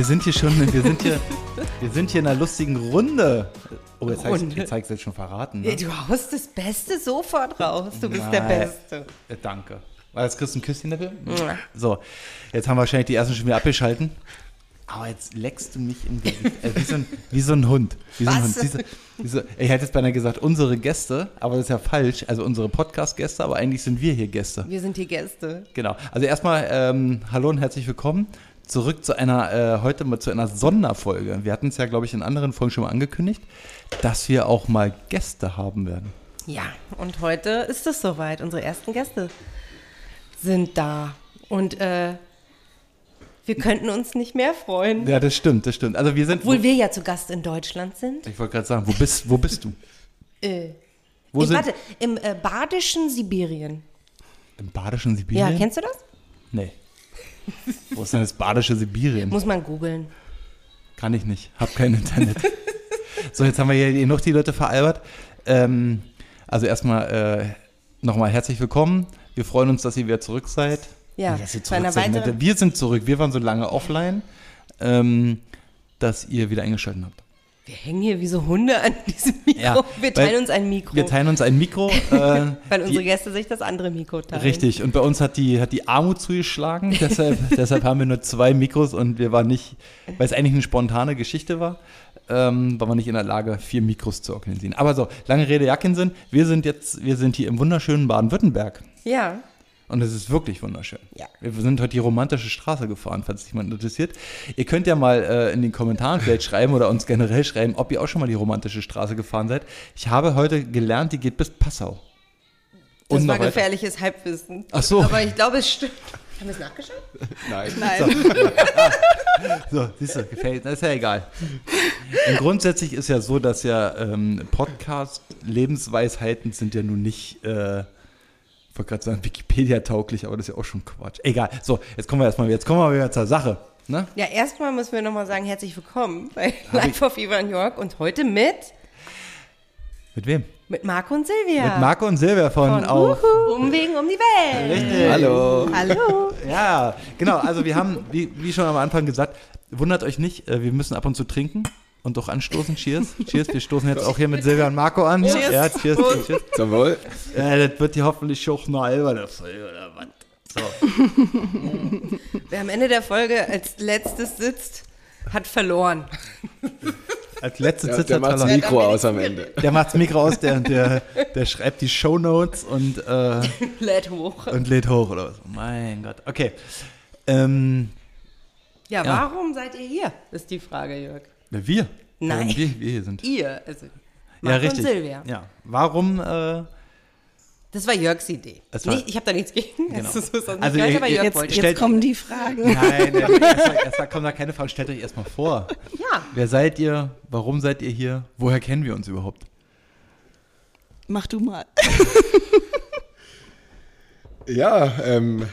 wir sind hier schon, wir sind hier, wir sind hier in einer lustigen Runde. Oh, jetzt zeigst du jetzt schon verraten. Ne? Du haust das Beste sofort raus. Du bist der Nein. Beste. Äh, danke. War das kriegst du ein Küsschen dafür? So, jetzt haben wahrscheinlich die ersten schon wieder abgeschalten. Aber jetzt leckst du mich im Gesicht. Äh, wie, so ein, wie so ein Hund. Wie so ein Was? Hund. Diese, diese, ich hätte jetzt beinahe gesagt, unsere Gäste, aber das ist ja falsch. Also unsere Podcast-Gäste, aber eigentlich sind wir hier Gäste. Wir sind die Gäste. Genau. Also erstmal ähm, hallo und herzlich willkommen. Zurück zu einer, äh, heute mal zu einer Sonderfolge. Wir hatten es ja, glaube ich, in anderen Folgen schon mal angekündigt, dass wir auch mal Gäste haben werden. Ja, und heute ist es soweit. Unsere ersten Gäste sind da. Und äh, wir könnten uns nicht mehr freuen. Ja, das stimmt, das stimmt. Also wir sind. Obwohl wir ja zu Gast in Deutschland sind. ich wollte gerade sagen, wo bist, wo bist du? Äh, Wo sind, warte, im äh, badischen Sibirien. Im badischen Sibirien? Ja, kennst du das? Nee. Wo ist denn das badische Sibirien? Muss man googeln. Kann ich nicht. Hab kein Internet. so, jetzt haben wir hier noch die Leute veralbert. Ähm, also erstmal äh, nochmal herzlich willkommen. Wir freuen uns, dass ihr wieder zurück seid. Ja, dass ihr zurück seid. weiteren- Wir sind zurück. Wir waren so lange offline, ähm, dass ihr wieder eingeschaltet habt. Wir hängen hier wie so Hunde an diesem Mikro. Ja, wir teilen uns ein Mikro. Wir teilen uns ein Mikro. Äh, weil unsere die, Gäste sich das andere Mikro teilen. Richtig, und bei uns hat die, hat die Armut zugeschlagen, deshalb, deshalb haben wir nur zwei Mikros und wir waren nicht, weil es eigentlich eine spontane Geschichte war, ähm, waren wir nicht in der Lage, vier Mikros zu organisieren. Aber so, lange Rede, Jackinsinn, wir sind jetzt, wir sind hier im wunderschönen Baden-Württemberg Ja. Und es ist wirklich wunderschön. Ja. Wir sind heute die romantische Straße gefahren, falls sich jemand interessiert. Ihr könnt ja mal äh, in den Kommentaren vielleicht schreiben oder uns generell schreiben, ob ihr auch schon mal die romantische Straße gefahren seid. Ich habe heute gelernt, die geht bis Passau. Das Und war noch weiter. gefährliches Halbwissen. Ach so. Aber ich glaube, es stimmt. Haben wir es nachgeschaut? Nein. Nein. So, siehst du, gefällt, das ist ja egal. Und grundsätzlich ist ja so, dass ja ähm, Podcast-Lebensweisheiten sind ja nun nicht, äh, wollte gerade sagen, Wikipedia-tauglich, aber das ist ja auch schon Quatsch. Egal. So, jetzt kommen wir erstmal, jetzt kommen wir wieder zur Sache. Ne? Ja, erstmal müssen wir nochmal sagen, herzlich willkommen bei Live of New York und heute mit, Mit wem? mit Marco und Silvia. Mit Marco und Silvia von, von auf. Umwegen um die Welt. Richtig. Hallo. Hallo. Ja, genau. Also wir haben, wie, wie schon am Anfang gesagt, wundert euch nicht, äh, wir müssen ab und zu trinken und auch anstoßen. Cheers. Cheers. Wir stoßen jetzt auch hier mit Silvia und Marco an. Cheers. Ja, cheers. cheers, cheers. Zum Wohl. Ja, das wird hier hoffentlich auch eine alberne Folge oder was. So. Wer am Ende der Folge als letztes sitzt, hat verloren. Als letzte Ja, Sitz der hat macht das. Mikro aus am Ende. Der macht das Mikro aus, der, der, der schreibt die Shownotes und, äh, Lädt hoch. und lädt hoch oder was. Mein Gott. Okay. Ähm, Ja, Ja. warum seid ihr hier? Ist die Frage, Jörg. Na, wir. Nein. Warum wir, wir hier sind. Ihr, also ja, richtig. und Silvia. Ja. Warum, äh, Das war Jörgs Idee. Das war- Nicht, ich habe da nichts gegen. Genau. Also also ihr- ihr- Jörg Jetzt, wollte. Stellt- jetzt kommen die Fragen. nein, nein erstmal, erstmal kommen da keine Fragen. Stellt euch erstmal vor. Ja, Wer seid ihr? Warum seid ihr hier? Woher kennen wir uns überhaupt? Mach du mal. Ja, ähm,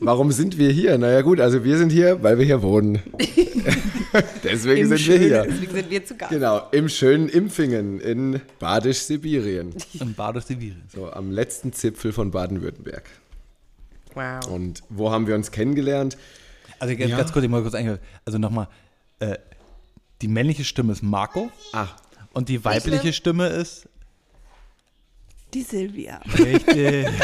warum sind wir hier? Naja gut, also wir sind hier, weil wir hier wohnen. Deswegen Im sind wir hier. deswegen sind wir zu Gast. Genau, im schönen Impfingen in Badisch-Sibirien. Im Bades Sibirien. So am letzten Zipfel von Baden-Württemberg. Wow. Und wo haben wir uns kennengelernt? Also ganz, Ja. ganz kurz, ich mal kurz eingehen. Also nochmal, äh, die männliche Stimme ist Marco Ach, und die weibliche Stimme ist Die Silvia. richtig.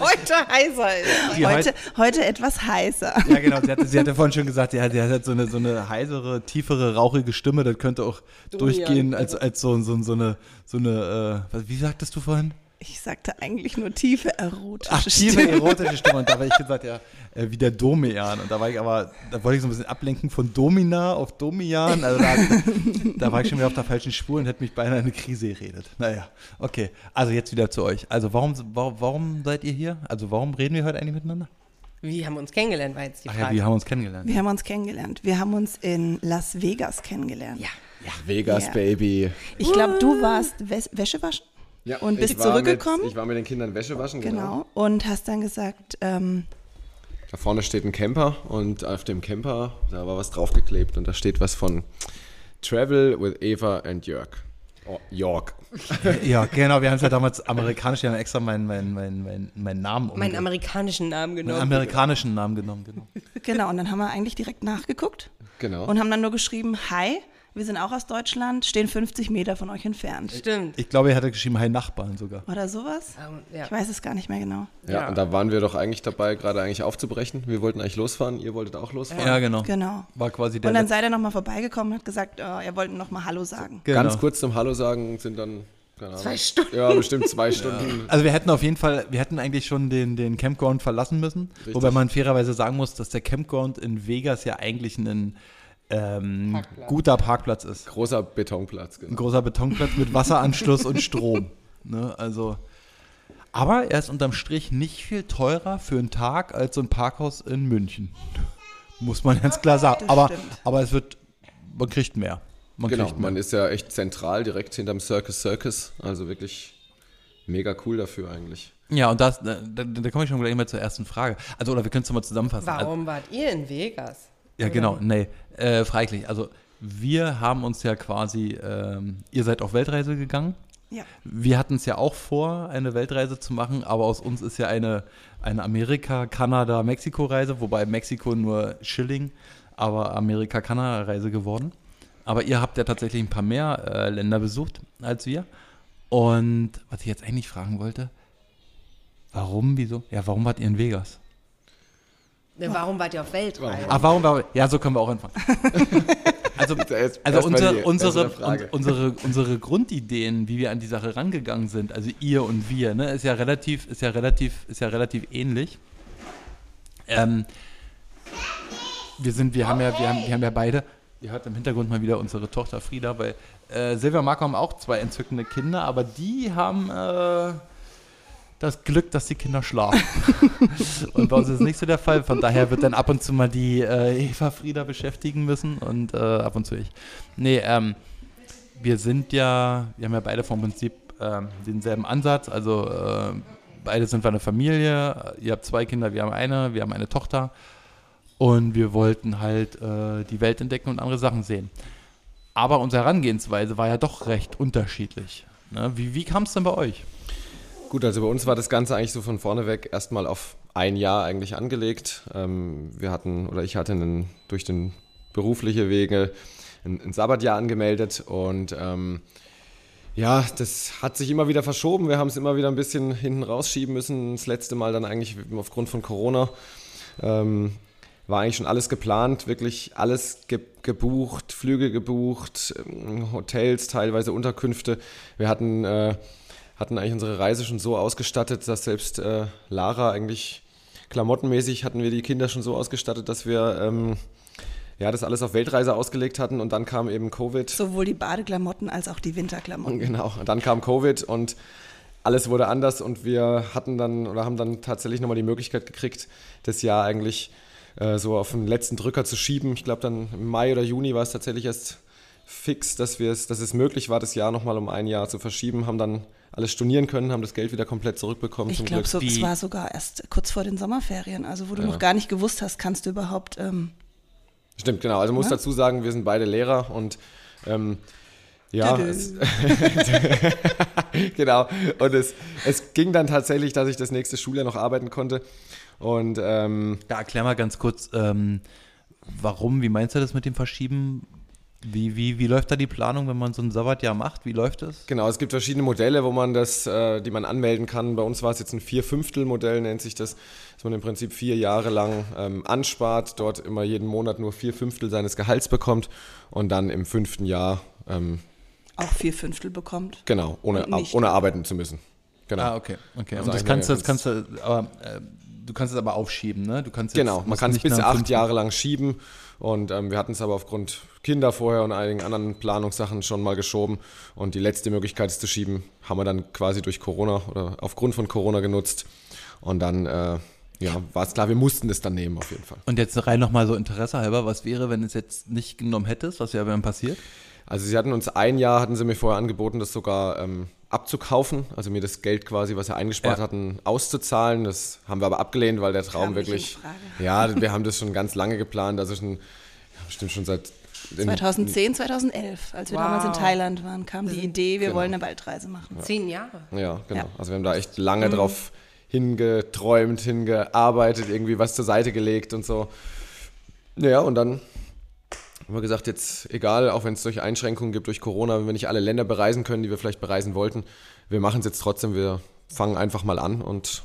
Heute heißer ist. Heute, heute etwas heißer. Ja, genau. Sie hatte, sie hatte vorhin schon gesagt, ja, sie hat halt so eine, so eine heisere, tiefere, rauchige Stimme. Das könnte auch durchgehen als, als so, so, so eine, so eine äh, wie sagtest du vorhin? Ich sagte eigentlich nur tiefe erotische Ach, tiefe, Stimme. erotische Stimme. Und da habe ich gesagt, ja, äh, wie der Domian. Und da war ich aber, da wollte ich so ein bisschen ablenken von Domina auf Domian. Also da, da war ich schon wieder auf der falschen Spur und hätte mich beinahe in eine Krise geredet. Naja, okay. Also jetzt wieder zu euch. Also warum, warum, warum seid ihr hier? Also warum reden wir heute eigentlich miteinander? Wie haben wir uns kennengelernt, war jetzt die Ach Frage. ja, wir haben uns kennengelernt. Wir haben uns kennengelernt. Wir haben uns in Las Vegas kennengelernt. ja. Vegas, Ja. Baby. Ich glaube, du warst Wäs Wäsche waschen Ja, und bist ich war zurückgekommen. Mit, ich war mit den Kindern Wäsche waschen, genau. genau. Und hast dann gesagt, ähm, Da vorne steht ein Camper und auf dem Camper, da war was draufgeklebt und da steht was von Travel with Eva and Jörg. Oh, York. Ja, genau, wir haben es ja damals amerikanisch, wir haben extra meinen, meinen, meinen, meinen, meinen Namen Meinen umge- amerikanischen Namen meinen genommen. amerikanischen Namen genommen, genau. Genau, und dann haben wir eigentlich direkt nachgeguckt Genau. und haben dann nur geschrieben, hi, wir sind auch aus Deutschland, stehen 50 Meter von euch entfernt. Stimmt. Ich glaube, er hatte geschrieben, Hi Nachbarn sogar. Oder sowas? Ähm, ja. Ich weiß es gar nicht mehr genau. ja, ja. und da waren wir doch eigentlich dabei, gerade eigentlich aufzubrechen. Wir wollten eigentlich losfahren, ihr wolltet auch losfahren. Ja, genau. Genau. War quasi der Und dann seid ihr nochmal vorbeigekommen und hat gesagt, äh, er wollte nochmal Hallo sagen. genau. Ganz kurz zum Hallo sagen sind dann keine Ahnung. Zwei Stunden. Ja, bestimmt zwei Stunden. Also wir hätten auf jeden Fall, wir hätten eigentlich schon den, den Campground verlassen müssen. Richtig. Wobei man fairerweise sagen muss, dass der Campground in Vegas ja eigentlich ein ähm, guter Parkplatz ist. Großer Betonplatz, Ein genau. großer Betonplatz mit Wasseranschluss und Strom. Ne? Also, aber er ist unterm Strich nicht viel teurer für einen Tag als so ein Parkhaus in München. Muss man ganz klar sagen. Aber, aber es wird, man kriegt mehr. Man Genau, kriegt mehr. man ist ja echt zentral, direkt hinterm Circus Circus. Also wirklich mega cool dafür eigentlich. Ja, und das, da, da, da komme ich schon gleich mal zur ersten Frage. Also, oder wir können es mal zusammenfassen. Warum wart ihr in Vegas? Ja, genau, nee, äh, freilich. Also wir haben uns ja quasi, ähm, ihr seid auf Weltreise gegangen. Ja. Wir hatten es ja auch vor, eine Weltreise zu machen, aber aus uns ist ja eine, eine Amerika, Kanada, Mexiko-Reise, wobei Mexiko nur Schilling, aber Amerika-Kanada-Reise geworden. Aber ihr habt ja tatsächlich ein paar mehr äh, Länder besucht als wir. Und was ich jetzt eigentlich fragen wollte, warum, wieso? Ja, warum wart ihr in Vegas? Warum wart ihr auf Weltreise? Ach, warum war, ja, so können wir auch anfangen. Also, also unsere, die unsere, unsere, unsere Grundideen, wie wir an die Sache rangegangen sind, also ihr und wir, ne, ist ja relativ, ist ja relativ, ist ja relativ ähnlich. Ähm, wir sind, wir haben ja, wir haben, wir haben ja beide, ihr hört im Hintergrund mal wieder unsere Tochter Frieda, weil äh, Silvia und Marco haben auch zwei entzückende Kinder, aber die haben äh, das Glück, dass die Kinder schlafen. und bei uns ist es nicht so der Fall. Von daher wird dann ab und zu mal die äh, Eva Frieda beschäftigen müssen und äh, ab und zu ich. Nee, ähm, wir sind ja, wir haben ja beide vom Prinzip ähm, denselben Ansatz. Also äh, beide sind wir eine Familie. Ihr habt zwei Kinder, wir haben eine, wir haben eine Tochter. Und wir wollten halt äh, die Welt entdecken und andere Sachen sehen. Aber unsere Herangehensweise war ja doch recht unterschiedlich. Ne? Wie, wie kam es denn bei euch? Gut, also bei uns war das Ganze eigentlich so von vorne weg erstmal auf ein Jahr eigentlich angelegt. Ähm, wir hatten, oder ich hatte einen, durch den berufliche Wege ein, ein Sabbatjahr angemeldet und ähm, ja, das hat sich immer wieder verschoben. Wir haben es immer wieder ein bisschen hinten rausschieben müssen. Das letzte Mal dann eigentlich aufgrund von Corona. Ähm, war eigentlich schon alles geplant, wirklich alles ge gebucht, Flüge gebucht, ähm, Hotels, teilweise Unterkünfte. Wir hatten, äh, hatten eigentlich unsere Reise schon so ausgestattet, dass selbst äh, Lara eigentlich klamottenmäßig hatten wir die Kinder schon so ausgestattet, dass wir ähm, ja, das alles auf Weltreise ausgelegt hatten und dann kam eben Covid. Sowohl die Badeklamotten als auch die Winterklamotten. Genau, und dann kam Covid und alles wurde anders und wir hatten dann oder haben dann tatsächlich nochmal die Möglichkeit gekriegt, das Jahr eigentlich äh, so auf den letzten Drücker zu schieben. Ich glaube, dann im Mai oder Juni war es tatsächlich erst fix, dass, wir es, dass es möglich war, das Jahr nochmal um ein Jahr zu verschieben, haben dann alles stornieren können, haben das Geld wieder komplett zurückbekommen Ich glaube, so, es war sogar erst kurz vor den Sommerferien, also wo du Ja. noch gar nicht gewusst hast, kannst du überhaupt. Ähm, Stimmt, genau. Also muss Ja? dazu sagen, wir sind beide Lehrer und ähm, ja, es, genau. Und es, es ging dann tatsächlich, dass ich das nächste Schuljahr noch arbeiten konnte. Und ähm, Ja, erklär mal ganz kurz, ähm, warum, wie meinst du das mit dem Verschieben? Wie, wie, wie läuft da die Planung, wenn man so ein Sabbatjahr macht? Wie läuft das? genau, es gibt verschiedene Modelle, wo man das, äh, die man anmelden kann. Bei uns war es jetzt ein Vier-Fünftel-Modell, nennt sich das, dass man im Prinzip vier Jahre lang ähm, anspart, dort immer jeden Monat nur vier Fünftel seines Gehalts bekommt und dann im fünften Jahr, ähm, auch vier Fünftel bekommt. genau, ohne, ohne arbeiten zu müssen. Genau. Ah, okay. okay. Also Und das eigentlich kannst das kannst du, aber, äh, du kannst es aber aufschieben, ne? Du kannst jetzt, Genau, man kann es bis acht Jahre lang schieben und ähm, wir hatten es aber aufgrund Kinder vorher und einigen anderen Planungssachen schon mal geschoben und die letzte Möglichkeit es zu schieben, haben wir dann quasi durch Corona oder aufgrund von Corona genutzt und dann äh, ja, war es klar, wir mussten es dann nehmen auf jeden Fall. Und jetzt rein nochmal so Interesse halber, was wäre, wenn es jetzt nicht genommen hättest? Was wäre dann passiert? Also sie hatten uns ein Jahr, hatten sie mir vorher angeboten, das sogar ähm, abzukaufen, also mir das Geld quasi, was sie eingespart Ja. hatten, auszuzahlen. Das haben wir aber abgelehnt, weil der Traum wirklich, ja, wir haben das schon ganz lange geplant, also schon, bestimmt schon seit 2010, 2011, als wir Wow. damals in Thailand waren, kam die Idee, wir Genau. wollen eine Waldreise machen. Zehn Jahre. Ja, genau. Ja. Also wir haben da echt lange drauf hingeträumt, hingearbeitet, irgendwie was zur Seite gelegt und so. Ja, und dann haben wir gesagt, jetzt egal, auch wenn es durch Einschränkungen gibt, durch Corona, wenn wir nicht alle Länder bereisen können, die wir vielleicht bereisen wollten, wir machen es jetzt trotzdem, wir fangen einfach mal an und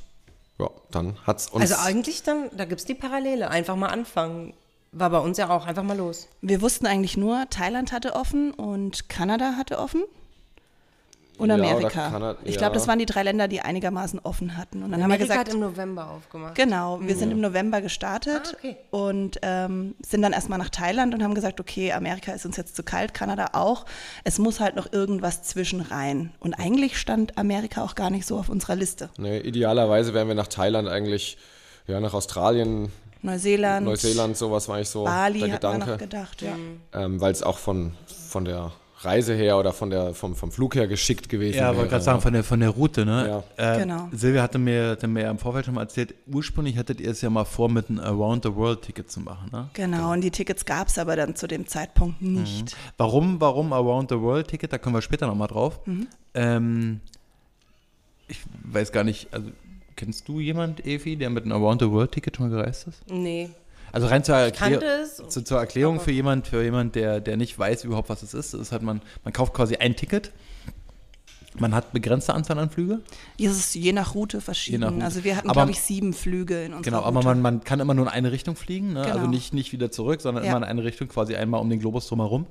ja, dann hat es uns... Also eigentlich dann, da gibt es die Parallele. Einfach mal anfangen. War bei uns ja auch einfach mal los. Wir wussten eigentlich nur, Thailand hatte offen und Kanada hatte offen. Und Ja, Amerika. Kanada- ich ja. glaube, das waren die drei Länder, die einigermaßen offen hatten. Und dann haben wir Amerika gesagt, hat im November aufgemacht. Genau, wir sind im November gestartet Ah, okay. und ähm, sind dann erstmal nach Thailand und haben gesagt, okay, Amerika ist uns jetzt zu kalt, Kanada auch. Es muss halt noch irgendwas zwischen rein. Und eigentlich stand Amerika auch gar nicht so auf unserer Liste. nee, idealerweise wären wir nach Thailand eigentlich, ja, nach Australien, Neuseeland, Neuseeland, sowas war eigentlich so Bali der hat man noch Gedanke. gedacht, ja. ähm, weil es auch von, von der Reise her oder von der, vom, vom Flug her geschickt gewesen Ja, wäre. wollte gerade sagen, von der, von der Route, ne? Ja. Äh, Genau. Silvia hatte mir, hatte mir ja im Vorfeld schon mal erzählt, ursprünglich hattet ihr es ja mal vor, mit einem Around-the-World-Ticket zu machen, ne? Genau, und die Tickets gab es aber dann zu dem Zeitpunkt nicht. Warum, warum Around-the-World-Ticket? Da kommen wir später nochmal drauf. Mhm. Ähm, ich weiß gar nicht, also kennst du jemand, Evi, der mit einem Around-the-World-Ticket schon mal gereist ist? Nee. Also rein zur, Erklär es. zu, zur Erklärung für jemand, für jemand, der, der nicht weiß überhaupt, was es ist, ist halt man, man kauft quasi ein Ticket. Man hat begrenzte Anzahl an Flüge. Es ist je nach Route verschieden. Nach Route. Also wir hatten, glaube ich, sieben Flüge in unserer Genau, aber man, man kann immer nur in eine Richtung fliegen, ne? also Genau. nicht, nicht wieder zurück, sondern Ja. immer in eine Richtung, quasi einmal um den Globus drumherum.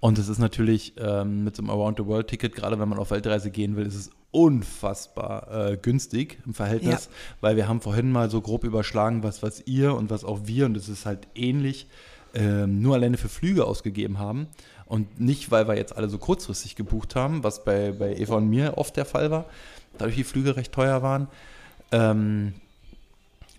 Und es ist natürlich ähm, mit so einem Around-the-World-Ticket, gerade wenn man auf Weltreise gehen will, ist es unfassbar äh, günstig im Verhältnis, Ja. weil wir haben vorhin mal so grob überschlagen, was, was ihr und was auch wir, und es ist halt ähnlich, ähm, nur alleine für Flüge ausgegeben haben. Und nicht, weil wir jetzt alle so kurzfristig gebucht haben, was bei, bei Eva und mir oft der Fall war, dadurch die Flüge recht teuer waren. Ähm,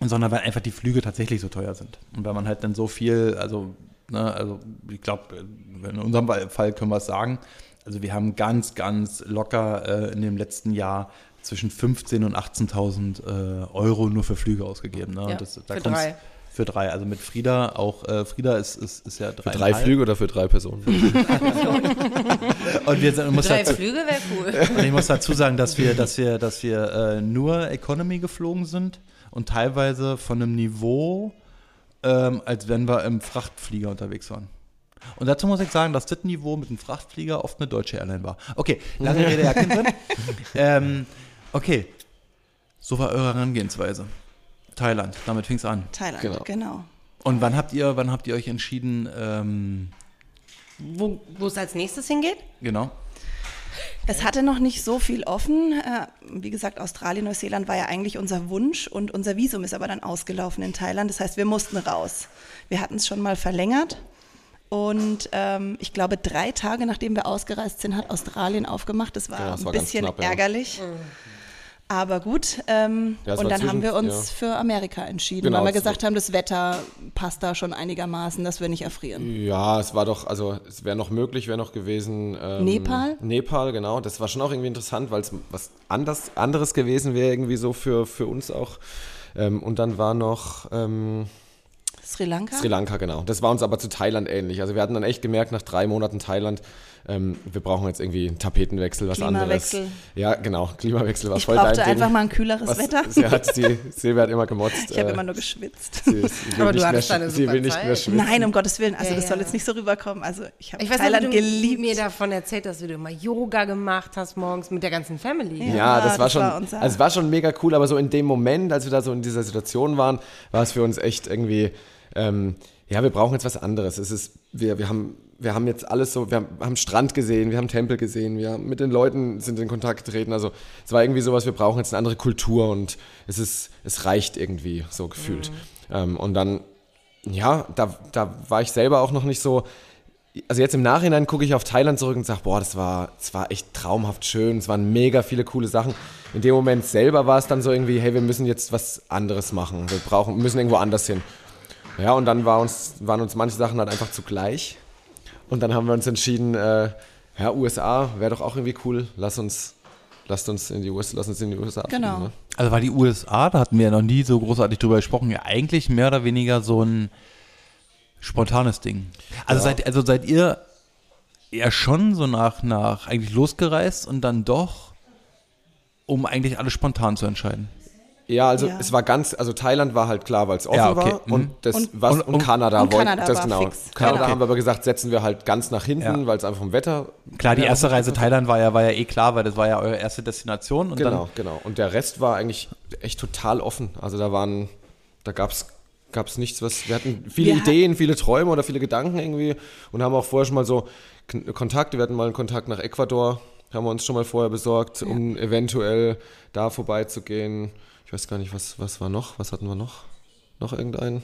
sondern weil einfach die Flüge tatsächlich so teuer sind. Und weil man halt dann so viel, also, ne, also ich glaube, in unserem Fall können wir es sagen, also wir haben ganz, ganz locker äh, in dem letzten Jahr zwischen 15.000 und 18.000 äh, Euro nur für Flüge ausgegeben. Ne? Ja, und das, da für drei. Für drei, also mit Frieda auch, äh, Frieda ist, ist, ist ja Für drei. drei Flüge oder für drei Personen? Und wir sind, muss Drei dazu, Flüge wäre cool. und ich muss dazu sagen, dass wir, dass wir, dass wir äh, nur Economy geflogen sind und teilweise von einem Niveau, ähm, als wenn wir im Frachtflieger unterwegs waren. Und dazu muss ich sagen, dass das Niveau mit dem Frachtflieger oft eine deutsche Airline war. Okay, lange Rede, Sinn. ähm, okay, so war eure Herangehensweise. Thailand, damit fing es an. Thailand, Genau. genau. Und wann habt ihr, wann habt ihr euch entschieden, ähm, Wo es als nächstes hingeht? genau, Es hatte noch nicht so viel offen. Äh, Wie gesagt, Australien, Neuseeland war ja eigentlich unser Wunsch und unser Visum ist aber dann ausgelaufen in Thailand. Das heißt, wir mussten raus. Wir hatten es schon mal verlängert und ähm, ich glaube, drei Tage nachdem wir ausgereist sind, hat Australien aufgemacht. Das war Ja, das war ein bisschen knapp, ja. ärgerlich. Aber gut, ähm, Ja, und dann haben wir uns ja. für Amerika entschieden, Genau, weil wir es gesagt haben, das Wetter passt da schon einigermaßen, dass wir nicht erfrieren. Ja, es war doch, also es wäre noch möglich, wäre noch gewesen. Ähm, Nepal? Nepal, genau. Das war schon auch irgendwie interessant, weil es was anders, anderes gewesen wäre, irgendwie so für, für uns auch. Ähm, und dann war noch ähm, Sri Lanka? Sri Lanka, genau. Das war uns aber zu Thailand ähnlich. Also wir hatten dann echt gemerkt, nach drei Monaten Thailand, ähm, wir brauchen jetzt irgendwie einen Tapetenwechsel, was Klimawechsel. anderes. Ja, genau. Klimawechsel war ich voll brauchte dein Ding. einfach mal ein kühleres was, Wetter. Sie hat, die, Silvia hat immer gemotzt. Ich habe äh, immer nur geschwitzt. sie, ist- sie will Aber du nicht hattest mehr, eine sie super will nicht Zeit. mehr schwitzen. Nein, um Gottes Willen. Also Ja, das soll ja. jetzt nicht so rüberkommen. Also ich habe Ich weiß Thailand nicht, wie du geliebt. mir davon erzählt wie du immer Yoga gemacht hast morgens mit der ganzen Family. Ja. Ja, das war das schon, war unser- also es war schon mega cool, aber so in dem Moment, als wir da so in dieser Situation waren, war es für uns echt irgendwie, ähm, ja, wir brauchen jetzt was anderes. Es ist, wir, wir haben, wir haben jetzt alles so, wir haben, haben Strand gesehen, wir haben Tempel gesehen, wir haben mit den Leuten sind in Kontakt getreten. Also es war irgendwie sowas, wir brauchen jetzt eine andere Kultur und es ist, es reicht irgendwie so gefühlt. Ähm, und dann, ja, da, da war ich selber auch noch nicht so, also jetzt im Nachhinein gucke ich auf Thailand zurück und sage, boah, das war, das war echt traumhaft schön, es waren mega viele coole Sachen. In dem Moment selber war es dann so irgendwie, hey, wir müssen jetzt was anderes machen, wir brauchen, müssen irgendwo anders hin. Ja, und dann war uns, waren uns manche Sachen halt einfach zu gleich. Und dann haben wir uns entschieden, äh, ja, USA wäre doch auch irgendwie cool, lass uns, lasst uns in die USA, lass uns in die USA Genau. fliegen, ne? Also war die USA, da hatten wir ja noch nie so großartig drüber gesprochen, ja eigentlich mehr oder weniger so ein spontanes Ding. Also, ja. seid, also seid ihr eher schon so nach, nach eigentlich losgereist und dann doch, um eigentlich alles spontan zu entscheiden? Ja, also ja. es war ganz, also Thailand war halt klar, weil es offen ja, okay. war und, mhm. das, und, was, und, und, Kanada und wollten, Kanada das genau. Fix. Kanada genau. haben wir aber gesagt, setzen wir halt ganz nach hinten, ja. weil es einfach vom Wetter. Klar, die erste Reise Thailand war ja, war ja eh klar, weil das war ja eure erste Destination. Und genau, dann, genau. Und der Rest war eigentlich echt total offen. Also da waren, da gab es gab es nichts, was. Wir hatten viele wir Ideen, viele Träume oder viele Gedanken irgendwie und haben auch vorher schon mal so Kontakte. Wir hatten mal einen Kontakt nach Ecuador, haben wir uns schon mal vorher besorgt, ja. um eventuell da vorbeizugehen. Ich weiß gar nicht, was, was war noch? Was hatten wir noch? Noch irgendeinen?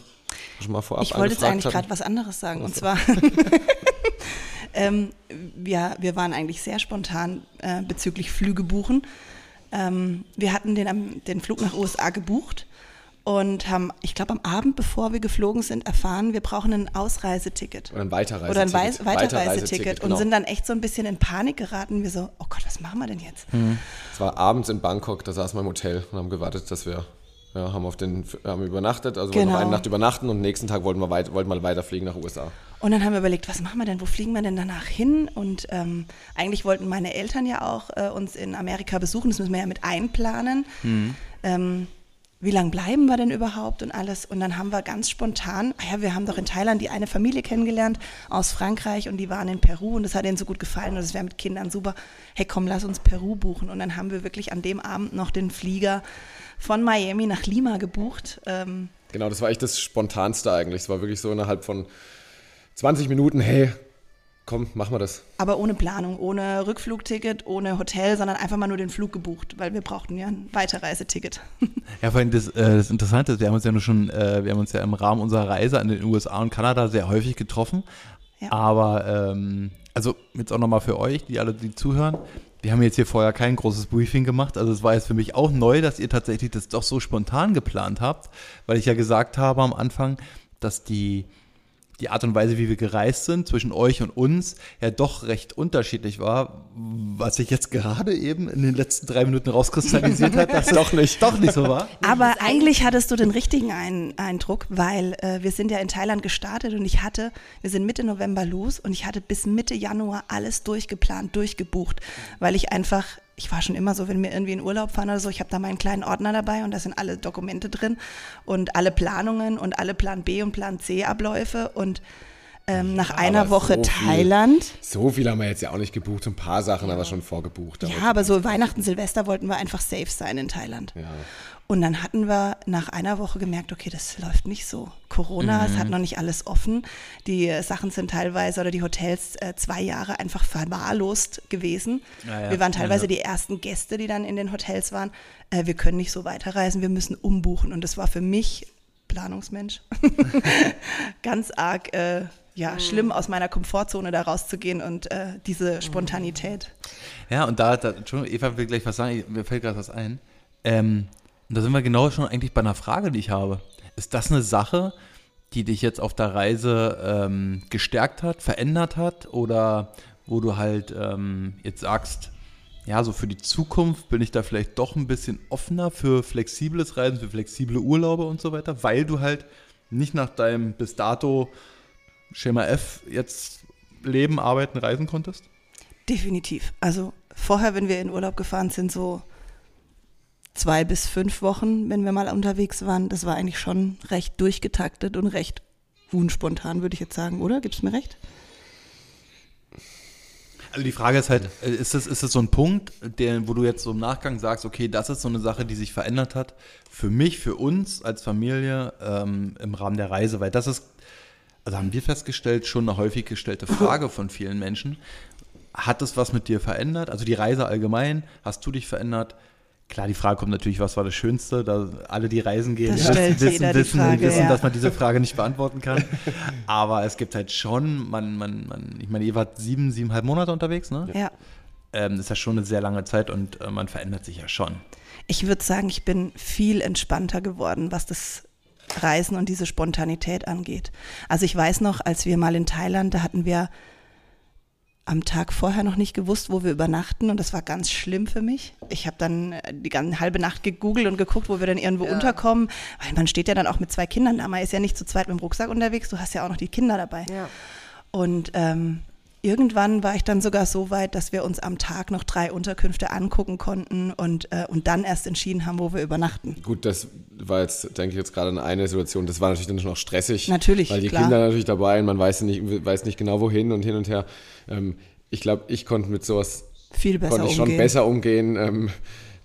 Schon mal vorab ich wollte jetzt eigentlich gerade was anderes sagen. Und zwar, ähm, wir, wir waren eigentlich sehr spontan äh, bezüglich Flüge buchen. Ähm, wir hatten den, den Flug nach USA gebucht und haben, ich glaube, am Abend, bevor wir geflogen sind, erfahren, wir brauchen ein Ausreiseticket. Oder ein Weiterreiseticket. Oder ein Wei Weiterreiseticket. Genau. Und sind dann echt so ein bisschen in Panik geraten. Wir so, oh Gott, was machen wir denn jetzt? Mhm. Es war abends in Bangkok, da saßen wir im Hotel und haben gewartet, dass wir ja, haben auf den haben übernachtet, also genau. wollten noch eine Nacht übernachten und nächsten Tag wollten wir weit, wollten mal weiterfliegen nach USA. Und dann haben wir überlegt, was machen wir denn, wo fliegen wir denn danach hin? Und ähm, eigentlich wollten meine Eltern ja auch äh, uns in Amerika besuchen, das müssen wir ja mit einplanen. Mhm. Ähm, wie lange bleiben wir denn überhaupt und alles. Und dann haben wir ganz spontan, ah ja, wir haben doch in Thailand die eine Familie kennengelernt aus Frankreich und die waren in Peru und das hat ihnen so gut gefallen und es wäre mit Kindern super. Hey, komm, lass uns Peru buchen. Und dann haben wir wirklich an dem Abend noch den Flieger von Miami nach Lima gebucht. Ähm, genau, das war echt das Spontanste eigentlich. Es war wirklich so innerhalb von 20 Minuten, hey, komm, machen wir das. Aber ohne Planung, ohne Rückflugticket, ohne Hotel, sondern einfach mal nur den Flug gebucht, weil wir brauchten ja ein Weiterreiseticket. Ja, vor allem das, äh, das Interessante ist, wir haben uns ja nur schon, äh, wir haben uns ja im Rahmen unserer Reise an den USA und Kanada sehr häufig getroffen. Ja. Aber ähm, also jetzt auch nochmal für euch, die alle, die zuhören, wir haben jetzt hier vorher kein großes Briefing gemacht. Also es war jetzt für mich auch neu, dass ihr tatsächlich das doch so spontan geplant habt, weil ich ja gesagt habe am Anfang, dass die die Art und Weise, wie wir gereist sind, zwischen euch und uns, ja doch recht unterschiedlich war, was sich jetzt gerade eben in den letzten drei Minuten rauskristallisiert hat, dass es doch nicht, doch nicht so war. Aber eigentlich hattest du den richtigen ein Eindruck, weil äh, wir sind ja in Thailand gestartet und ich hatte, wir sind Mitte November los und ich hatte bis Mitte Januar alles durchgeplant, durchgebucht, weil ich einfach ich war schon immer so, wenn wir irgendwie in Urlaub fahren oder so, ich habe da meinen kleinen Ordner dabei und da sind alle Dokumente drin und alle Planungen und alle Plan B und Plan C Abläufe und ähm, nach ja, einer Woche so Thailand. Viel, so viel haben wir jetzt ja auch nicht gebucht, ein paar Sachen ja. haben wir schon vorgebucht. Ja, aber so Weihnachten, Silvester wollten wir einfach safe sein in Thailand. Ja. Und dann hatten wir nach einer Woche gemerkt, okay, das läuft nicht so. Corona, mhm. es hat noch nicht alles offen. Die Sachen sind teilweise oder die Hotels äh, zwei Jahre einfach verwahrlost gewesen. Ja, ja. Wir waren teilweise ja, die ersten Gäste, die dann in den Hotels waren. Äh, wir können nicht so weiterreisen, wir müssen umbuchen. Und das war für mich, Planungsmensch, ganz arg äh, ja, mhm. schlimm, aus meiner Komfortzone da rauszugehen und äh, diese Spontanität. Ja, und da, da Entschuldigung, Eva will gleich was sagen, mir fällt gerade was ein. Ähm, und da sind wir genau schon eigentlich bei einer Frage, die ich habe. Ist das eine Sache, die dich jetzt auf der Reise ähm, gestärkt hat, verändert hat oder wo du halt ähm, jetzt sagst, ja, so für die Zukunft bin ich da vielleicht doch ein bisschen offener für flexibles Reisen, für flexible Urlaube und so weiter, weil du halt nicht nach deinem bis dato Schema F jetzt leben, arbeiten, reisen konntest? Definitiv. Also vorher, wenn wir in Urlaub gefahren sind, so zwei bis fünf Wochen, wenn wir mal unterwegs waren. Das war eigentlich schon recht durchgetaktet und recht unspontan, würde ich jetzt sagen, oder? Gibt es mir recht? Also die Frage ist halt, ist das, ist das so ein Punkt, der, wo du jetzt so im Nachgang sagst, okay, das ist so eine Sache, die sich verändert hat, für mich, für uns als Familie ähm, im Rahmen der Reise, weil das ist, also haben wir festgestellt, schon eine häufig gestellte Frage von vielen Menschen. Hat es was mit dir verändert? Also die Reise allgemein, hast du dich verändert? Klar, die Frage kommt natürlich, was war das Schönste? Da alle, die reisen gehen, das wissen, wissen, wissen, Frage, wissen ja. dass man diese Frage nicht beantworten kann. Aber es gibt halt schon, man, man, man, ich meine, ihr wart sieben, siebeneinhalb Monate unterwegs, ne? Ja. Ähm, das ist ja schon eine sehr lange Zeit und äh, man verändert sich ja schon. Ich würde sagen, ich bin viel entspannter geworden, was das Reisen und diese Spontanität angeht. Also ich weiß noch, als wir mal in Thailand, da hatten wir am Tag vorher noch nicht gewusst, wo wir übernachten und das war ganz schlimm für mich. Ich habe dann äh, die ganze halbe Nacht gegoogelt und geguckt, wo wir dann irgendwo ja. unterkommen, weil man steht ja dann auch mit zwei Kindern da. Man ist ja nicht zu zweit mit dem Rucksack unterwegs, du hast ja auch noch die Kinder dabei. Ja. Und ähm, irgendwann war ich dann sogar so weit, dass wir uns am Tag noch drei Unterkünfte angucken konnten und, äh, und dann erst entschieden haben, wo wir übernachten. Gut, das war jetzt, denke ich, jetzt gerade in einer Situation. Das war natürlich dann noch stressig. Natürlich. Weil die klar. Kinder natürlich dabei und man weiß nicht, weiß nicht genau wohin und hin und her. Ähm, ich glaube, ich konnte mit sowas viel besser konnte ich umgehen. schon besser umgehen. Ähm,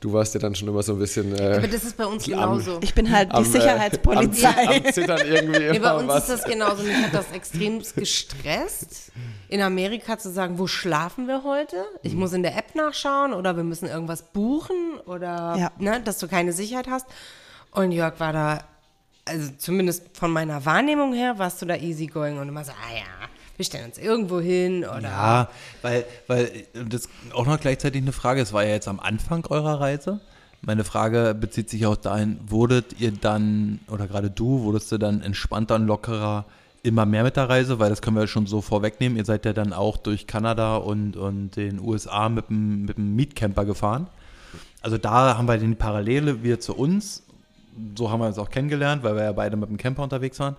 Du warst ja dann schon immer so ein bisschen. Äh, aber das ist bei uns genauso. ich bin halt die am, äh, Sicherheitspolizei. Am, am Zittern irgendwie nee, bei uns was. ist das genauso. Mich hat das extrem gestresst, in Amerika zu sagen, wo schlafen wir heute? Ich muss in der App nachschauen oder wir müssen irgendwas buchen oder ja. ne, dass du keine Sicherheit hast. Und Jörg war da, also zumindest von meiner Wahrnehmung her, warst du da easygoing und immer so, ah ja wir stellen uns irgendwo hin oder. Ja, weil, weil das auch noch gleichzeitig eine Frage, es war ja jetzt am Anfang eurer Reise. Meine Frage bezieht sich auch dahin, wurdet ihr dann, oder gerade du, wurdest du dann entspannter und lockerer immer mehr mit der Reise, weil das können wir schon so vorwegnehmen. Ihr seid ja dann auch durch Kanada und, und den USA mit dem, mit dem Mietcamper gefahren. Also da haben wir den Parallele wir zu uns. So haben wir uns auch kennengelernt, weil wir ja beide mit dem Camper unterwegs waren.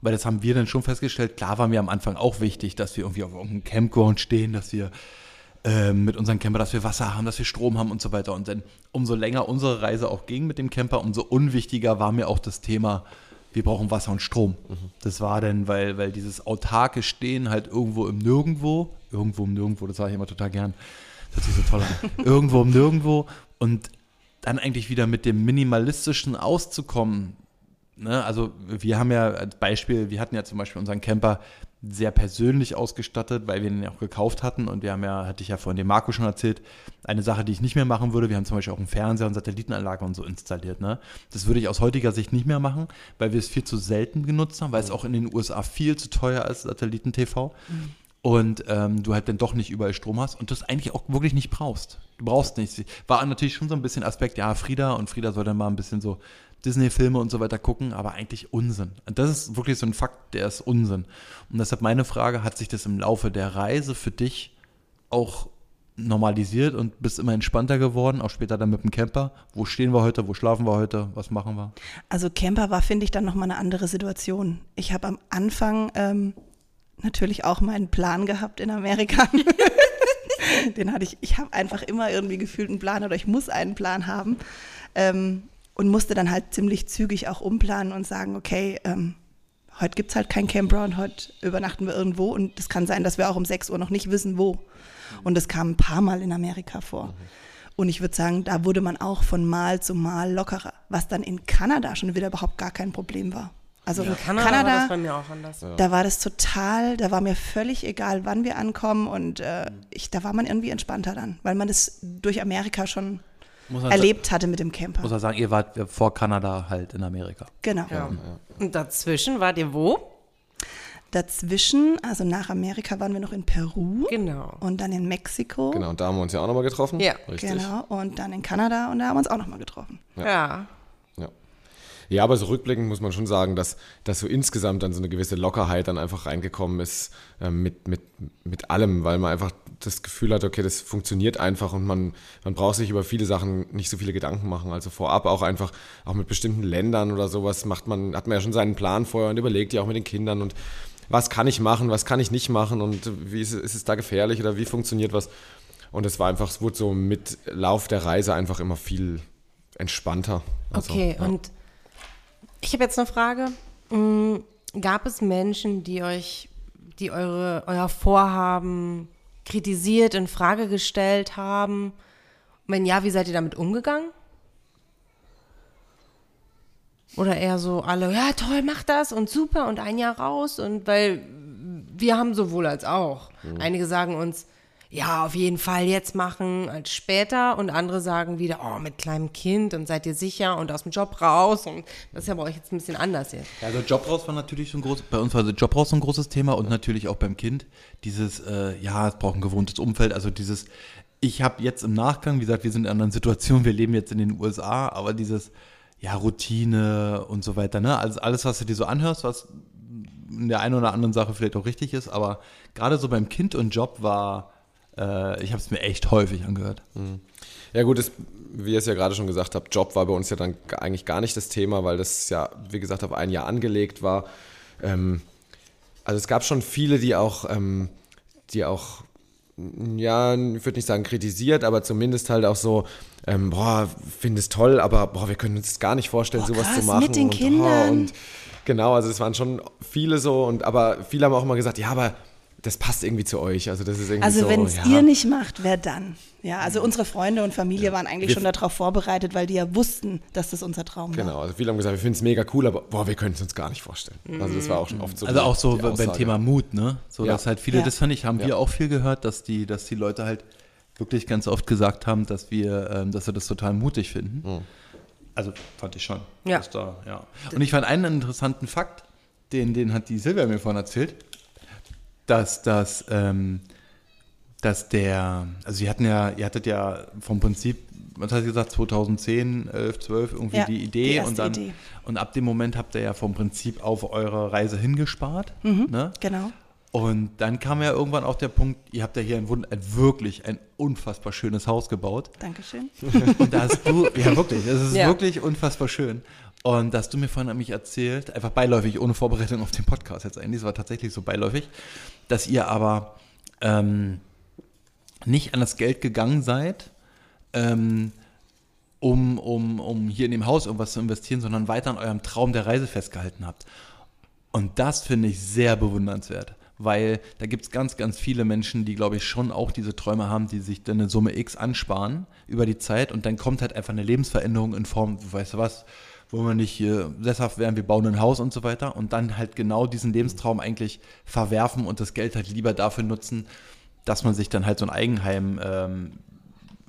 Weil das haben wir dann schon festgestellt. Klar war mir am Anfang auch wichtig, dass wir irgendwie auf irgendeinem Campground stehen, dass wir äh, mit unserem Camper, dass wir Wasser haben, dass wir Strom haben und so weiter. Und dann umso länger unsere Reise auch ging mit dem Camper, umso unwichtiger war mir auch das Thema, wir brauchen Wasser und Strom. Mhm. Das war dann, weil, weil dieses autarke Stehen halt irgendwo im Nirgendwo, irgendwo im Nirgendwo, das sage ich immer total gern, das sich so toll an, irgendwo im Nirgendwo und dann eigentlich wieder mit dem Minimalistischen auszukommen, Ne, also wir haben ja als Beispiel, wir hatten ja zum Beispiel unseren Camper sehr persönlich ausgestattet, weil wir ihn ja auch gekauft hatten und wir haben ja, hatte ich ja vorhin dem Marco schon erzählt, eine Sache, die ich nicht mehr machen würde, wir haben zum Beispiel auch einen Fernseher und Satellitenanlage und so installiert. Ne? Das würde ich aus heutiger Sicht nicht mehr machen, weil wir es viel zu selten genutzt haben, weil es auch in den USA viel zu teuer ist, Satelliten-TV. Mhm. Und ähm, du halt dann doch nicht überall Strom hast und das eigentlich auch wirklich nicht brauchst. Du brauchst nichts. War natürlich schon so ein bisschen Aspekt, ja, Frieda und Frieda soll dann mal ein bisschen so Disney-Filme und so weiter gucken, aber eigentlich Unsinn. Und das ist wirklich so ein Fakt, der ist Unsinn. Und deshalb meine Frage, hat sich das im Laufe der Reise für dich auch normalisiert und bist immer entspannter geworden, auch später dann mit dem Camper. Wo stehen wir heute, wo schlafen wir heute, was machen wir? Also Camper war, finde ich, dann nochmal eine andere Situation. Ich habe am Anfang ähm, natürlich auch meinen Plan gehabt in Amerika. Den hatte ich, ich habe einfach immer irgendwie gefühlt einen Plan oder ich muss einen Plan haben. Ähm, und musste dann halt ziemlich zügig auch umplanen und sagen, okay, ähm, heute gibt es halt kein Campground, heute übernachten wir irgendwo und es kann sein, dass wir auch um 6 Uhr noch nicht wissen, wo. Und das kam ein paar Mal in Amerika vor. Mhm. Und ich würde sagen, da wurde man auch von Mal zu Mal lockerer, was dann in Kanada schon wieder überhaupt gar kein Problem war. Also ja. in Kanada, Kanada, war das bei mir auch anders. Da war das total, da war mir völlig egal, wann wir ankommen und äh, ich, da war man irgendwie entspannter dann, weil man das durch Amerika schon erlebt hatte mit dem Camper. Muss er sagen, ihr wart vor Kanada halt in Amerika. Genau. Ja. Und dazwischen wart ihr wo? Dazwischen, also nach Amerika waren wir noch in Peru. Genau. Und dann in Mexiko. Genau, und da haben wir uns ja auch nochmal getroffen. Ja. Richtig. Genau, und dann in Kanada und da haben wir uns auch nochmal getroffen. ja. ja. Ja, aber so rückblickend muss man schon sagen, dass, dass so insgesamt dann so eine gewisse Lockerheit dann einfach reingekommen ist äh, mit, mit, mit allem, weil man einfach das Gefühl hat, okay, das funktioniert einfach und man, man braucht sich über viele Sachen nicht so viele Gedanken machen. Also vorab auch einfach, auch mit bestimmten Ländern oder sowas macht man, hat man ja schon seinen Plan vorher und überlegt ja auch mit den Kindern und was kann ich machen, was kann ich nicht machen und wie ist, ist es da gefährlich oder wie funktioniert was. Und es war einfach, es wurde so mit Lauf der Reise einfach immer viel entspannter. Also, okay, ja. und ich habe jetzt eine Frage. Hm, gab es Menschen, die euch, die eure, euer Vorhaben kritisiert, in Frage gestellt haben? wenn ja, wie seid ihr damit umgegangen? Oder eher so alle, ja toll, mach das und super und ein Jahr raus und weil wir haben sowohl als auch. Mhm. Einige sagen uns, ja, auf jeden Fall jetzt machen als später. Und andere sagen wieder, oh, mit kleinem Kind und seid ihr sicher und aus dem Job raus. Und das ist ja bei euch jetzt ein bisschen anders jetzt. Ja, also Job raus war natürlich so ein großes, bei uns war Job raus so ein großes Thema und natürlich auch beim Kind. Dieses, äh, ja, es braucht ein gewohntes Umfeld. Also dieses, ich habe jetzt im Nachgang, wie gesagt, wir sind in einer Situation, wir leben jetzt in den USA, aber dieses, ja, Routine und so weiter, ne? Also alles, was du dir so anhörst, was in der einen oder anderen Sache vielleicht auch richtig ist, aber gerade so beim Kind und Job war, äh, ich habe es mir echt häufig angehört. Mhm. Ja gut, das, wie ihr es ja gerade schon gesagt habt, Job war bei uns ja dann eigentlich gar nicht das Thema, weil das ja, wie gesagt, auf ein Jahr angelegt war. Ähm, also es gab schon viele, die auch, ähm, die auch, ja, ich würde nicht sagen kritisiert, aber zumindest halt auch so, ähm, boah, finde es toll, aber boah, wir können uns gar nicht vorstellen, boah, sowas krass, zu machen. Mit den und, Kindern. Oh, und genau, also es waren schon viele so, und aber viele haben auch immer gesagt, ja, aber das passt irgendwie zu euch. Also das ist irgendwie Also so, wenn es ja. ihr nicht macht, wer dann? Ja, also unsere Freunde und Familie ja. waren eigentlich wir schon darauf vorbereitet, weil die ja wussten, dass das unser Traum genau. war. Genau, also viele haben gesagt, wir finden es mega cool, aber boah, wir können es uns gar nicht vorstellen. Mhm. Also das war auch schon oft so. Also die, auch so beim Thema Mut, ne? So ja. dass halt viele, das fand ich, haben wir auch viel gehört, dass die, dass die Leute halt wirklich ganz oft gesagt haben, dass wir, ähm, dass wir das total mutig finden. Mhm. Also fand ich schon. Ja. Da, ja. Und ich fand einen interessanten Fakt, den, den hat die Silvia mir vorhin erzählt dass das, ähm, dass der, also sie hatten ja, ihr hattet ja vom Prinzip, was hat sie gesagt, 2010, 11, 12 irgendwie ja, die Idee die und dann Idee. und ab dem Moment habt ihr ja vom Prinzip auf eure Reise hingespart. Mhm, ne? Genau. Und dann kam ja irgendwann auch der Punkt, ihr habt ja hier ein, ein wirklich ein unfassbar schönes Haus gebaut. Dankeschön. Und da hast du, ja wirklich, es ist ja. wirklich unfassbar schön. Und da hast du mir vorhin nämlich erzählt, einfach beiläufig, ohne Vorbereitung auf den Podcast jetzt eigentlich, es war tatsächlich so beiläufig, dass ihr aber ähm, nicht an das Geld gegangen seid, ähm, um, um, um hier in dem Haus irgendwas zu investieren, sondern weiter an eurem Traum der Reise festgehalten habt. Und das finde ich sehr bewundernswert, weil da gibt es ganz, ganz viele Menschen, die, glaube ich, schon auch diese Träume haben, die sich dann eine Summe X ansparen über die Zeit und dann kommt halt einfach eine Lebensveränderung in Form, weißt du was, wollen wir nicht hier sesshaft werden, wir bauen ein Haus und so weiter und dann halt genau diesen Lebenstraum eigentlich verwerfen und das Geld halt lieber dafür nutzen, dass man sich dann halt so ein Eigenheim ähm,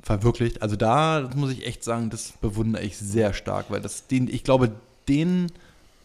verwirklicht. Also da muss ich echt sagen, das bewundere ich sehr stark, weil das den, ich glaube, den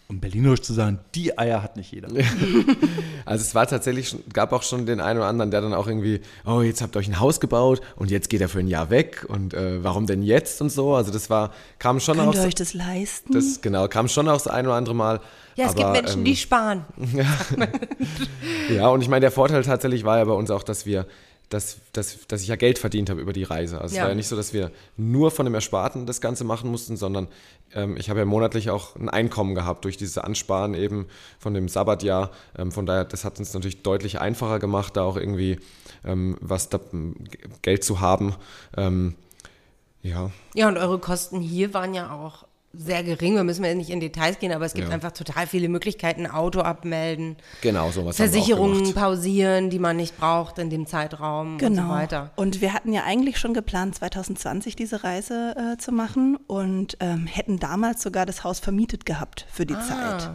um berlinerisch zu sagen, die Eier hat nicht jeder. also es war tatsächlich, gab auch schon den einen oder anderen, der dann auch irgendwie, oh, jetzt habt ihr euch ein Haus gebaut und jetzt geht er für ein Jahr weg und äh, warum denn jetzt und so. Also das war, kam schon Könnt auch. Könnt ihr euch das leisten? Das, genau, kam schon auch das ein oder andere Mal. Ja, es aber, gibt Menschen, ähm, die sparen. ja, und ich meine, der Vorteil tatsächlich war ja bei uns auch, dass wir dass, dass, dass ich ja Geld verdient habe über die Reise. Also ja. es war ja nicht so, dass wir nur von dem Ersparten das Ganze machen mussten, sondern ähm, ich habe ja monatlich auch ein Einkommen gehabt durch dieses Ansparen eben von dem Sabbatjahr. Ähm, von daher, das hat uns natürlich deutlich einfacher gemacht, da auch irgendwie ähm, was da, Geld zu haben. Ähm, ja. Ja, und eure Kosten hier waren ja auch sehr gering. Wir müssen ja nicht in Details gehen, aber es gibt ja. einfach total viele Möglichkeiten. Auto abmelden. Genau, sowas. Versicherungen pausieren, die man nicht braucht in dem Zeitraum genau. und so weiter. Und wir hatten ja eigentlich schon geplant, 2020 diese Reise äh, zu machen und ähm, hätten damals sogar das Haus vermietet gehabt für die ah. Zeit.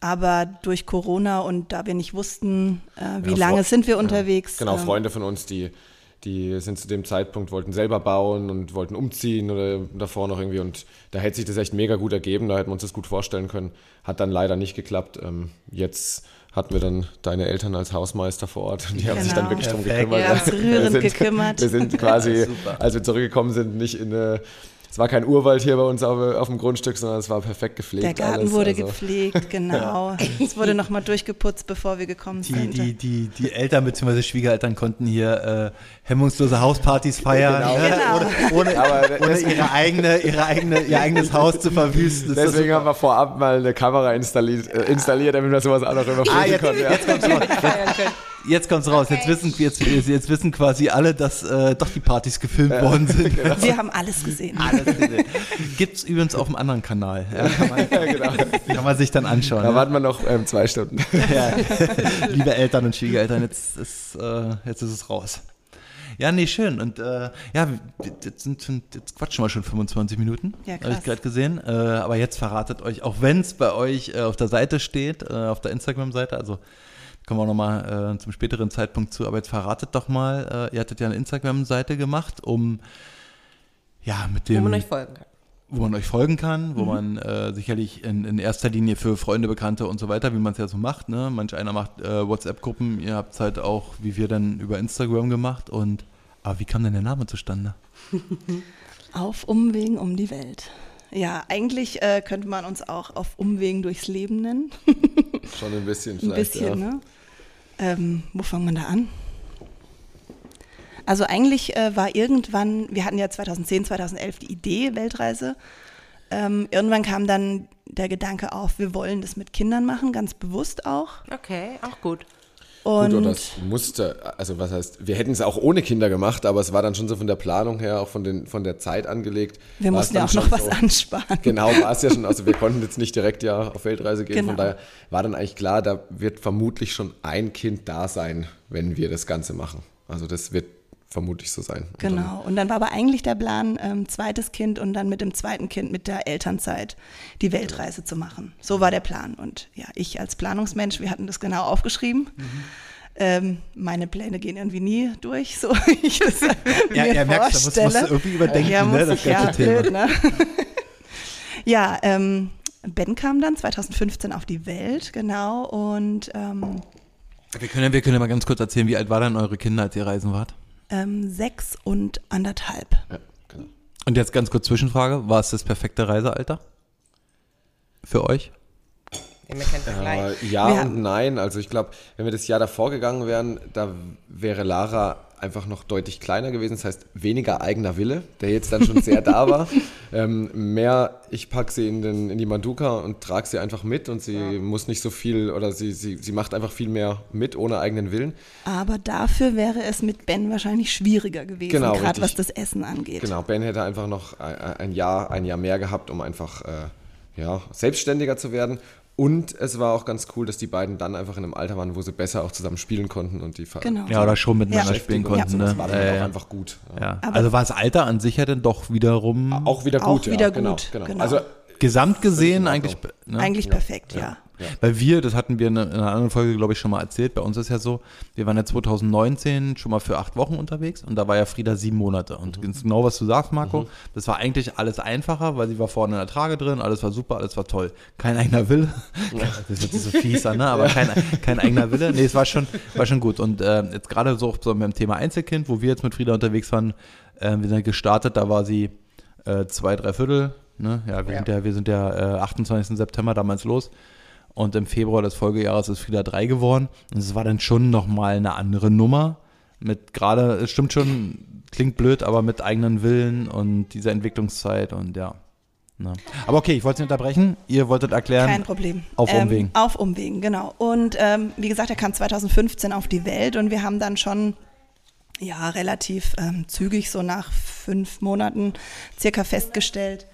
Aber durch Corona und da wir nicht wussten, äh, wie ja, lange sind wir unterwegs. Genau, ähm, Freunde von uns, die die sind zu dem Zeitpunkt, wollten selber bauen und wollten umziehen oder davor noch irgendwie. Und da hätte sich das echt mega gut ergeben, da hätten wir uns das gut vorstellen können. Hat dann leider nicht geklappt. Ähm, jetzt hatten wir dann deine Eltern als Hausmeister vor Ort und die genau. haben sich dann genau. wirklich drum gekümmert. Ja, rührend wir sind, gekümmert. Wir sind quasi, als wir zurückgekommen sind, nicht in eine es war kein Urwald hier bei uns auf, auf dem Grundstück, sondern es war perfekt gepflegt. Der Garten alles, wurde also. gepflegt, genau. Es wurde nochmal durchgeputzt, bevor wir gekommen die, sind. Die, die, die Eltern bzw. Schwiegereltern konnten hier äh, hemmungslose Hauspartys feiern, genau. Ne? Genau. ohne, ohne, ohne ihre eigene, ihre eigene, ihr eigenes Haus zu verwüsten. Das Deswegen haben wir vorab mal eine Kamera installiert, äh, installiert damit wir sowas auch noch überprüfen ah, jetzt, konnten. Jetzt kommt's. Jetzt kommt's raus. Jetzt wissen, jetzt, jetzt wissen quasi alle, dass äh, doch die Partys gefilmt ja, worden sind. Genau. Wir haben alles gesehen. Alles gesehen. Gibt's übrigens auf einem anderen Kanal. Ja, kann, man, ja, genau. kann man sich dann anschauen. Da warten wir noch ähm, zwei Stunden. Ja. Liebe Eltern und Schwiegereltern, jetzt ist, äh, jetzt ist es raus. Ja, nee, schön. Und äh, ja, jetzt, sind, jetzt quatschen wir schon 25 Minuten. Ja, Habe ich gerade gesehen. Äh, aber jetzt verratet euch, auch wenn es bei euch äh, auf der Seite steht, äh, auf der Instagram-Seite, also kommen wir auch nochmal äh, zum späteren Zeitpunkt zu, aber jetzt verratet doch mal, äh, ihr hattet ja eine Instagram-Seite gemacht, um ja mit dem. Wo man euch folgen kann. Wo man euch folgen kann, wo mhm. man äh, sicherlich in, in, erster Linie für Freunde, Bekannte und so weiter, wie man es ja so macht. Ne? Manch einer macht äh, WhatsApp-Gruppen, ihr habt es halt auch, wie wir dann über Instagram gemacht. Und aber wie kam denn der Name zustande? Auf Umwegen um die Welt. Ja, eigentlich äh, könnte man uns auch auf Umwegen durchs Leben nennen. Schon ein bisschen vielleicht. Ein bisschen, ja. ne? Ähm, wo fangen wir da an? Also eigentlich äh, war irgendwann, wir hatten ja 2010, 2011 die Idee Weltreise. Ähm, irgendwann kam dann der Gedanke auf, wir wollen das mit Kindern machen, ganz bewusst auch. Okay, auch gut. Und Gut, das musste, also was heißt, wir hätten es auch ohne Kinder gemacht, aber es war dann schon so von der Planung her, auch von, den, von der Zeit angelegt. Wir mussten ja auch noch was so, ansparen. Genau, war es ja schon, also wir konnten jetzt nicht direkt ja auf Weltreise gehen, genau. von daher war dann eigentlich klar, da wird vermutlich schon ein Kind da sein, wenn wir das Ganze machen. Also das wird vermutlich so sein. Und genau. Dann, und dann war aber eigentlich der Plan, ähm, zweites Kind und dann mit dem zweiten Kind mit der Elternzeit die Weltreise zu machen. So war der Plan. Und ja, ich als Planungsmensch, wir hatten das genau aufgeschrieben. Mhm. Ähm, meine Pläne gehen irgendwie nie durch, so ich es ja, mir ja, merkst, vorstelle. Musst, du irgendwie überdenken, ja, ne, das ganze ja, Thema. Blöd, ne? ja, ähm, Ben kam dann 2015 auf die Welt, genau, und ähm, wir können, wir können ja mal ganz kurz erzählen, wie alt waren dann eure Kinder, als ihr reisen wart? Ähm, sechs und anderthalb. Ja, genau. Und jetzt ganz kurz Zwischenfrage, war es das perfekte Reisealter für euch? Äh, ja wir und nein. Also ich glaube, wenn wir das Jahr davor gegangen wären, da wäre Lara einfach noch deutlich kleiner gewesen. Das heißt, weniger eigener Wille, der jetzt dann schon sehr da war. Ähm, mehr, ich packe sie in, den, in die Manduka und trage sie einfach mit und sie ja. muss nicht so viel oder sie, sie, sie macht einfach viel mehr mit, ohne eigenen Willen. Aber dafür wäre es mit Ben wahrscheinlich schwieriger gewesen, genau, gerade was das Essen angeht. Genau, Ben hätte einfach noch ein Jahr, ein Jahr mehr gehabt, um einfach äh, ja, selbstständiger zu werden. Und es war auch ganz cool, dass die beiden dann einfach in einem Alter waren, wo sie besser auch zusammen spielen konnten und die genau. Ja, oder schon miteinander ja. spielen konnten. Ja. Das war dann äh, auch einfach gut. Ja. Also war das Alter an sich ja dann doch wiederum. Auch wieder gut, auch wieder genau, gut. Genau, genau. Also gesamt gesehen eigentlich. Ne? Eigentlich perfekt, ja. Ja. Weil wir, das hatten wir in einer anderen Folge, glaube ich, schon mal erzählt, bei uns ist ja so, wir waren ja 2019 schon mal für acht Wochen unterwegs und da war ja Frieda sieben Monate. Und mhm. genau, was du sagst, Marco, mhm. das war eigentlich alles einfacher, weil sie war vorne in der Trage drin, alles war super, alles war toll. Kein eigener Wille. Das wird so fieser, ne? Aber kein, kein eigener Wille. Nee, es war schon, war schon gut. Und äh, jetzt gerade so, so beim Thema Einzelkind, wo wir jetzt mit Frieda unterwegs waren, äh, wir sind gestartet, da war sie äh, zwei, drei Viertel. Ne? Ja, wir ja. sind ja, wir sind ja äh, 28. September damals los. Und im Februar des Folgejahres ist Frieda 3 geworden. Und es war dann schon nochmal eine andere Nummer. Mit gerade, es stimmt schon, klingt blöd, aber mit eigenen Willen und dieser Entwicklungszeit und ja. Ne. Aber okay, ich wollte Sie unterbrechen. Ihr wolltet erklären. Kein Problem. Auf ähm, Umwegen. Auf Umwegen, genau. Und ähm, wie gesagt, er kam 2015 auf die Welt und wir haben dann schon ja relativ ähm, zügig, so nach fünf Monaten circa festgestellt,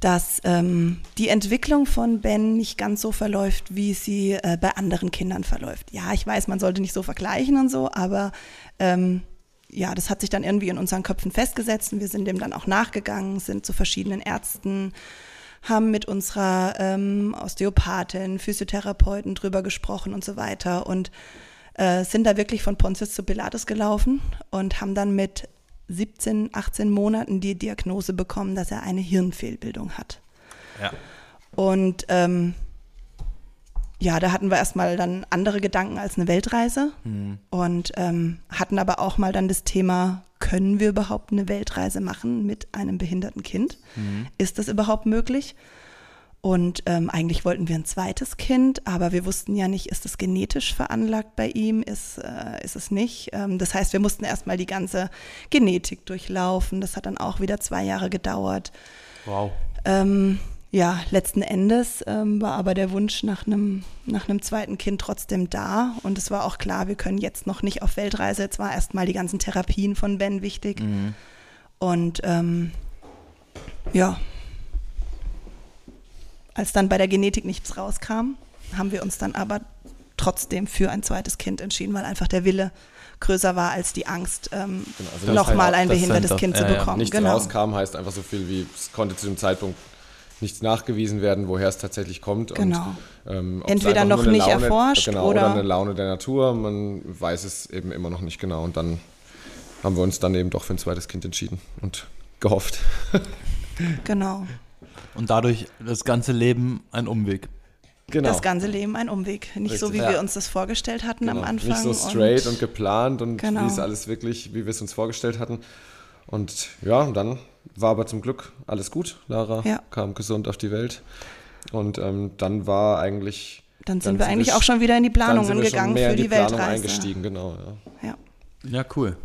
dass ähm, die Entwicklung von Ben nicht ganz so verläuft, wie sie äh, bei anderen Kindern verläuft. Ja, ich weiß, man sollte nicht so vergleichen und so, aber ähm, ja, das hat sich dann irgendwie in unseren Köpfen festgesetzt und wir sind dem dann auch nachgegangen, sind zu verschiedenen Ärzten, haben mit unserer ähm, Osteopathin, Physiotherapeuten drüber gesprochen und so weiter und äh, sind da wirklich von Pontius zu Pilatus gelaufen und haben dann mit 17, 18 Monaten die Diagnose bekommen, dass er eine Hirnfehlbildung hat. Ja. Und ähm, ja, da hatten wir erstmal dann andere Gedanken als eine Weltreise mhm. und ähm, hatten aber auch mal dann das Thema, können wir überhaupt eine Weltreise machen mit einem behinderten Kind? Mhm. Ist das überhaupt möglich? Und ähm, eigentlich wollten wir ein zweites Kind, aber wir wussten ja nicht, ist es genetisch veranlagt bei ihm, ist, äh, ist es nicht. Ähm, das heißt, wir mussten erstmal die ganze Genetik durchlaufen. Das hat dann auch wieder zwei Jahre gedauert. Wow. Ähm, ja, letzten Endes ähm, war aber der Wunsch nach einem nach einem zweiten Kind trotzdem da. Und es war auch klar, wir können jetzt noch nicht auf Weltreise. Jetzt war erstmal die ganzen Therapien von Ben wichtig. Mhm. Und ähm, ja, als dann bei der Genetik nichts rauskam, haben wir uns dann aber trotzdem für ein zweites Kind entschieden, weil einfach der Wille größer war als die Angst, ähm, genau, also nochmal ein behindertes Kind zu bekommen. Ja, ja. Nichts genau. rauskam heißt einfach so viel wie, es konnte zu dem Zeitpunkt nichts nachgewiesen werden, woher es tatsächlich kommt. Genau. Und, ähm, Entweder noch nicht Laune, erforscht genau, oder, oder eine Laune der Natur, man weiß es eben immer noch nicht genau. Und dann haben wir uns dann eben doch für ein zweites Kind entschieden und gehofft. genau. Und dadurch das ganze Leben ein Umweg. Genau. Das ganze Leben ein Umweg. Nicht Richtig, so, wie ja. wir uns das vorgestellt hatten genau. am Anfang. Nicht so straight und, und geplant und genau. wie es alles wirklich, wie wir es uns vorgestellt hatten. Und ja, und dann war aber zum Glück alles gut. Lara ja. kam gesund auf die Welt. Und ähm, dann war eigentlich. Dann sind dann wir sind eigentlich wir, auch schon wieder in die Planungen gegangen für die, die Weltreise. eingestiegen, genau. Ja. ja. ja, cool.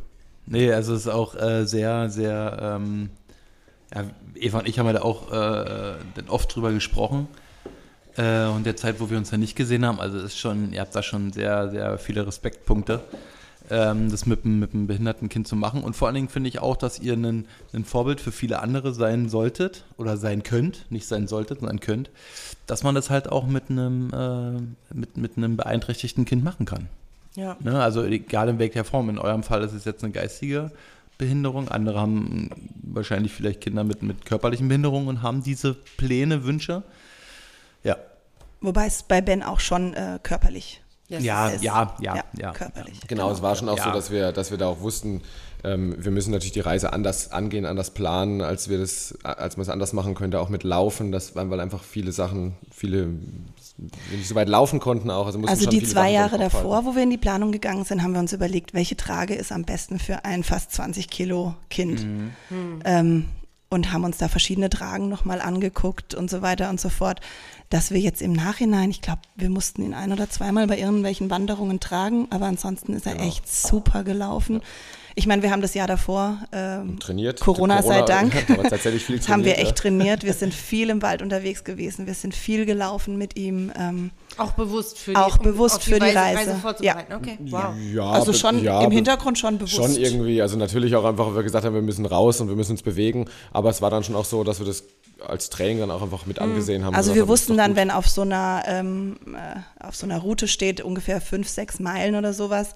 Nee, also es ist auch äh, sehr, sehr. Ähm, ja, Eva und ich haben ja da auch äh, oft drüber gesprochen. Äh, und der Zeit, wo wir uns ja nicht gesehen haben, also ist schon, ihr habt da schon sehr, sehr viele Respektpunkte ähm, das mit, mit einem behinderten Kind zu machen. Und vor allen Dingen finde ich auch, dass ihr ein, ein Vorbild für viele andere sein solltet oder sein könnt, nicht sein solltet, sondern könnt, dass man das halt auch mit einem, äh, mit, mit einem beeinträchtigten Kind machen kann. Ja. Ne? Also egal in welcher Form. In eurem Fall ist es jetzt eine geistige Behinderung. Andere haben wahrscheinlich vielleicht Kinder mit, mit körperlichen Behinderungen und haben diese Pläne, Wünsche. Ja. Wobei es bei Ben auch schon äh, körperlich ja, ja, ja, ja, ja, körperlich. Genau, genau, es war schon auch ja. so, dass wir, dass wir da auch wussten, ähm, wir müssen natürlich die Reise anders angehen, anders planen, als wir das, als man es anders machen könnte, auch mit Laufen, das, weil einfach viele Sachen, viele nicht so weit laufen konnten auch. Also, also die zwei Sachen Jahre davor, wo wir in die Planung gegangen sind, haben wir uns überlegt, welche Trage ist am besten für ein fast 20 Kilo Kind. Mhm. Ähm, und haben uns da verschiedene Tragen nochmal angeguckt und so weiter und so fort dass wir jetzt im Nachhinein, ich glaube, wir mussten ihn ein oder zweimal bei irgendwelchen Wanderungen tragen, aber ansonsten ist er genau. echt super gelaufen. Ja. Ich meine, wir haben das Jahr davor ähm, trainiert. Corona, Corona, sei Dank. Haben, tatsächlich viel trainiert, haben wir echt ja. trainiert. Wir sind viel im Wald unterwegs gewesen. Wir sind viel gelaufen mit ihm. Ähm, auch bewusst für die, auch bewusst für die, die Reise. Reise vorzubereiten. Ja. Okay. Wow. Ja, also schon ja, im Hintergrund schon bewusst. Schon irgendwie. Also natürlich auch einfach, weil wir gesagt haben, wir müssen raus und wir müssen uns bewegen. Aber es war dann schon auch so, dass wir das als Training dann auch einfach mit mhm. angesehen haben. Also wir wussten dann, wenn auf so einer ähm, äh, auf so einer Route steht ungefähr fünf, sechs Meilen oder sowas,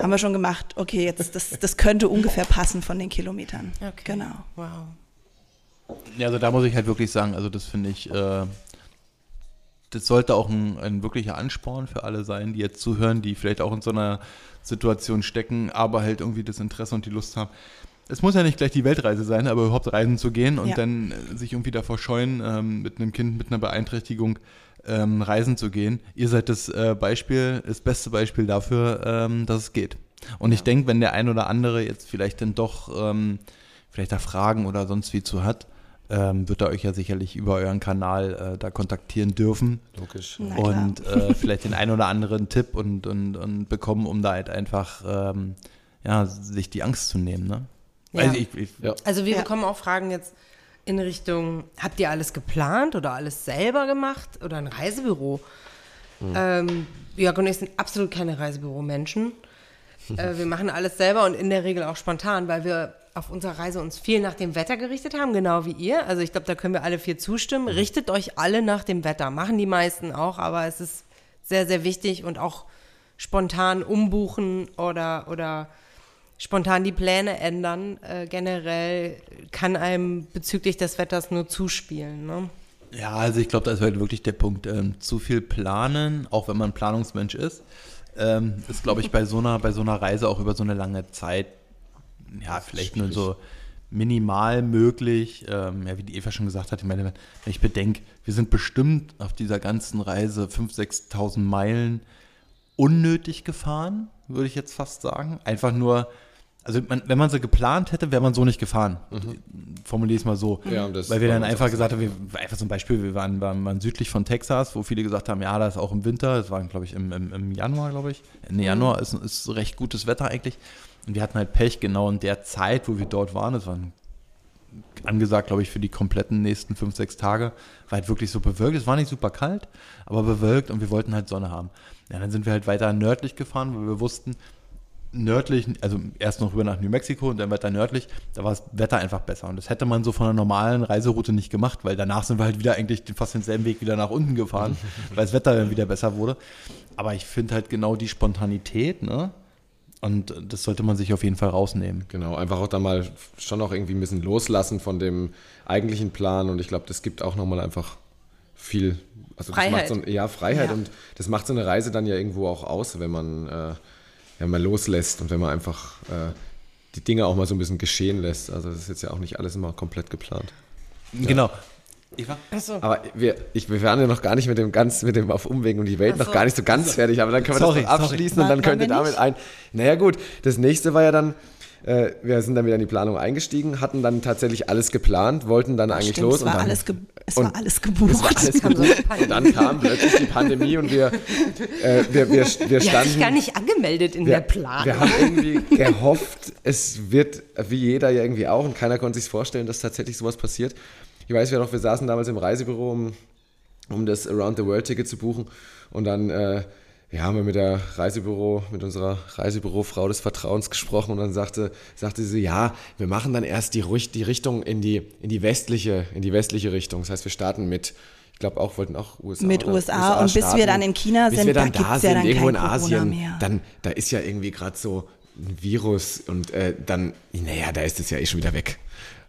haben wir schon gemacht, okay, jetzt das, das könnte ungefähr passen von den Kilometern. Okay. Genau. Wow. Ja, also da muss ich halt wirklich sagen, also das finde ich, äh, das sollte auch ein, ein wirklicher Ansporn für alle sein, die jetzt zuhören, die vielleicht auch in so einer Situation stecken, aber halt irgendwie das Interesse und die Lust haben. Es muss ja nicht gleich die Weltreise sein, aber überhaupt reisen zu gehen und ja. dann äh, sich irgendwie davor scheuen, ähm, mit einem Kind mit einer Beeinträchtigung ähm, reisen zu gehen. Ihr seid das äh, Beispiel, das beste Beispiel dafür, ähm, dass es geht. Und ja. ich denke, wenn der ein oder andere jetzt vielleicht dann doch ähm, vielleicht da Fragen oder sonst wie zu hat, ähm, wird er euch ja sicherlich über euren Kanal äh, da kontaktieren dürfen. Logisch. Und äh, vielleicht den ein oder anderen Tipp und, und, und bekommen, um da halt einfach ähm, ja, sich die Angst zu nehmen. Ne? Ja. Also, ich, ich, ja. also wir bekommen auch Fragen jetzt, in Richtung, habt ihr alles geplant oder alles selber gemacht oder ein Reisebüro? Mhm. Ähm, Jörg und ich sind absolut keine Reisebüro-Menschen. äh, wir machen alles selber und in der Regel auch spontan, weil wir auf unserer Reise uns viel nach dem Wetter gerichtet haben, genau wie ihr. Also ich glaube, da können wir alle vier zustimmen. Mhm. Richtet euch alle nach dem Wetter. Machen die meisten auch, aber es ist sehr, sehr wichtig und auch spontan umbuchen oder, oder spontan die Pläne ändern, äh, generell kann einem bezüglich des Wetters nur zuspielen. Ne? Ja, also ich glaube, das ist halt wirklich der Punkt. Ähm, zu viel planen, auch wenn man Planungsmensch ist, ähm, ist, glaube ich, bei so, einer, bei so einer Reise auch über so eine lange Zeit, ja, vielleicht nur so minimal möglich. Ähm, ja, wie die Eva schon gesagt hat, ich meine, wenn ich bedenke, wir sind bestimmt auf dieser ganzen Reise 5.000, 6.000 Meilen unnötig gefahren, würde ich jetzt fast sagen. Einfach nur, also man, wenn man sie geplant hätte, wäre man so nicht gefahren. Mhm. Formuliere es mal so. Ja, Weil wir dann einfach gesagt haben, wir, einfach zum Beispiel, wir waren, waren, waren, südlich von Texas, wo viele gesagt haben, ja, da ist auch im Winter, das war, glaube ich, im, im, im, Januar, glaube ich. Ende mhm. Januar ist, ist recht gutes Wetter eigentlich. Und wir hatten halt Pech genau in der Zeit, wo wir dort waren. Das war angesagt, glaube ich, für die kompletten nächsten fünf, sechs Tage. War halt wirklich so bewölkt. Es war nicht super kalt, aber bewölkt und wir wollten halt Sonne haben. Ja, dann sind wir halt weiter nördlich gefahren, weil wir wussten, nördlich, also erst noch rüber nach New Mexico und dann weiter nördlich, da war das Wetter einfach besser. Und das hätte man so von einer normalen Reiseroute nicht gemacht, weil danach sind wir halt wieder eigentlich fast denselben Weg wieder nach unten gefahren, weil das Wetter dann wieder besser wurde. Aber ich finde halt genau die Spontanität, ne? Und das sollte man sich auf jeden Fall rausnehmen. Genau, einfach auch da mal schon auch irgendwie ein bisschen loslassen von dem eigentlichen Plan. Und ich glaube, das gibt auch nochmal einfach viel, also Freiheit. das macht so, ja, Freiheit. Ja. Und das macht so eine Reise dann ja irgendwo auch aus, wenn man äh, wenn man loslässt und wenn man einfach äh, die Dinge auch mal so ein bisschen geschehen lässt. Also das ist jetzt ja auch nicht alles immer komplett geplant. Genau. Eva? Achso. Aber wir, ich, wir waren ja noch gar nicht mit dem ganz, mit dem auf Umwegen um die Welt so. noch gar nicht so ganz fertig. Aber dann können wir sorry, das abschließen sorry. und dann könnt ihr damit ein. Naja gut, das nächste war ja dann, äh, wir sind dann wieder in die Planung eingestiegen, hatten dann tatsächlich alles geplant, wollten dann eigentlich Stimmt, los. Es war, dann, alles, es war alles gebucht. Es war alles gebucht. und dann kam plötzlich die Pandemie und wir, äh, wir, wir, wir standen. Sich gar nicht angemeldet in wir, der Planung. Wir haben irgendwie gehofft, es wird wie jeder ja irgendwie auch und keiner konnte sich vorstellen, dass tatsächlich sowas passiert. Ich weiß ja noch, wir saßen damals im Reisebüro, um, um das Around the World Ticket zu buchen und dann äh, ja, haben wir mit der Reisebüro, mit unserer Reisebürofrau des Vertrauens gesprochen und dann sagte, sagte sie, ja, wir machen dann erst die, die Richtung in die, in die westliche, in die westliche Richtung. Das heißt, wir starten mit, ich glaube auch, wollten auch USA. Mit USA, USA, und bis wir dann in China sind, dann da, da sind, ja dann irgendwo kein in Asien, mehr. dann, da ist ja irgendwie gerade so ein Virus und äh, dann, naja, da ist es ja eh schon wieder weg.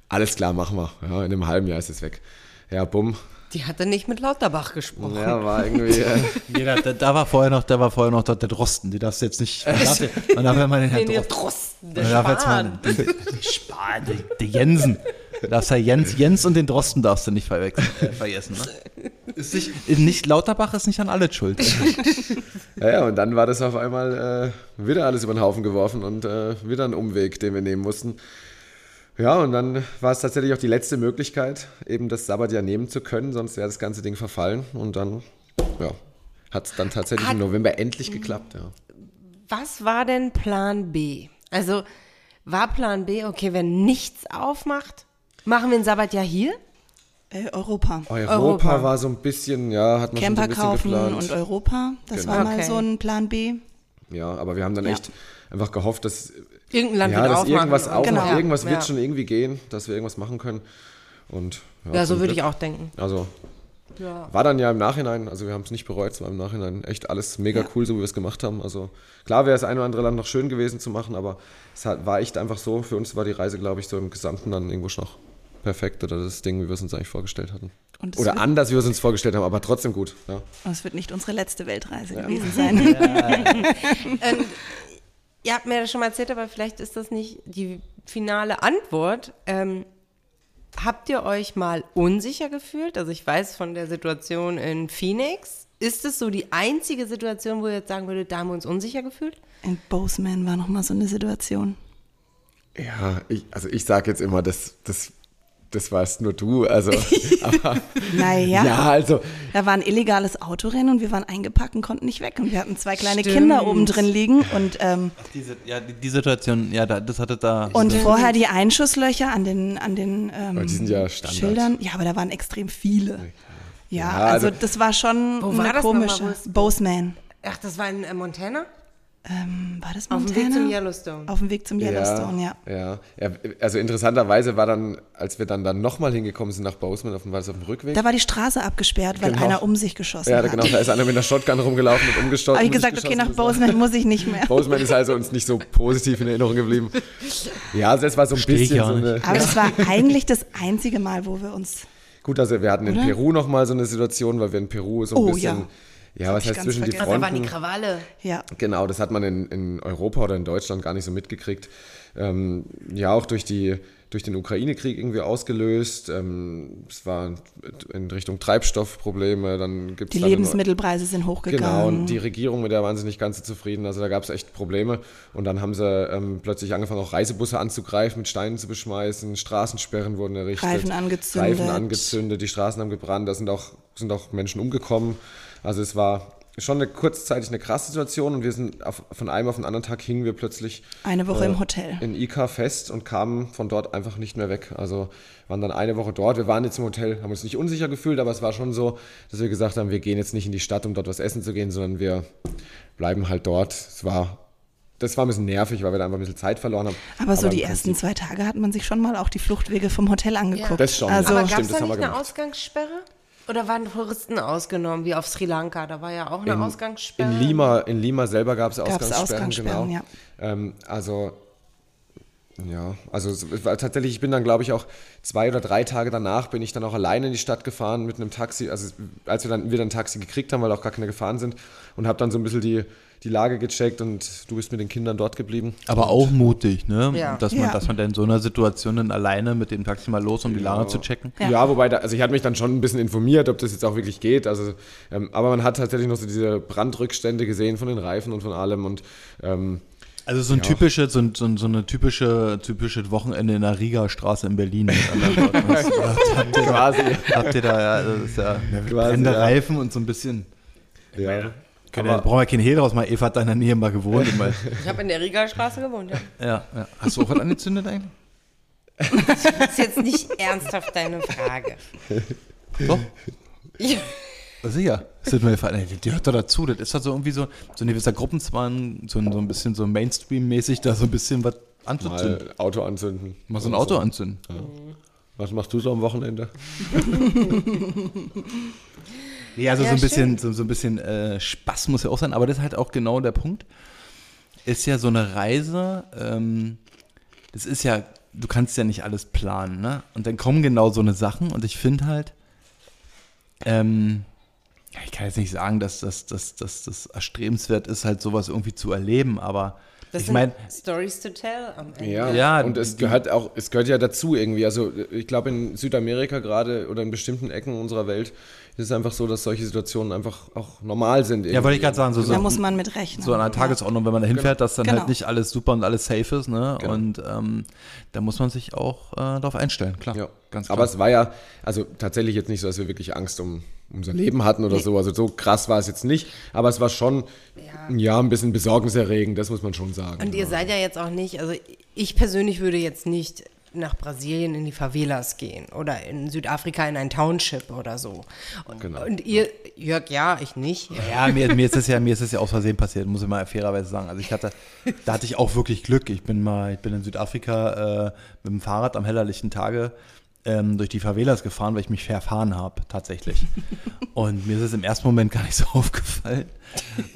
Alles klar, machen wir. Ja, in einem halben Jahr ist es weg. Ja, bumm, die hatte nicht mit Lauterbach gesprochen. Ja, war irgendwie. Äh nee, da, da, war vorher noch, da war vorher noch der, der Drosten. Die darfst du jetzt nicht. Man darf, man darf ja mal den Herrn nee, Drosten. Drosten der Spahn. Jetzt mal, den, den, Spahn, der, der Jensen. Du darfst ja Jens, Jens und den Drosten darfst du nicht verwechseln, äh, vergessen. Ne? Ist nicht, nicht, Lauterbach ist nicht an alles schuld. ja, ja, und dann war das auf einmal äh, wieder alles über den Haufen geworfen und äh, wieder ein Umweg, den wir nehmen mussten. Ja, und dann war es tatsächlich auch die letzte Möglichkeit, eben das Sabbatjahr nehmen zu können, sonst wäre das ganze Ding verfallen. Und dann, ja, hat es dann tatsächlich hat, im November endlich geklappt, ja. Was war denn Plan B? Also war Plan B, okay, wenn nichts aufmacht, machen wir ein Sabbatjahr hier? Äh, Europa. Europa. Europa. war so ein bisschen, ja, hat man Camper schon so ein bisschen kaufen geplant. und Europa, das genau. war mal okay. so ein Plan B. Ja, aber wir haben dann ja. echt einfach gehofft, dass Irgendein Land ja, wird dass aufmachen. irgendwas aufmacht, Genau. irgendwas wird Ja. schon irgendwie gehen, dass wir irgendwas machen können. Und Ja, so zum würde ich auch denken. Also Ja. war dann ja im Nachhinein, also wir haben es nicht bereut, es war im Nachhinein echt alles mega Ja. cool, so wie wir es gemacht haben. Also klar wäre das eine oder andere Land noch schön gewesen zu machen, aber es hat, war echt einfach so. Für uns war die Reise, glaube ich, so im Gesamten dann irgendwo schon noch perfekt oder das Ding, wie wir es uns eigentlich vorgestellt hatten. Oder wird, anders, wie wir es uns vorgestellt haben, aber trotzdem gut. Ja. und es wird nicht unsere letzte Weltreise gewesen sein. Ähm, ihr habt mir das schon mal erzählt, aber vielleicht ist das nicht die finale Antwort. Ähm, habt ihr euch mal unsicher gefühlt? Also ich weiß von der Situation in Phoenix. Ist es so die einzige Situation, wo ihr jetzt sagen würdet, da haben wir uns unsicher gefühlt? In Bozeman war nochmal so eine Situation. Ja, ich, also ich sage jetzt immer, das, das, das warst nur du. Also, aber, Naja, ja, also da war ein illegales Autorennen und wir waren eingepackt und konnten nicht weg. Und wir hatten zwei kleine Stimmt. Kinder oben drin liegen und, ähm, Diese, ja, die, die Situation, ja, da, das hatte da. und vorher die Einschusslöcher an den, an den ähm, Aber die sind ja Standard. Schildern. Ja, aber da waren extrem viele. Ja, Ja, also, also- das war schon Wo war komische. Bozeman. Ach, das war in äh, Montana? Ähm, war das Auf Montana? dem Weg zum Yellowstone. Auf dem Weg zum Yellowstone, ja. ja. ja. Also interessanterweise war dann, als wir dann, dann nochmal hingekommen sind nach Bozeman, auf dem, war das auf dem Rückweg? Da war die Straße abgesperrt, weil Genau. einer um sich geschossen ja, hat. genau, da ist einer mit einer Shotgun rumgelaufen und umgestoßen. Habe ich gesagt, okay, nach Bozeman muss ich nicht mehr. Bozeman ist also uns nicht so positiv in Erinnerung geblieben. Ja, also das war so ein ich bisschen so eine. Aber das war eigentlich das einzige Mal, wo wir uns. Gut, also wir hatten in Oder? Peru nochmal so eine Situation, weil wir in Peru so ein Oh, bisschen. ja. Ja, was ich heißt zwischen die vergessen. Ach, da waren die Fronten? Krawalle. Ja. Genau, das hat man in, in Europa oder in Deutschland gar nicht so mitgekriegt. Ähm, ja, auch durch, die, durch den Ukraine-Krieg irgendwie ausgelöst. Ähm, es war in Richtung Treibstoffprobleme. Dann gibt's Die dann Lebensmittelpreise sind hochgegangen. Genau, und die Regierung mit der waren sie nicht ganz so zufrieden. Also da gab es echt Probleme. Und dann haben sie ähm, plötzlich angefangen, auch Reisebusse anzugreifen, mit Steinen zu beschmeißen. Straßensperren wurden errichtet. Reifen angezündet. Reifen angezündet, die Straßen haben gebrannt. Da sind auch, sind auch Menschen umgekommen. Also es war schon eine kurzzeitig eine krasse Situation und wir sind auf, von einem auf den anderen Tag hingen wir plötzlich Eine Woche im Hotel. in IK fest und kamen von dort einfach nicht mehr weg. Also waren dann eine Woche dort. Wir waren jetzt im Hotel, haben uns nicht unsicher gefühlt, aber es war schon so, dass wir gesagt haben, wir gehen jetzt nicht in die Stadt, um dort was essen zu gehen, sondern wir bleiben halt dort. Es war, das war ein bisschen nervig, weil wir da einfach ein bisschen Zeit verloren haben. Aber so im die ersten zwei Tage hat man sich schon mal auch die Fluchtwege vom Hotel angeguckt. Das schon, Also, Aber Stimmt, gab es da nicht eine. Ausgangssperre? Oder waren Touristen ausgenommen, wie auf Sri Lanka? Da war ja auch eine Ausgangssperre. In Lima, in Lima selber gab es Ausgangssperren, Ausgangssperren, genau. ja. Ähm, also ja, also tatsächlich, ich bin dann glaube ich auch zwei oder drei Tage danach bin ich dann auch alleine in die Stadt gefahren mit einem Taxi, also als wir dann wieder ein Taxi gekriegt haben, weil auch gar keine gefahren sind und habe dann so ein bisschen die, die Lage gecheckt und du bist mit den Kindern dort geblieben. Aber auch mutig, ne? Ja. Dass, man, Ja. dass man dann in so einer Situation dann alleine mit dem Taxi mal los, um die Lage zu checken. Ja. Ja, wobei, da, also ich hatte mich dann schon ein bisschen informiert, ob das jetzt auch wirklich geht. Also, ähm, aber man hat tatsächlich noch so diese Brandrückstände gesehen von den Reifen und von allem und ähm, Also so ein typische, so, ein, so, ein, so, eine typische, typische Wochenende in der Riga-Straße in Berlin. habt, ihr, Quasi. habt ihr da, ja, das ist ja, Quasi, ja. Reifen und so ein bisschen. Ja. Können ja, brauchen wir keinen Hehl draus machen. Eva hat da in der Nähe mal gewohnt. ich habe in der Riga-Straße gewohnt, ja. ja. ja. Hast du auch was angezündet eigentlich? Das ist jetzt nicht ernsthaft deine Frage. Doch. Ja. Sicher. Die gehört da dazu. Das ist halt so irgendwie so, so ein gewisser Gruppenzwang, so, ein, so ein bisschen so Mainstream-mäßig, da so ein bisschen was anzuzünden. Mal Auto anzünden. Mal so ein Auto so. anzünden. Ja. Was machst du so am Wochenende? nee, also ja, so ein bisschen, so, so, ein bisschen äh, Spaß muss ja auch sein, aber das ist halt auch genau der Punkt. Ist ja so eine Reise, ähm, das ist ja, du kannst ja nicht alles planen, ne? Und dann kommen genau so eine Sachen und ich finde halt, ähm, ich kann jetzt nicht sagen, dass das, dass, dass, das erstrebenswert ist, halt sowas irgendwie zu erleben, aber das ich meine Stories to tell am Ende. Ja, ja und es gehört auch, es gehört ja dazu irgendwie. Also ich glaube in Südamerika gerade oder in bestimmten Ecken unserer Welt ist es einfach so, dass solche Situationen einfach auch normal sind. Irgendwie. Ja, wollte ich gerade sagen, so, so, da muss man mit rechnen. So an einer Tagesordnung, wenn man da hinfährt, genau. dass dann halt genau. halt nicht alles super und alles safe ist, ne? Genau. Und ähm, da muss man sich auch äh, darauf einstellen, klar. Ja. Ganz klar. Aber es war ja, also tatsächlich jetzt nicht so, dass wir wirklich Angst um unser Leben hatten oder nee. so. Also so krass war es jetzt nicht, aber es war schon ja. ja ein bisschen besorgniserregend, das muss man schon sagen. Und ihr seid ja jetzt auch nicht, also ich persönlich würde jetzt nicht nach Brasilien in die Favelas gehen oder in Südafrika in ein Township oder so. Und, genau. und ihr, Jörg, ja, ich nicht. Ja, mir, mir, ist es ja, mir ist es ja aus Versehen passiert, muss ich mal fairerweise sagen. Also ich hatte, da hatte ich auch wirklich Glück. Ich bin mal, ich bin in Südafrika äh, mit dem Fahrrad am hellerlichten Tage ähm, durch die Favelas gefahren, weil ich mich verfahren habe, tatsächlich. und mir ist es im ersten Moment gar nicht so aufgefallen.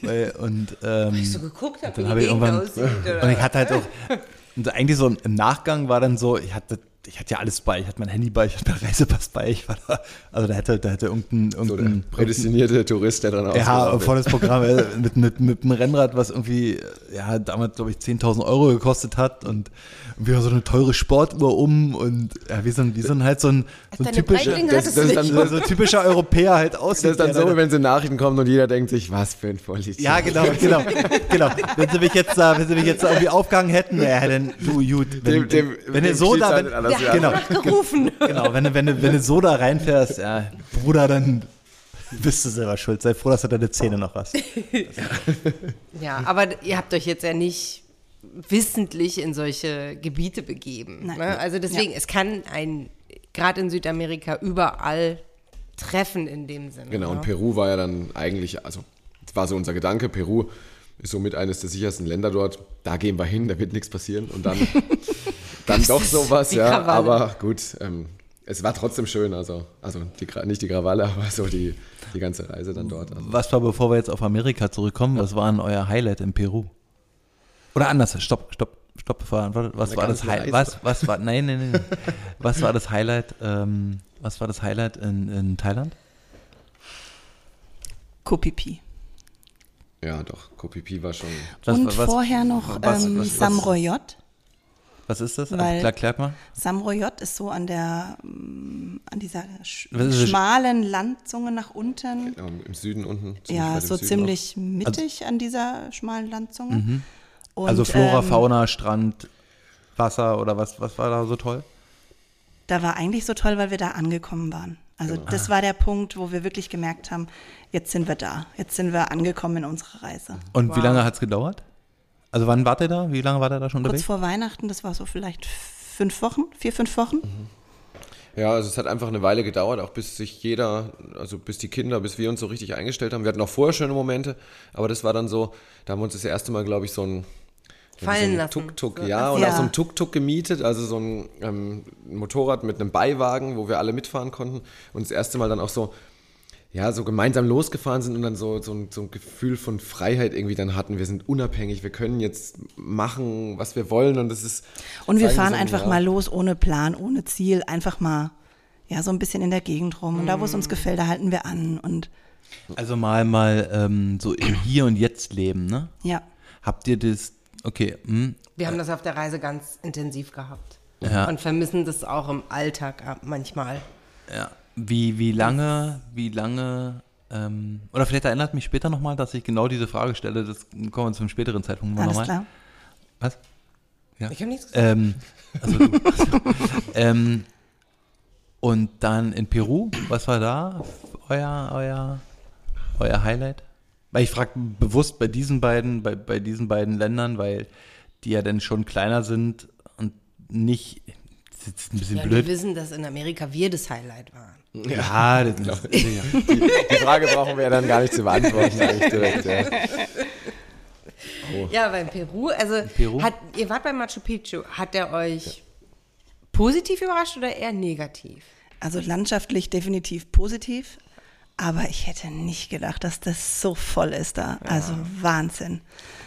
Weil, und ähm, weil ich so geguckt habe, dann habe ich irgendwann aussieht, und ich hatte halt auch und eigentlich so im Nachgang war dann so, ich hatte ich hatte ja alles bei. Ich hatte mein Handy bei, ich hatte meinen Reisepass bei. Ich war da, also da hätte, da hätte irgendein, irgendein so prädestinierte Tourist, der dann auch. Ja, volles Programm äh, mit, mit, mit einem Rennrad, was irgendwie, ja, damals, glaube ich, 10.000 Euro gekostet hat und wir so eine teure Sportuhr um und ja, wir sind, wir sind halt so ein, so ein typischer, das, das ist dann so, so typischer Europäer halt aussieht. Das ist dann so, wenn sie Nachrichten kommen und jeder denkt sich, was für ein Vollidiot. Ja, genau, genau, genau. Wenn sie mich jetzt, wenn sie mich jetzt irgendwie aufgehangen hätten, ja, dann du, gut. Wenn, dem, dem, wenn dem du so da, wenn, ja, genau, gerufen. genau, wenn wenn du, wenn du so da reinfährst, ja, Bruder, dann bist du selber schuld. Sei froh, dass du deine Zähne noch hast. ja, aber ihr habt euch jetzt ja nicht wissentlich in solche Gebiete begeben. Ne? Also deswegen, ja. es kann ein, gerade in Südamerika, überall treffen in dem Sinne. Genau, ne? und Peru war ja dann eigentlich, also das war so unser Gedanke, Peru ist somit eines der sichersten Länder dort. Da gehen wir hin, da wird nichts passieren. Und dann, dann doch sowas, ja. Krawalle. Aber gut, ähm, es war trotzdem schön, also, also die, nicht die Krawalle, aber so die, die ganze Reise dann dort. Also. Was war, bevor wir jetzt auf Amerika zurückkommen, ja. was war denn euer Highlight in Peru? Oder anders, stopp, stopp, stopp, was war das Highlight? Was, was war, nein, nein, nein, was war das Highlight, ähm, was war das Highlight in, in Thailand? Kopipi. Ja, doch, Kopipi war schon. Was, Und was, vorher noch was, ähm, Samroyot. Was ist das? Weil Klar, klärt mal. Samroyot ist so an der, mm, an dieser sch schmalen Landzunge nach unten. Genau, im Süden unten. Ja, so Süden ziemlich auch. mittig also, an dieser schmalen Landzunge. Mhm. Und, also Flora, ähm, Fauna, Strand, Wasser oder was, was war da so toll? Da war eigentlich so toll, weil wir da angekommen waren. Also genau. das war der Punkt, wo wir wirklich gemerkt haben, jetzt sind wir da, jetzt sind wir angekommen in unserer Reise. Und wow. wie lange hat es gedauert? Also wann wart ihr da? Wie lange war ihr da schon unterwegs? Kurz vor Weihnachten, das war so vielleicht fünf Wochen, vier, fünf Wochen. Mhm. Ja, also es hat einfach eine Weile gedauert, auch bis sich jeder, also bis die Kinder, bis wir uns so richtig eingestellt haben. Wir hatten auch vorher schöne Momente, aber das war dann so, da haben wir uns das erste Mal, glaube ich, so ein fallen so lassen. Tuk-Tuk, so, ja, und ja. auch so ein Tuk-Tuk gemietet, also so ein ähm, Motorrad mit einem Beiwagen, wo wir alle mitfahren konnten. Und das erste Mal dann auch so, ja, so gemeinsam losgefahren sind und dann so, so, ein, so ein Gefühl von Freiheit irgendwie dann hatten. Wir sind unabhängig, wir können jetzt machen, was wir wollen und das ist. Und wir fahren so, einfach ja. mal los, ohne Plan, ohne Ziel, einfach mal, ja, so ein bisschen in der Gegend rum. Und da, wo es uns mm. gefällt, da halten wir an und. Also mal, mal ähm, so im Hier und Jetzt leben, ne? Ja. Habt ihr das Okay. Hm. Wir haben das auf der Reise ganz intensiv gehabt. Ja. Und vermissen das auch im Alltag manchmal. Ja. Wie, wie lange, wie lange, ähm, oder vielleicht erinnert mich später nochmal, dass ich genau diese Frage stelle, das kommen wir zum späteren Zeitpunkt nochmal. Klar. Was? Ja. Ich habe nichts gesagt. Ähm, also du, ähm, und dann in Peru, was war da euer, euer, euer Highlight? Weil ich frage bewusst bei diesen beiden, bei, bei diesen beiden Ländern, weil die ja dann schon kleiner sind und nicht. Das ist ein bisschen ja, blöd. Wir wissen, dass in Amerika wir das Highlight waren. Ja, das ist, ja. Die, die, Frage brauchen wir ja dann gar nicht zu beantworten, eigentlich direkt. Ja. Oh. Ja, aber in Peru, also Peru? Hat, ihr wart bei Machu Picchu, hat der euch positiv überrascht oder eher negativ? Also landschaftlich definitiv positiv, aber ich hätte nicht gedacht, dass das so voll ist da. Ja. Also Wahnsinn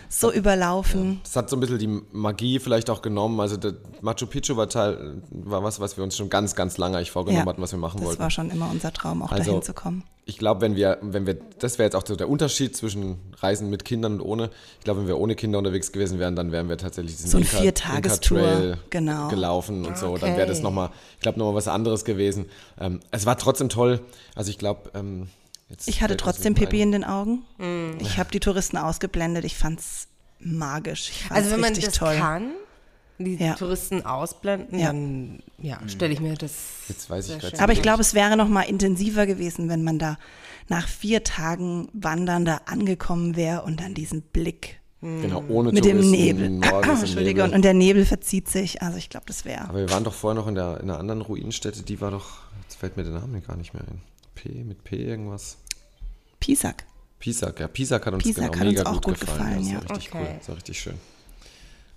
so überlaufen. Es hat so ein bisschen die Magie vielleicht auch genommen. Also der Machu Picchu war Teil, war was, was wir uns schon ganz, ganz lange eigentlich vorgenommen ja, hatten, was wir machen das wollten. Das war schon immer unser Traum, auch also, dahin zu kommen. Ich glaube, wenn wir, wenn wir, das wäre jetzt auch so der Unterschied zwischen Reisen mit Kindern und ohne. Ich glaube, wenn wir ohne Kinder unterwegs gewesen wären, dann wären wir tatsächlich diesen so ein Viertagestour genau. gelaufen und okay. so. Dann wäre das nochmal, ich glaube, nochmal was anderes gewesen. Ähm, es war trotzdem toll. Also ich glaube, ähm, Jetzt ich hatte trotzdem Pipi in den Augen. Mm. Ich habe die Touristen ausgeblendet. Ich fand es magisch. Ich also wenn man das toll. kann, die ja. Touristen ausblenden, ja. dann ja, mhm. stelle ich mir das. Jetzt weiß ich gerade. Aber ich glaube, es wäre noch mal intensiver gewesen, wenn man da nach vier Tagen Wandern da angekommen wäre und dann diesen Blick mhm. Genau, ohne mit Touristen, dem Nebel. Entschuldige, und der Nebel verzieht sich. Also ich glaube, das wäre. Aber wir waren doch vorher noch in der in einer anderen Ruinenstätte, die war doch, jetzt fällt mir der Name gar nicht mehr ein. P, mit P irgendwas. Pisak. Pisak, ja, Pisak hat uns Pisak genau, hat mega uns auch gut, gefallen. gefallen ja. Das war richtig okay. cool, das war richtig schön.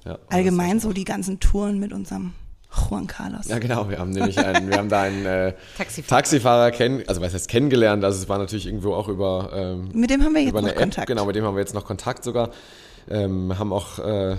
Ja, Allgemein so die ganzen Touren mit unserem Juan Carlos. Ja, genau. Wir haben nämlich einen, wir haben da einen äh, Taxifahrer, Taxifahrer kennen, also was heißt kennengelernt. Also es war natürlich irgendwo auch über ähm, mit dem haben wir jetzt noch App, Kontakt. Genau, mit dem haben wir jetzt noch Kontakt sogar. Ähm, haben auch äh,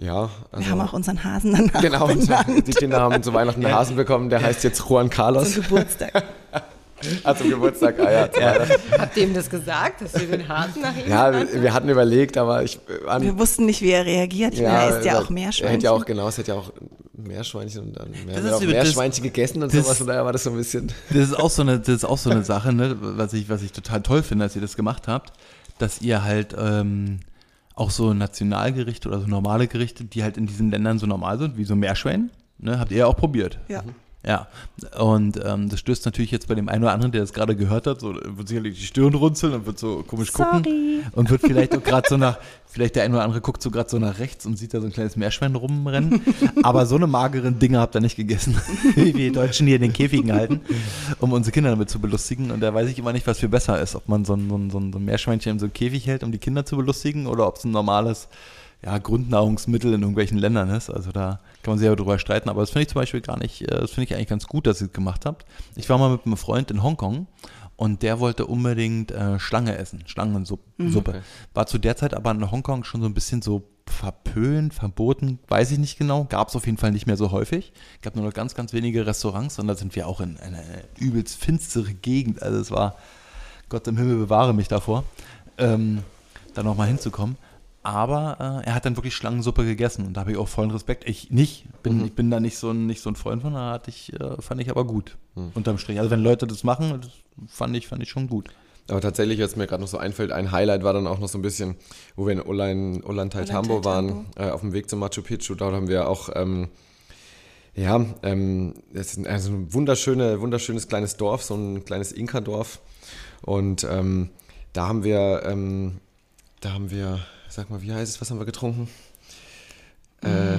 ja, also, wir haben auch unseren Hasen dann Genau, die Kinder haben zu Weihnachten einen Hasen bekommen, der heißt jetzt Juan Carlos. Zum Geburtstag. Ah, zum Geburtstag, ah ja. ja. Habt ihr ihm das gesagt, dass wir den Hasen nach ihm Ja, wir, wir, hatten überlegt, aber ich... An, wir wussten nicht, wie er reagiert. Ich ja, meine, er isst ja auch Meerschweinchen. Er hätte ja auch, genau, es hätte ja auch Meerschweinchen und dann mehr, das auch Meerschweinchen das, gegessen und das, sowas, und daher war das so ein bisschen... Das ist auch so eine, das ist auch so eine Sache, ne, was, ich, was ich total toll finde, dass ihr das gemacht habt, dass ihr halt... Ähm, auch so Nationalgerichte oder so normale Gerichte, die halt in diesen Ländern so normal sind, wie so Meerschwein, ne, habt ihr ja auch probiert. Ja. Mhm. Ja, und ähm, das stößt natürlich jetzt bei dem einen oder anderen, der das gerade gehört hat, so wird sicherlich die Stirn runzeln und wird so komisch Sorry. gucken und wird vielleicht auch gerade so nach, vielleicht der eine oder andere guckt so gerade so nach rechts und sieht da so ein kleines Meerschwein rumrennen. Aber so eine mageren Dinge habt ihr nicht gegessen, wie wir Deutschen hier in den Käfigen halten, um unsere Kinder damit zu belustigen. Und da weiß ich immer nicht, was viel besser ist, ob man so ein, so ein, so ein Meerschweinchen in so einem Käfig hält, um die Kinder zu belustigen, oder ob es ein normales ja, Grundnahrungsmittel in irgendwelchen Ländern ist. Also da kann man sich aber drüber streiten. Aber das finde ich zum Beispiel gar nicht, äh, das finde ich eigentlich ganz gut, dass ihr es gemacht habt. Ich war mal mit einem Freund in Hongkong und der wollte unbedingt äh, Schlange essen, Schlangensuppe. Mhm. Okay. War zu der Zeit aber in Hongkong schon so ein bisschen so verpönt, verboten, weiß ich nicht genau. Gab es auf jeden Fall nicht mehr so häufig. Gab nur noch ganz, ganz wenige Restaurants und da sind wir auch in eine übelst finstere Gegend. Also es war, Gott im Himmel bewahre mich davor, ähm, da nochmal hinzukommen. Aber äh, er hat dann wirklich Schlangensuppe gegessen und da habe ich auch vollen Respekt. Ich nicht, bin, mhm. ich bin da nicht so ein, nicht so ein Freund von, da hatte ich, äh, fand ich aber gut, mhm. unterm Strich. Also wenn Leute das machen, das fand ich, fand ich schon gut. Aber tatsächlich, was mir gerade noch so einfällt, ein Highlight war dann auch noch so ein bisschen, wo wir in Ulan, Ollantay Tambo waren, äh, auf dem Weg zum Machu Picchu. Dort haben wir auch, ähm, ja, ähm, das ist ein, also ein wunderschöne, wunderschönes kleines Dorf, so ein kleines Inka-Dorf. Und ähm, da haben wir, ähm, da haben wir, Sag mal, wie heißt es? Was haben wir getrunken? Äh,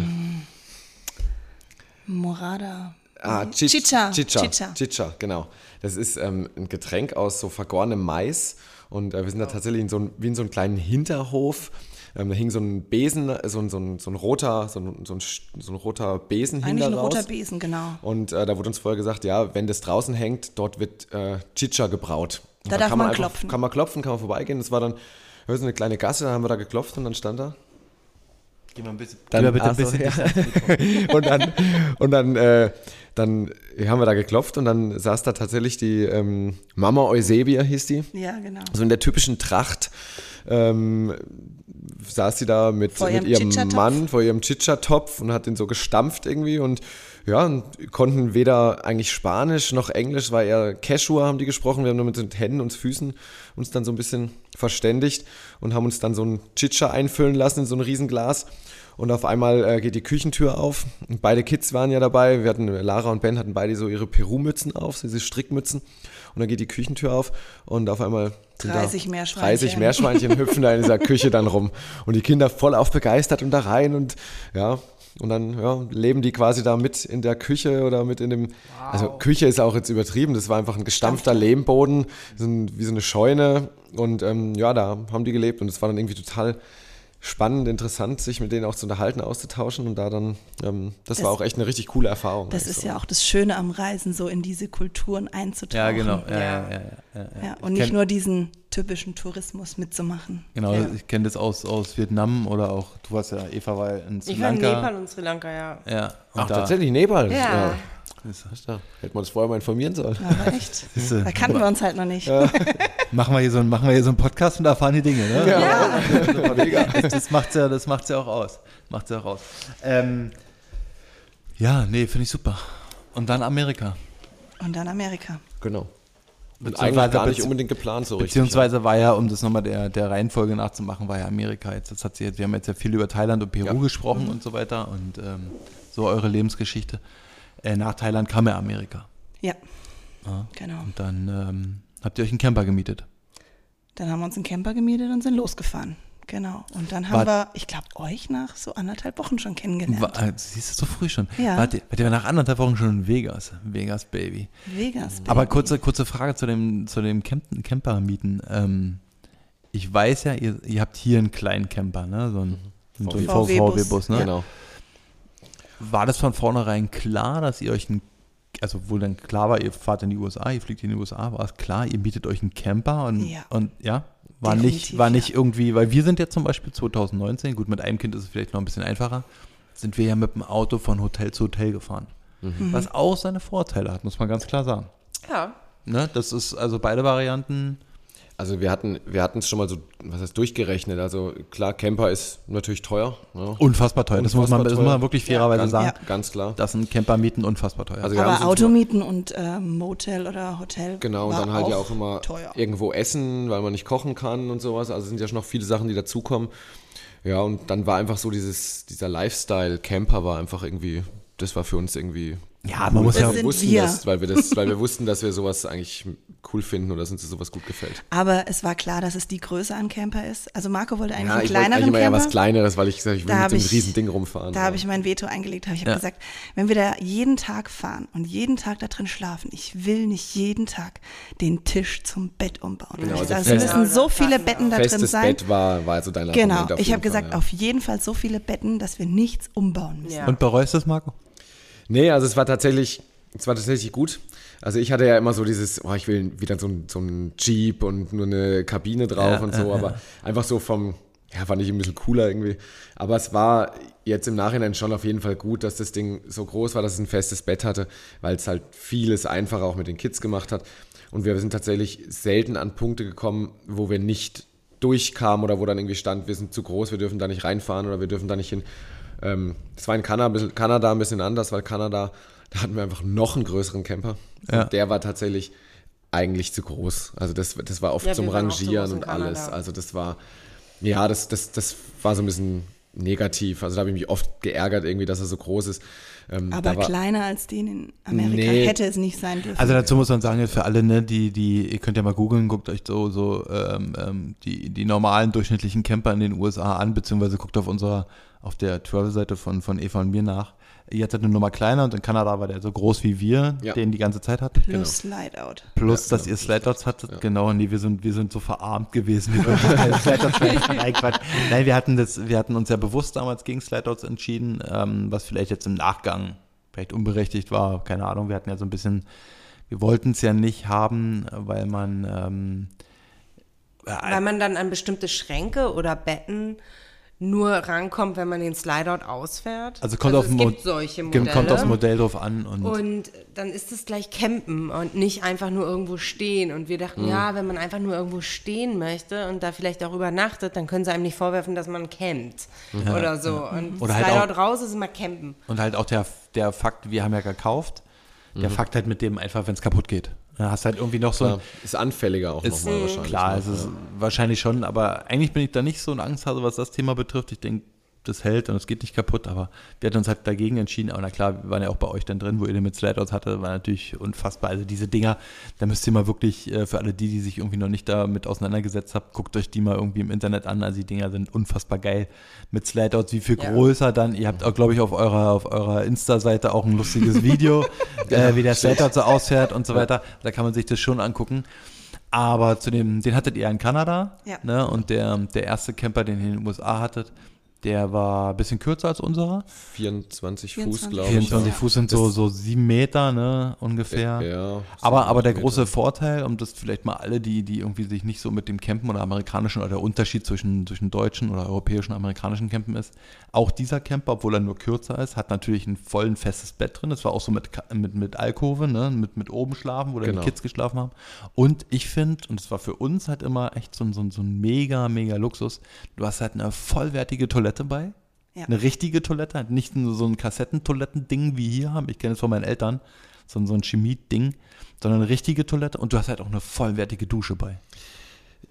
Morada. Ah, Chicha. Chicha. Chicha. Chicha, genau. Das ist ähm, ein Getränk aus so vergorenem Mais. Und äh, wir sind da tatsächlich in so ein, wie in so einem kleinen Hinterhof. Ähm, da hing so ein Besen, so ein, so ein, so ein roter, so ein, so ein, so ein roter Besen Eigentlich ein roter Besen, genau. Und äh, da wurde uns vorher gesagt, ja, wenn das draußen hängt, dort wird äh, Chicha gebraut. Da, da darf man, man einfach, klopfen. Kann man klopfen, kann man vorbeigehen. Das war dann so eine kleine Gasse, da haben wir da geklopft und dann stand er. Geh mal ein bisschen. Dann, bitte ein bisschen. Ja. und dann, und dann, äh, dann haben wir da geklopft und dann saß da tatsächlich die ähm, Mama Eusebia, hieß die. Ja, genau. So in der typischen Tracht. Ähm, saß sie da mit, vor mit ihrem Mann vor ihrem Chicha-Topf und hat den so gestampft irgendwie und ja, und konnten weder eigentlich Spanisch noch Englisch, war eher Quechua haben die gesprochen. Wir haben nur mit den Händen und Füßen uns dann so ein bisschen verständigt und haben uns dann so ein Chicha einfüllen lassen in so ein Riesenglas. Und auf einmal äh, geht die Küchentür auf. Und beide Kids waren ja dabei. Wir hatten, Lara und Ben hatten beide so ihre Peru-Mützen auf, diese Strickmützen. Und dann geht die Küchentür auf und auf einmal 30 Meerschweinchen. 30 Meerschweinchen hüpfen da in dieser Küche dann rum. Und die Kinder voll aufbegeistert und da rein und ja, und dann ja, leben die quasi da mit in der Küche oder mit in dem. Wow. Also Küche ist auch jetzt übertrieben. Das war einfach ein gestampfter Lehmboden, so ein, wie so eine Scheune. Und ähm, ja, da haben die gelebt und es war dann irgendwie total spannend, interessant, sich mit denen auch zu unterhalten, auszutauschen und da dann, ähm, das, das, war auch echt eine richtig coole Erfahrung. Das ist so. ja auch das Schöne am Reisen, so in diese Kulturen einzutauchen. Ja, genau. Ja, ja. Ja, ja, ja und nicht nur diesen typischen Tourismus mitzumachen. Genau, ich kenne das aus, aus Vietnam oder auch, du warst ja, Eva war in Sri Lanka. Ich war in Nepal und Sri Lanka, ja. Ja. Ach, da, tatsächlich Nepal? Ja. Hätte man das vorher mal informieren sollen. Ja, echt? da kannten wir uns halt noch nicht. Ja. machen, wir hier so, machen wir hier so einen Podcast und da erfahren die Dinge, ne? Ja. ja. Das macht ja, das macht's ja auch aus. Macht's ja auch aus. Ähm, ja, nee, finde ich super. Und dann Amerika. Und dann Amerika. Genau. Und eigentlich gar nicht unbedingt geplant so richtig. Beziehungsweise war ja, um das nochmal der, der Reihenfolge nachzumachen, war ja Amerika jetzt. Das hat sie jetzt, wir haben jetzt ja viel über Thailand und Peru ja. gesprochen mhm. und so weiter und ähm, so eure Lebensgeschichte. Äh, nach Thailand kam ja Amerika. Ja. ja. Genau. Und dann ähm, habt ihr euch einen Camper gemietet. Dann haben wir uns einen Camper gemietet und sind losgefahren. Genau. Und dann haben war, wir, ich glaube, euch nach so anderthalb Wochen schon kennengelernt. War, äh, siehst du so früh schon? Ja. Wart ihr, wart ihr nach anderthalb Wochen schon in Vegas? Vegas, Baby. Vegas, Baby. Aber kurze, kurze Frage zu dem, zu dem Camp Camper-Mieten. Ähm, ich weiß ja, ihr, ihr habt hier einen kleinen Camper, ne? So ein, mhm. so VW-Bus, ne? Genau. War das von vornherein klar, dass ihr euch ein, also wohl dann klar war, ihr fahrt in die USA, ihr fliegt in die USA, war es klar, ihr bietet euch einen Camper und ja, und, ja? war nicht, war nicht irgendwie, weil wir sind ja zum Beispiel 2019, gut, mit einem Kind ist es vielleicht noch ein bisschen einfacher, sind wir ja mit dem Auto von Hotel zu Hotel gefahren. Mhm. Was auch seine Vorteile hat, muss man ganz klar sagen. Ja. Ne, das ist also beide Varianten also wir hatten wir hatten es schon mal so, was heißt durchgerechnet. Also klar, Camper ist natürlich teuer. Ja. Unfassbar teuer. Unfassbar das, muss man, das muss man wirklich fairerweise ja, ganz, sagen. Ja. Ganz klar. Das sind Campermieten unfassbar teuer. Also Aber Automieten und äh, Motel oder Hotel. Genau, und dann halt ja auch immer teuer. irgendwo essen, weil man nicht kochen kann und sowas. Also sind ja schon noch viele Sachen, die dazukommen. Ja, und dann war einfach so dieses, dieser Lifestyle-Camper war einfach irgendwie, das war für uns irgendwie ja, man muss ja wir wussten wir. Das, weil wir das, weil wir wussten, dass wir sowas eigentlich cool finden oder dass uns sowas gut gefällt. Aber es war klar, dass es die Größe an Camper ist. Also Marco wollte eigentlich ja, einen kleineren wollte eigentlich Camper. Ja, was kleineres, weil ich gesagt ich will da mit dem riesen Ding rumfahren. Da habe ich mein Veto eingelegt. ich habe ja. gesagt, wenn wir da jeden Tag fahren und jeden Tag da drin schlafen, ich will nicht jeden Tag den Tisch zum Bett umbauen. Genau, also es müssen so viele Betten da drin sein. Bett war, war also dein Genau, ich habe gesagt, ja. auf jeden Fall so viele Betten, dass wir nichts umbauen müssen. Und bereust du das, Marco? Nee, also es war tatsächlich, es war tatsächlich gut. Also ich hatte ja immer so dieses, oh, ich will wieder so ein, so ein Jeep und nur eine Kabine drauf ja, und so, aber einfach so vom, ja, fand ich ein bisschen cooler irgendwie. Aber es war jetzt im Nachhinein schon auf jeden Fall gut, dass das Ding so groß war, dass es ein festes Bett hatte, weil es halt vieles einfacher auch mit den Kids gemacht hat. Und wir sind tatsächlich selten an Punkte gekommen, wo wir nicht durchkamen oder wo dann irgendwie stand, wir sind zu groß, wir dürfen da nicht reinfahren oder wir dürfen da nicht hin. Ähm, das war in Kanada, Kanada ein bisschen anders, weil Kanada, da hatten wir einfach noch einen größeren Camper. Ja. Und der war tatsächlich eigentlich zu groß. Also das, das war oft ja, zum Rangieren und alles. Also das war, ja, das, das, das war so ein bisschen negativ. Also da habe ich mich oft geärgert irgendwie, dass er so groß ist. Ähm, Aber war, kleiner als den in Amerika nee. hätte es nicht sein dürfen. Also dazu muss man sagen, für alle, ne, die, die, ihr könnt ja mal googeln, guckt euch so, so ähm, ähm die, die normalen durchschnittlichen Camper in den USA an, beziehungsweise guckt auf unserer auf der Travel-Seite von, von Eva und mir nach. Jetzt hat eine Nummer kleiner und in Kanada war der so groß wie wir, ja. den die ganze Zeit hatten. Plus genau. Slideout. Plus, ja, dass genau. ihr Slideouts hattet. Ja. Genau, nee, wir sind, wir sind so verarmt gewesen. Wir Slideouts Nein, Quatsch. Nein, wir hatten das, wir hatten uns ja bewusst damals gegen Slideouts entschieden, ähm, was vielleicht jetzt im Nachgang vielleicht unberechtigt war. Keine Ahnung, wir hatten ja so ein bisschen, wir wollten es ja nicht haben, weil man ähm, weil man dann an bestimmte Schränke oder Betten nur rankommt, wenn man den Slideout ausfährt. Also kommt, also auf, es gibt solche Modelle. kommt aufs Modell drauf an. Und, und dann ist es gleich Campen und nicht einfach nur irgendwo stehen. Und wir dachten, mhm. ja, wenn man einfach nur irgendwo stehen möchte und da vielleicht auch übernachtet, dann können sie einem nicht vorwerfen, dass man campt ja. oder so. Und oder Slideout halt auch, raus ist immer campen. Und halt auch der, der Fakt, wir haben ja gekauft, der mhm. Fakt halt mit dem einfach, wenn es kaputt geht. Da hast halt irgendwie noch so ein, Ist anfälliger auch nochmal wahrscheinlich. Klar, ne? es ist ja. wahrscheinlich schon, aber eigentlich bin ich da nicht so ein Angsthase, was das Thema betrifft. Ich denke, das hält und es geht nicht kaputt, aber wir hatten uns halt dagegen entschieden. Aber na klar, wir waren ja auch bei euch dann drin, wo ihr den mit Slide-Outs hatte, war natürlich unfassbar. Also diese Dinger, da müsst ihr mal wirklich, äh, für alle die, die sich irgendwie noch nicht damit auseinandergesetzt haben, guckt euch die mal irgendwie im Internet an. Also die Dinger sind unfassbar geil. Mit Slide-Outs, wie viel ja. größer dann. Ihr habt auch, glaube ich, auf eurer, auf eurer Insta-Seite auch ein lustiges Video, äh, wie der Slide-Out so ausfährt und so weiter. Da kann man sich das schon angucken. Aber zu dem, den hattet ihr in Kanada. Ja. Ne? Und der, der erste Camper, den ihr in den USA hattet, der war ein bisschen kürzer als unserer. 24 Fuß, glaube ich. 24 Fuß sind so, so sieben Meter, ne, ungefähr. Ja, aber, aber der große Vorteil, um das vielleicht mal alle, die, die irgendwie sich nicht so mit dem Campen oder amerikanischen oder der Unterschied zwischen, zwischen deutschen oder europäischen und amerikanischen Campen ist, auch dieser Camper, obwohl er nur kürzer ist, hat natürlich ein vollen festes Bett drin. Das war auch so mit, mit, mit Alkove, ne, mit, mit oben schlafen, wo genau. die Kids geschlafen haben. Und ich finde, und das war für uns halt immer echt so, so, so ein mega, mega Luxus, du hast halt eine vollwertige Toilette Toilette bei. Ja. Eine richtige Toilette, nicht nur so ein Kassettentoiletten-Ding wie hier haben. Ich kenne es von meinen Eltern, so, so ein Chemie-Ding, sondern eine richtige Toilette und du hast halt auch eine vollwertige Dusche bei.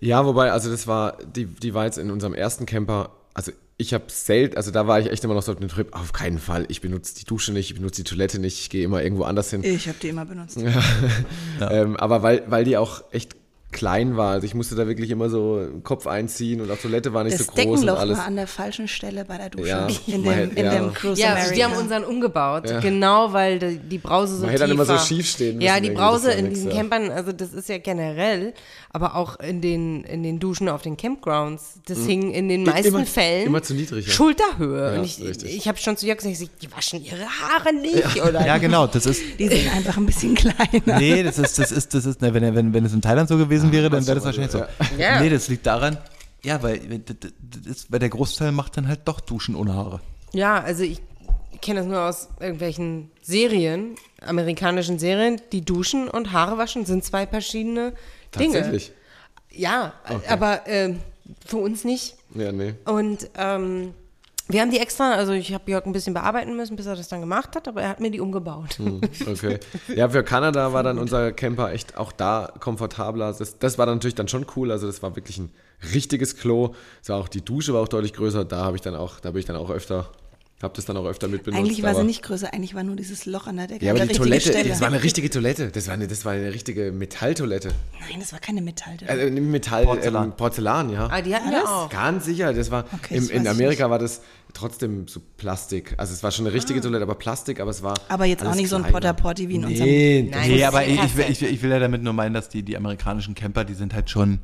Ja, wobei, also das war, die, die war jetzt in unserem ersten Camper, also ich habe selten, also da war ich echt immer noch so auf dem Trip, auf keinen Fall, ich benutze die Dusche nicht, ich benutze die Toilette nicht, ich gehe immer irgendwo anders hin. Ich habe die immer benutzt. Ja. ja. ähm, aber weil, weil die auch echt klein war. Also ich musste da wirklich immer so Kopf einziehen und auch Toilette war nicht das so groß Deckenloch und alles. war an der falschen Stelle bei der Dusche. Ja, in, dem, in ja. dem Cruise Ja, America. die haben unseren umgebaut, ja. genau, weil die, die Brause so man tief hätte dann immer so schief stehen müssen. Ja, die Brause in diesen Campern, also das ist ja generell, aber auch in den, in den Duschen auf den Campgrounds, das mhm. hing in den meisten immer, Fällen immer zu niedrig, ja. Schulterhöhe. und ich, ich habe schon zu Jörg gesagt, die waschen ihre Haare nicht, oder? Ja, genau, das ist... Die sind einfach ein bisschen kleiner. Nee, das ist, das ist, das ist, ne, wenn, wenn, wenn es in Thailand so gewesen wäre, dann wäre das wahrscheinlich wahrscheinlich so. Ja. Nee, das liegt daran, ja, weil, das, weil der Großteil macht dann halt doch Duschen ohne Haare. Ja, also ich kenne das nur aus irgendwelchen Serien, amerikanischen Serien, die duschen und Haare waschen sind zwei verschiedene Dinge. Tatsächlich? Ja, okay. aber äh, für uns nicht. Ja, nee. Und ähm, wir haben die extra, also ich habe Jörg ein bisschen bearbeiten müssen, bis er das dann gemacht hat, aber er hat mir die umgebaut. Hm, okay. Ja, für Kanada war dann unser Camper echt auch da komfortabler. Das, das war dann natürlich dann schon cool. Also das war wirklich ein richtiges Klo. Das war auch die Dusche war auch deutlich größer. Da habe ich dann auch, da bin ich dann auch öfter habe das dann auch öfter mit benutzt. Eigentlich war sie nicht größer, eigentlich war nur dieses Loch an der Decke. Ja, aber die Toilette, Stelle. das war eine richtige Toilette. Das war eine, das war eine richtige Metalltoilette. Nein, das war keine Metalltoilette. Also Metall, Porzellan. Ähm, Porzellan, ja. Ah, die hatten wir auch. Ganz sicher, das war, okay, im, in Amerika war das trotzdem so Plastik. Also es war schon eine richtige ah. Toilette, aber Plastik, aber es war Aber jetzt auch nicht kleiner. so ein Potter Porty wie in nee, unserem... Nein, nee, aber ich, ich, ich, will ja damit nur meinen, dass die, die amerikanischen Camper, die sind halt schon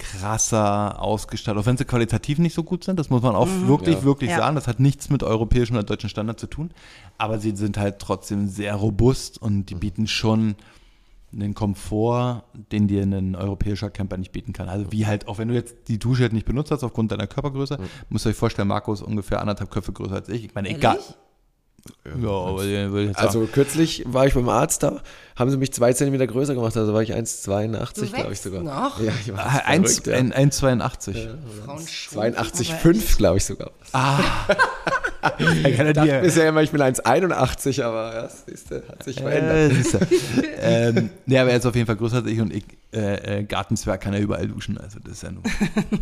krasser ausgestattet, auch wenn sie qualitativ nicht so gut sind, das muss man auch mhm. wirklich, ja. wirklich ja. sagen. Das hat nichts mit europäischen oder deutschen Standard zu tun, aber sie sind halt trotzdem sehr robust und die mhm. bieten schon einen Komfort, den dir ein europäischer Camper nicht bieten kann. Also wie halt, auch wenn du jetzt die Dusche halt nicht benutzt hast aufgrund deiner Körpergröße, mhm. musst du euch vorstellen, Marco ist ungefähr anderthalb Köpfe größer als ich. Ich meine, egal. Ehrlich? Ja, also kürzlich war ich beim Arzt, da haben sie mich zwei Zentimeter größer gemacht, also war ich 1,82 glaube ich sogar. Noch? Ja, ich war 1,82. Ja. 82,5 glaube ich sogar. Ah. ich dachte bisher immer, ich bin 1,81, aber ja, siehste, hat sich verändert. Äh, ähm, nee, aber er ist auf jeden Fall größer als ich und ich, äh, äh, Gartenzwerg kann er überall duschen, also das ist ja nur,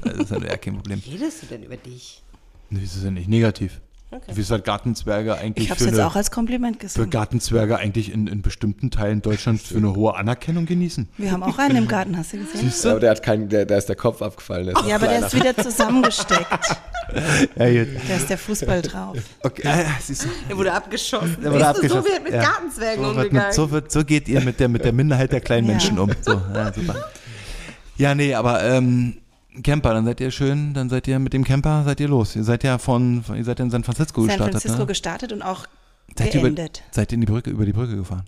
das ist ja nur kein Problem. Wie redest du denn über dich? Nee, das ist ja nicht negativ. Okay. Wie ist halt Gartenzwerge eigentlich ich für jetzt auch als Kompliment gesehen. Für Gartenzwerge eigentlich in, in bestimmten Teilen Deutschlands für eine hohe Anerkennung genießen. Wir haben auch einen im Garten, hast du gesehen? Siehst du? Aber der hat keinen, der, der ist der Kopf abgefallen. Der ja, aber der ist wieder zusammengesteckt. ja, da ist der Fußball drauf. Okay, ah, siehst du. Der wurde abgeschossen. Der wurde abgeschossen. So wird mit ja. Gartenzwergen so umgegangen. Mit, so, wird, so geht ihr mit der, mit der Minderheit der kleinen ja. Menschen um. So, ja, super. Ja, nee, aber ähm, Camper, dann seid ihr schön, dann seid ihr mit dem Camper, seid ihr los. Ihr seid ja von, ihr seid in San Francisco San gestartet. San Francisco ne? gestartet und auch seid geendet. Ihr über, seid ihr in die Brücke, über die Brücke gefahren?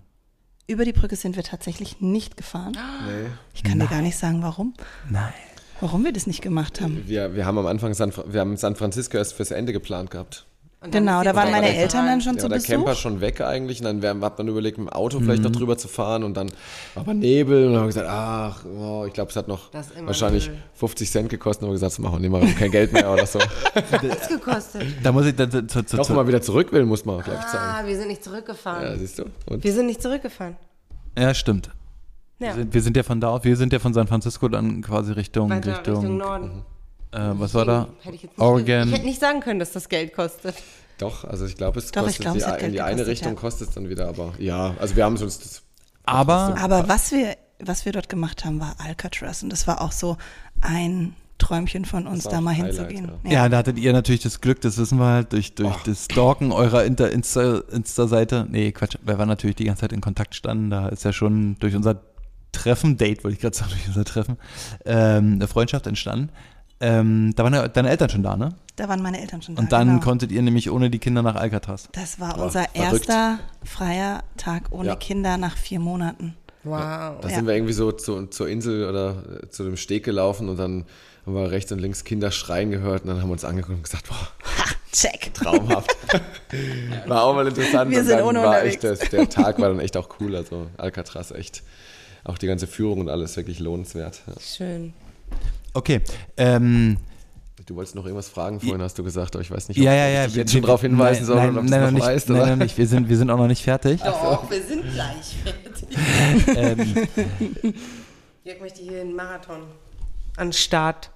Über die Brücke sind wir tatsächlich nicht gefahren. Nee. Ich kann Nein. dir gar nicht sagen, warum. Nein. Warum wir das nicht gemacht haben. Wir, wir haben am Anfang San, wir haben San Francisco erst fürs Ende geplant gehabt. Genau, da waren meine Eltern dann schon ja, zu der Besuch. Der Camper schon weg eigentlich. Und dann wir, hat man überlegt, mit dem Auto mhm. vielleicht noch drüber zu fahren. Und dann war aber Nebel. Und dann haben wir gesagt, ach, oh, ich glaube, es hat noch wahrscheinlich Müll. 50 Cent gekostet. Und haben wir gesagt, das machen wir nicht mehr, kein Geld mehr oder so. Was hat das gekostet? Da muss ich dann zu, zu, zu, Doch mal wieder zurück will, muss man, glaube ich, sagen. Ah, wir sind nicht zurückgefahren. Ja, siehst du. Und? Wir sind nicht zurückgefahren. Ja, stimmt. Ja. Wir, sind, wir, sind, ja von da aus, wir sind ja von San Francisco dann quasi Richtung, Weiter Richtung, Richtung Norden. Mhm. Äh, was war da? Hätte ich, jetzt nicht, Oregon. ich hätte nicht sagen können, dass das Geld kostet. Doch, also ich glaube, es Doch, kostet glaub, es die, Geld in die eine Richtung ja. kostet es dann wieder, aber ja, also wir haben es uns das Aber, Aber was wir, was wir dort gemacht haben, war Alcatraz. Und das war auch so ein Träumchen von uns, da mal Highlight, hinzugehen. ja. da hattet ihr natürlich das Glück, das wissen wir halt, durch, durch das Stalken eurer Inter- Insta- Insta-Seite. nee, Quatsch, wir waren natürlich die ganze Zeit in Kontakt standen. Da ist ja schon durch unser Treffen, Date wollte ich gerade sagen, durch unser Treffen, ähm, eine Freundschaft entstanden. Ähm, da waren ja deine Eltern schon da, ne? Da waren meine Eltern schon da. Und dann genau. konntet ihr nämlich ohne die Kinder nach Alcatraz. Das war Boah, unser verrückt. erster freier Tag ohne Ja. Kinder nach vier Monaten. Wow. Da Ja. sind wir irgendwie so zu, zur Insel oder äh, zu dem Steg gelaufen und dann haben wir rechts und links Kinder schreien gehört und dann haben wir uns angeguckt und gesagt, boah, Ha, check. traumhaft. war auch mal interessant. Wir und sind dann ohne war echt, unterwegs. das, der Tag war dann echt auch cool. Also Alcatraz echt, auch die ganze Führung und alles wirklich lohnenswert. Ja. Schön. Okay, ähm, Du wolltest noch irgendwas fragen vorhin, hast du gesagt, aber ich weiß nicht, ja, ob ja, ja. ich dich jetzt schon darauf hinweisen nein, soll nein, oder ob nein, du noch nicht, weißt. nein, noch nicht. Wir sind, wir sind auch noch nicht fertig. Doch, wir sind gleich fertig. ähm, Jörg möchte hier einen Marathon an den Start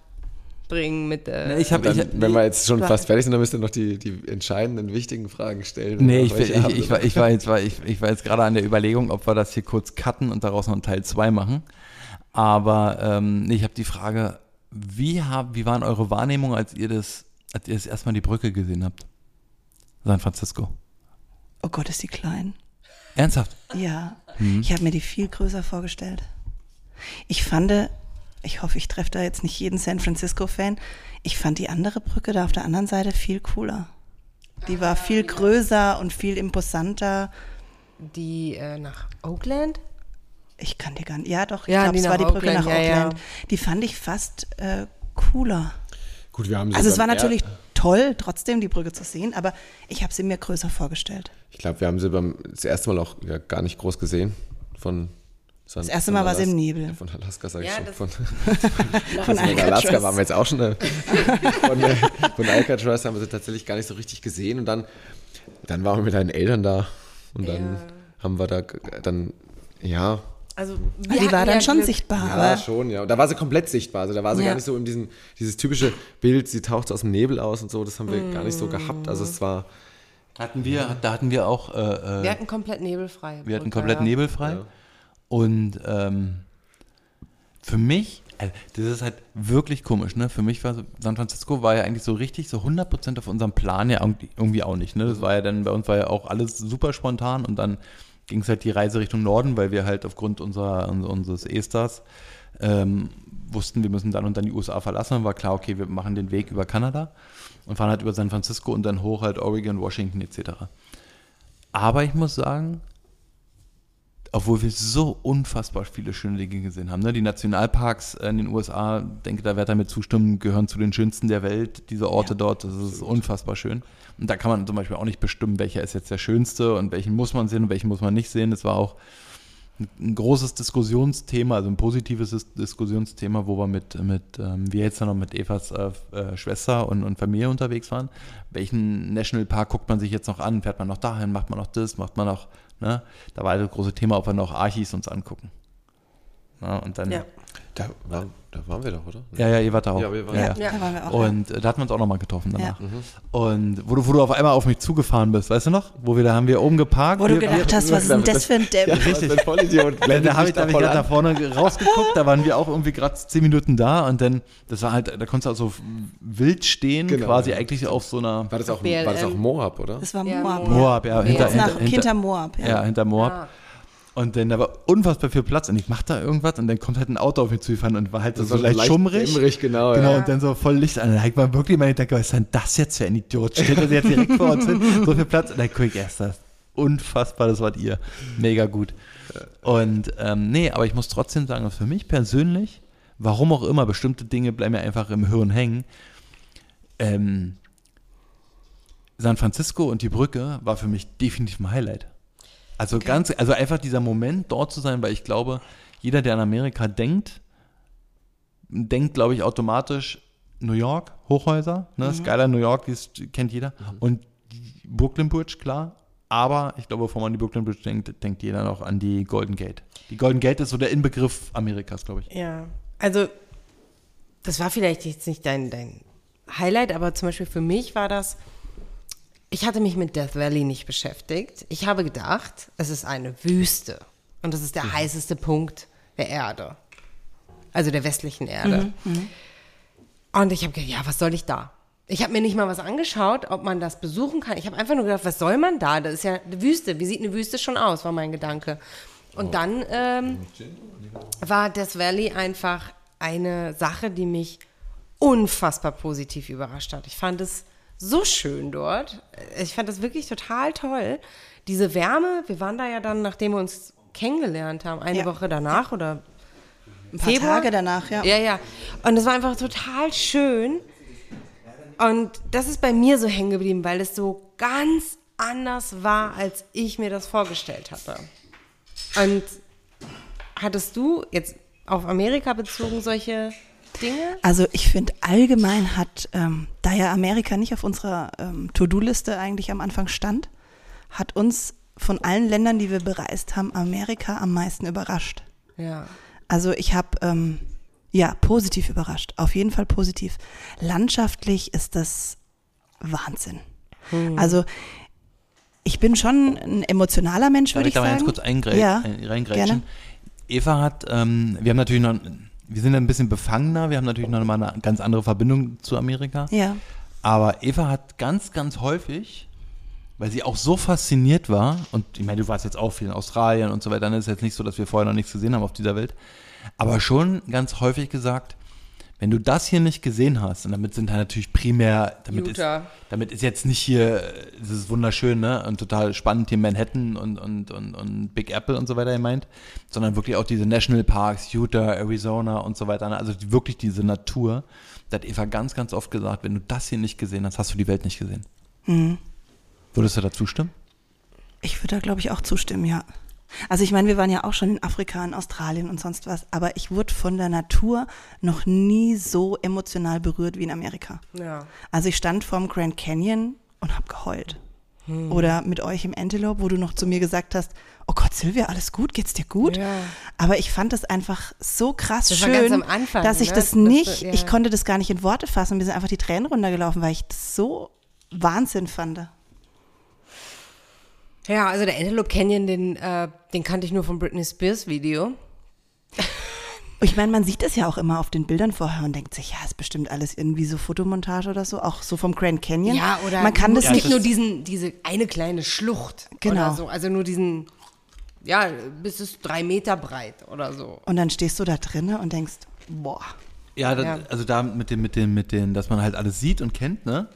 bringen mit. Äh, ich habe, Dann, ich, wenn wir jetzt schon fast fertig sind, dann müsst ihr noch die, die entscheidenden, wichtigen Fragen stellen. Nee, ich, welche ich, ich, war, ich, war jetzt, war, ich, ich war jetzt gerade an der Überlegung, ob wir das hier kurz cutten und daraus noch einen Teil 2 machen. Aber ähm, ich habe die Frage, wie, hab, wie waren eure Wahrnehmungen, als ihr das, als ihr das erstmal die Brücke gesehen habt? San Francisco. Oh Gott, ist die klein. Ernsthaft? Ja, Mhm. ich habe mir die viel größer vorgestellt. Ich fand, ich hoffe, ich treffe da jetzt nicht jeden San Francisco-Fan, ich fand die andere Brücke da auf der anderen Seite viel cooler. Die war viel größer und viel imposanter. die äh, nach Oakland? Ich kann dir gar nicht. Ja, doch, ich Ja, glaube, es war die Brücke Oakland, nach ja, ja. Die fand ich fast äh, cooler. Gut, wir haben sie Also es war natürlich toll, trotzdem die Brücke zu sehen, aber ich habe sie mir größer vorgestellt. Ich glaube, wir haben sie beim das erste Mal auch ja, gar nicht groß gesehen. Von San, Das erste von Mal war sie im Nebel. Von Alaska sage ich Ja, schon. Von, Von von Alaska Alcatraz. waren wir jetzt auch schon. Äh, von, äh, von Alcatraz haben wir sie tatsächlich gar nicht so richtig gesehen. Und dann, dann waren wir mit deinen Eltern da. Und dann Ja. haben wir da dann, ja, Also, Die wir war hatten dann ja schon Glück. sichtbar, ja, aber schon, ja. Und da war sie komplett sichtbar. Also da war sie Ja. gar nicht so in diesem, dieses typische Bild, sie taucht aus dem Nebel aus und so. Das haben wir gar nicht so gehabt. Also es war, Hatten wir, da hatten wir auch, äh, Wir äh, hatten komplett nebelfrei. wir hatten komplett ja. nebelfrei. Ja. Und ähm, für mich, also das ist halt wirklich komisch, ne? Für mich war San Francisco war ja eigentlich so richtig, so 100% auf unserem Plan ja irgendwie- irgendwie auch nicht, ne? Das war ja dann, bei uns war ja auch alles super spontan und dann ging es halt die Reise Richtung Norden, weil wir halt aufgrund unserer, uns- unseres E-Stars ähm, wussten, wir müssen dann und dann die USA verlassen. Dann war klar, okay, wir machen den Weg über Kanada und fahren halt über San Francisco und dann hoch halt Oregon, Washington etc. Aber ich muss sagen, obwohl wir so unfassbar viele schöne Dinge gesehen haben. Ne? Die Nationalparks in den USA, denke, da wird mir zustimmen, gehören zu den schönsten der Welt. Diese Orte Ja. dort, das ist unfassbar schön. Und da kann man zum Beispiel auch nicht bestimmen, welcher ist jetzt der schönste und welchen muss man sehen und welchen muss man nicht sehen. Das war auch ein- großes Diskussionsthema, also ein positives Dis- Diskussionsthema, wo wir mit, mit ähm, wir jetzt dann noch mit Evas äh, äh, Schwester und, und Familie unterwegs waren. Welchen Nationalpark guckt man sich jetzt noch an? Fährt man noch dahin? Macht man noch das? Macht man noch, ne? Da war das große Thema, ob wir noch Archis uns angucken. Ja, und dann, Ja. Ja, da, war, da waren wir doch, oder? ja, ihr wart da auch. Ja, wir waren- ja, Ja. da waren wir auch. Und äh, da hatten wir uns auch nochmal getroffen danach. Ja. Und wo du, wo du auf einmal auf mich zugefahren bist, weißt du noch? Wo wir da haben wir oben geparkt. Wo du wir, gedacht hast, was ist denn das für ein Depp? Ja, richtig. Ein Vollidiot. Ja, da habe ich, da hab ich nach vorne rausgeguckt, da waren wir auch irgendwie gerade zehn Minuten da und dann, das war halt, da konntest du also wild stehen, Genau, quasi ja. eigentlich auf so einer War das auch, BLM. war das auch Moab, oder? Das war Ja, Moab. Moab, ja, Nee, hinter, hinter, hinter hinter, Moab, ja. ja, hinter Moab. Und dann da war unfassbar viel Platz und ich mach da irgendwas und dann kommt halt ein Auto auf mich zugefahren und war halt so, Das so war leicht, leicht schummrig. dämmerig, genau, Genau, ja. und dann so voll Licht an. Da hab ich mal wirklich meine Gedanke, was ist denn das jetzt für ein Idiot? Steht das jetzt direkt vor uns hin? So viel Platz. Und dann guck ich erst das. Unfassbar, das wart ihr. Mega gut. Und ähm, nee, aber ich muss trotzdem sagen, für mich persönlich, warum auch immer, bestimmte Dinge bleiben mir einfach im Hirn hängen. Ähm, San Francisco und die Brücke war für mich definitiv ein Highlight. Also ganz, also einfach dieser Moment, dort zu sein, weil ich glaube, jeder, der an Amerika denkt, denkt, glaube ich, automatisch New York, Hochhäuser, ne? Skyline New York, das kennt jeder. Und die Brooklyn Bridge, klar. Aber ich glaube, bevor man an die Brooklyn Bridge denkt, denkt jeder noch an die Golden Gate. Die Golden Gate ist so der Inbegriff Amerikas, glaube ich. Ja, also das war vielleicht jetzt nicht dein, dein Highlight, aber zum Beispiel für mich war das, ich hatte mich mit Death Valley nicht beschäftigt. Ich habe gedacht, es ist eine Wüste und das ist der mhm. heißeste Punkt der Erde. Also der westlichen Erde. Mhm, mhm. und ich habe gedacht, ja, was soll ich da? Ich habe mir nicht mal was angeschaut, ob man das besuchen kann. Ich habe einfach nur gedacht, was soll man da? Das ist ja eine Wüste. Wie sieht eine Wüste schon aus, war mein Gedanke. Und dann ähm, war Death Valley einfach eine Sache, die mich unfassbar positiv überrascht hat. Ich fand es so schön dort. Ich fand das wirklich total toll. Diese Wärme, wir waren da ja dann, nachdem wir uns kennengelernt haben, eine ja. Woche danach oder ein paar Februar. Tage danach, ja. Ja, ja. Und es war einfach total schön. Und das ist bei mir so hängen geblieben, weil es so ganz anders war, als ich mir das vorgestellt hatte. Und hattest du jetzt auf Amerika bezogen solche Dinge? Also ich finde allgemein hat, ähm, da ja Amerika nicht auf unserer ähm, To-Do-Liste eigentlich am Anfang stand, hat uns von allen Ländern, die wir bereist haben, Amerika am meisten überrascht. Ja. Also ich habe ähm, ja positiv überrascht, auf jeden Fall positiv. Landschaftlich ist das Wahnsinn. Hm. Also ich bin schon ein emotionaler Mensch, würde ich, ich sagen. Darf ich da mal ganz kurz ja, reingrätschen? Gerne. Eva hat, ähm, wir haben natürlich noch, wir sind ein bisschen befangener, wir haben natürlich noch mal eine ganz andere Verbindung zu Amerika. Ja. Aber Eva hat ganz, ganz häufig, weil sie auch so fasziniert war, und ich meine, du warst jetzt auch viel in Australien und so weiter, dann ist es jetzt nicht so, dass wir vorher noch nichts gesehen haben auf dieser Welt, aber schon ganz häufig gesagt, wenn du das hier nicht gesehen hast, und damit sind halt natürlich primär, damit ist, damit ist jetzt nicht hier, das ist wunderschön, ne, und total spannend hier Manhattan und, und, und, und Big Apple und so weiter gemeint, sondern wirklich auch diese National Parks, Utah, Arizona und so weiter, ne? also wirklich diese Natur. Da hat Eva ganz, ganz oft gesagt, wenn du das hier nicht gesehen hast, hast du die Welt nicht gesehen. Mhm. Würdest du da zustimmen? Ich würde da, glaube ich, auch zustimmen, ja. Also ich meine, wir waren ja auch schon in Afrika, in Australien und sonst was, aber ich wurde von der Natur noch nie so emotional berührt wie in Amerika. Ja. Also ich stand vorm Grand Canyon und habe geheult. Hm. Oder mit euch im Antelope, wo du noch zu mir gesagt hast, oh Gott, Silvia, alles gut, geht's dir gut? Ja. Aber ich fand das einfach so krass das schön, Anfang, dass ich ne? das nicht, das, ja. ich konnte das gar nicht in Worte fassen. Mir sind einfach die Tränen runtergelaufen, weil ich das so Wahnsinn fand. Ja, also der Antelope Canyon, den, äh, den kannte ich nur vom Britney Spears Video. Ich meine, man sieht es ja auch immer auf den Bildern vorher und denkt sich, ja, ist bestimmt alles irgendwie so Fotomontage oder so, auch so vom Grand Canyon. Ja, oder man kann das nicht nur diesen, diese eine kleine Schlucht genau. oder so, also nur diesen, ja, bis es drei Meter breit oder so. Und dann stehst du da drinnen und denkst, boah. Ja, das, ja, also da mit dem, mit dem, mit dem, dass man halt alles sieht und kennt, ne?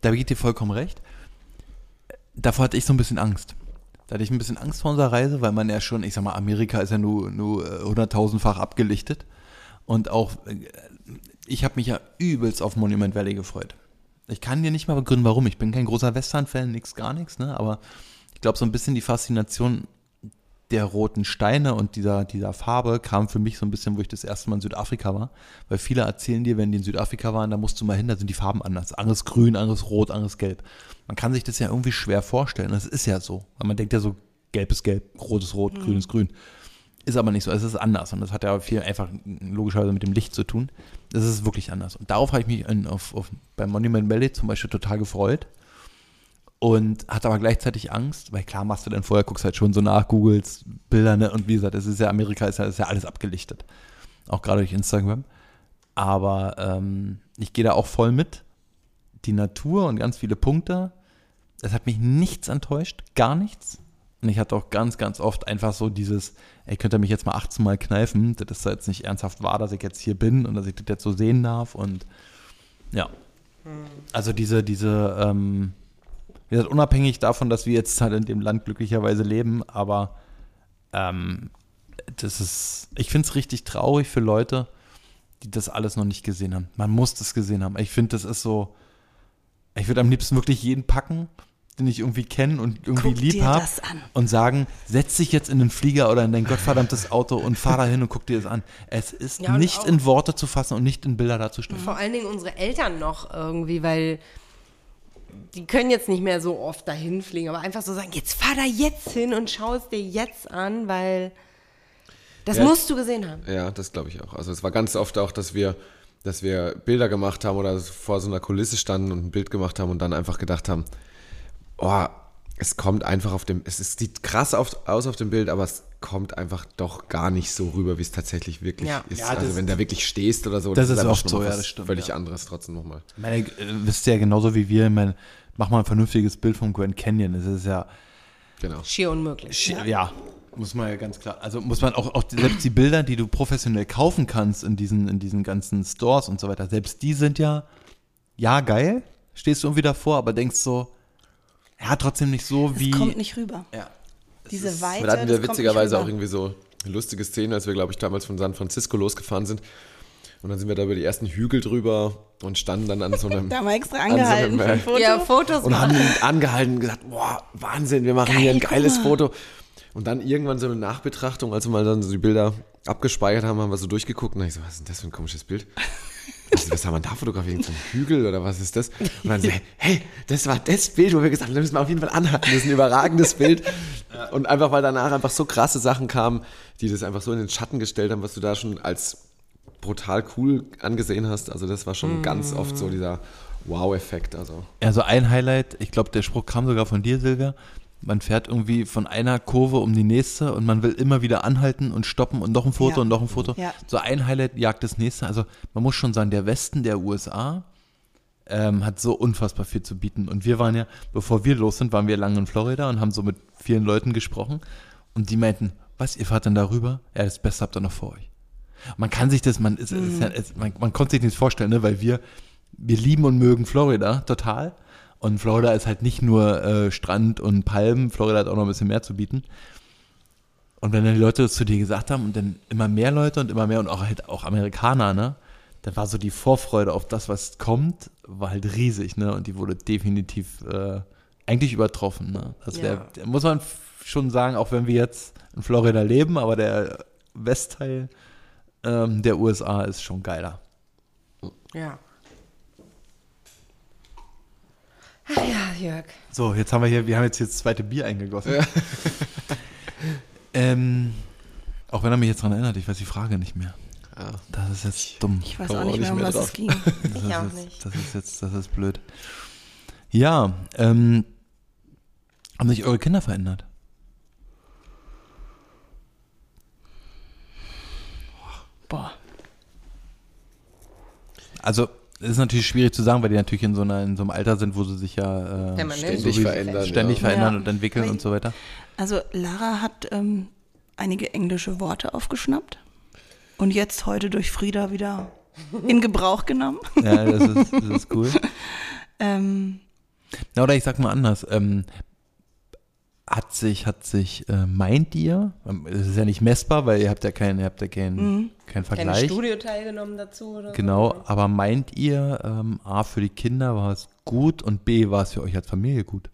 Da geht dir vollkommen recht davor hatte ich so ein bisschen Angst. Da hatte ich ein bisschen Angst vor unserer Reise, weil man ja schon, ich sag mal, Amerika ist ja nur, nur hunderttausendfach abgelichtet. Und auch, äh, ich habe mich ja übelst auf Monument Valley gefreut. Ich kann dir nicht mal begründen, warum. Ich bin kein großer Western-Fan, nix, gar nichts, ne? Aber ich glaube, so ein bisschen die Faszination der roten Steine und dieser, dieser Farbe kam für mich so ein bisschen, wo ich das erste Mal in Südafrika war. Weil viele erzählen dir, wenn die in Südafrika waren, da musst du mal hin, da sind die Farben anders. Anderes grün, anderes rot, anderes gelb. Man kann sich das ja irgendwie schwer vorstellen. Das ist ja so. Weil man denkt ja so, gelb ist gelb, rot ist rot, mhm. grün ist grün. Ist aber nicht so. Es ist anders. Und das hat ja viel einfach logischerweise mit dem Licht zu tun. Das ist wirklich anders. Und darauf habe ich mich in, auf, auf, beim Monument Valley zum Beispiel total gefreut und hatte aber gleichzeitig Angst, weil klar machst du dann vorher, guckst halt schon so nach, googelst Bilder, ne? Und wie gesagt, es ist ja, Amerika ist ja, ist ja alles abgelichtet. Auch gerade durch Instagram. Aber ähm, ich gehe da auch voll mit. Die Natur und ganz viele Punkte. Es hat mich nichts enttäuscht, gar nichts. Und ich hatte auch ganz, ganz oft einfach so dieses, ey, könnt ihr mich jetzt mal 18 Mal kneifen, dass das jetzt nicht ernsthaft war, dass ich jetzt hier bin und dass ich das jetzt so sehen darf. Und ja. Hm. Also diese, diese, ähm, wie gesagt, unabhängig davon, dass wir jetzt halt in dem Land glücklicherweise leben, aber ähm, das ist, ich finde es richtig traurig für Leute, die das alles noch nicht gesehen haben. Man muss das gesehen haben. Ich finde, das ist so, ich würde am liebsten wirklich jeden packen, den ich irgendwie kenne und irgendwie guck lieb habe und sagen, setz dich jetzt in den Flieger oder in dein gottverdammtes Auto und fahr da hin und guck dir das an. Es ist ja, nicht in Worte zu fassen und nicht in Bilder darzustellen. Vor allen Dingen unsere Eltern noch irgendwie, weil die können jetzt nicht mehr so oft dahin fliegen, aber einfach so sagen, jetzt fahr da jetzt hin und schau es dir jetzt an, weil das ja, musst du gesehen haben. Ja, das glaube ich auch. Also es war ganz oft auch, dass wir dass wir Bilder gemacht haben oder vor so einer Kulisse standen und ein Bild gemacht haben und dann einfach gedacht haben, oh, es kommt einfach auf dem, es sieht krass auf, aus auf dem Bild, aber es kommt einfach doch gar nicht so rüber, wie es tatsächlich wirklich ja. ist. Ja, also wenn da wirklich stehst oder so, das, das ist oft so, ja, das stimmt. Völlig ja. anderes trotzdem nochmal. Ich meine, äh, wisst ihr ja genauso wie wir, ich meine, mach mal ein vernünftiges Bild vom Grand Canyon. Das ist ja genau. schier unmöglich. Schier, ja. muss man ja ganz klar. Also muss man auch, auch selbst die Bilder, die du professionell kaufen kannst in diesen, in diesen ganzen Stores und so weiter, selbst die sind ja, ja, geil, stehst du irgendwie davor, aber denkst so, ja, trotzdem nicht so wie. Es kommt nicht rüber. Ja. Diese Weite. Da hatten wir witzigerweise auch irgendwie so eine lustige Szene, als wir, glaube ich, damals von San Francisco losgefahren sind. Und dann sind wir da über die ersten Hügel drüber und standen dann an so einem. da haben wir extra angehalten. So einem, äh, Foto. Ja, Fotos Und haben angehalten und gesagt: Boah, Wahnsinn, wir machen Geil, hier ein geiles Foto. Und dann irgendwann so eine Nachbetrachtung, als wir mal dann so die Bilder abgespeichert haben, haben wir so durchgeguckt. Und dann ich so: Was ist denn das für ein komisches Bild? Also, was haben wir da fotografiert? So ein Hügel oder was ist das? Und dann so, hey, das war das Bild, wo wir gesagt haben, das müssen wir auf jeden Fall anhalten. Das ist ein überragendes Bild. Und einfach, weil danach einfach so krasse Sachen kamen, die das einfach so in den Schatten gestellt haben, was du da schon als brutal cool angesehen hast. Also das war schon mm. ganz oft so dieser Wow-Effekt. Also. Ja, so ein Highlight, ich glaube, der Spruch kam sogar von dir, Silvia. Man fährt irgendwie von einer Kurve um die nächste und man will immer wieder anhalten und stoppen und noch ein Foto ja. und noch ein Foto. Ja. So ein Highlight jagt das nächste. Also man muss schon sagen, der Westen der USA ähm, hat so unfassbar viel zu bieten. Und wir waren ja, bevor wir los sind, waren wir lange in Florida und haben so mit vielen Leuten gesprochen. Und die meinten, was, ihr fahrt denn darüber? Ja, das Beste habt ihr noch vor euch. Man kann sich das, man, ist, mhm. ist, man, man konnte sich nicht vorstellen, ne? weil wir, wir lieben und mögen Florida total. Und Florida ist halt nicht nur äh, Strand und Palmen, Florida hat auch noch ein bisschen mehr zu bieten. Und wenn dann die Leute das zu dir gesagt haben und dann immer mehr Leute und immer mehr und auch halt auch Amerikaner, ne? Dann war so die Vorfreude auf das, was kommt, war halt riesig, ne? Und die wurde definitiv äh, eigentlich übertroffen, ne? Das wär, ja. muss man schon sagen, auch wenn wir jetzt in Florida leben, aber der Westteil ähm, der USA ist schon geiler. Ja. Ach ja, Jörg. So, jetzt haben wir hier, wir haben jetzt hier das zweite Bier eingegossen. Ja. ähm, auch wenn er mich jetzt daran erinnert, ich weiß die Frage nicht mehr. Ja. Das ist jetzt dumm. Ich weiß auch nicht mehr, um was es ging. Das ich auch jetzt, nicht. Das ist jetzt, das ist blöd. Ja, ähm, haben sich eure Kinder verändert? Boah. Also, ist natürlich schwierig zu sagen, weil die natürlich in so, einer, in so einem Alter sind, wo sie sich ja äh, ständig so verändern, ständig ja. verändern ja. und entwickeln Weil, und so weiter. Also Lara hat ähm, einige englische Worte aufgeschnappt und jetzt heute durch Frieda wieder in Gebrauch genommen. Ja, das ist, das ist cool. ähm, Na, oder ich sag mal anders. Ähm, hat sich, hat sich, äh, meint ihr, es ist ja nicht messbar, weil ihr habt ja keinen, ihr habt ja keinen, mhm. keinen Vergleich. Kein Studio teilgenommen dazu oder Genau, so. aber meint ihr, ähm, A, für die Kinder war es gut und B, war es für euch als Familie gut?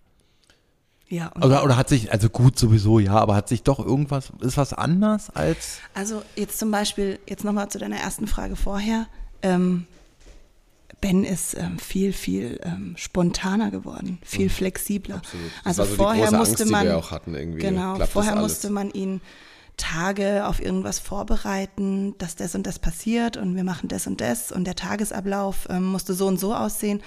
Ja. Oder, oder hat sich, also gut sowieso, ja, aber hat sich doch irgendwas, ist was anders als? Also jetzt zum Beispiel, jetzt nochmal zu deiner ersten Frage vorher, ähm, Ben ist ähm, viel, viel ähm, spontaner geworden, viel mhm. flexibler. Absolut. Das also so vorher musste Angst, man, genau, vorher musste man ihn Tage auf irgendwas vorbereiten, dass das und das passiert und wir machen das und das und der Tagesablauf ähm, musste so und so aussehen.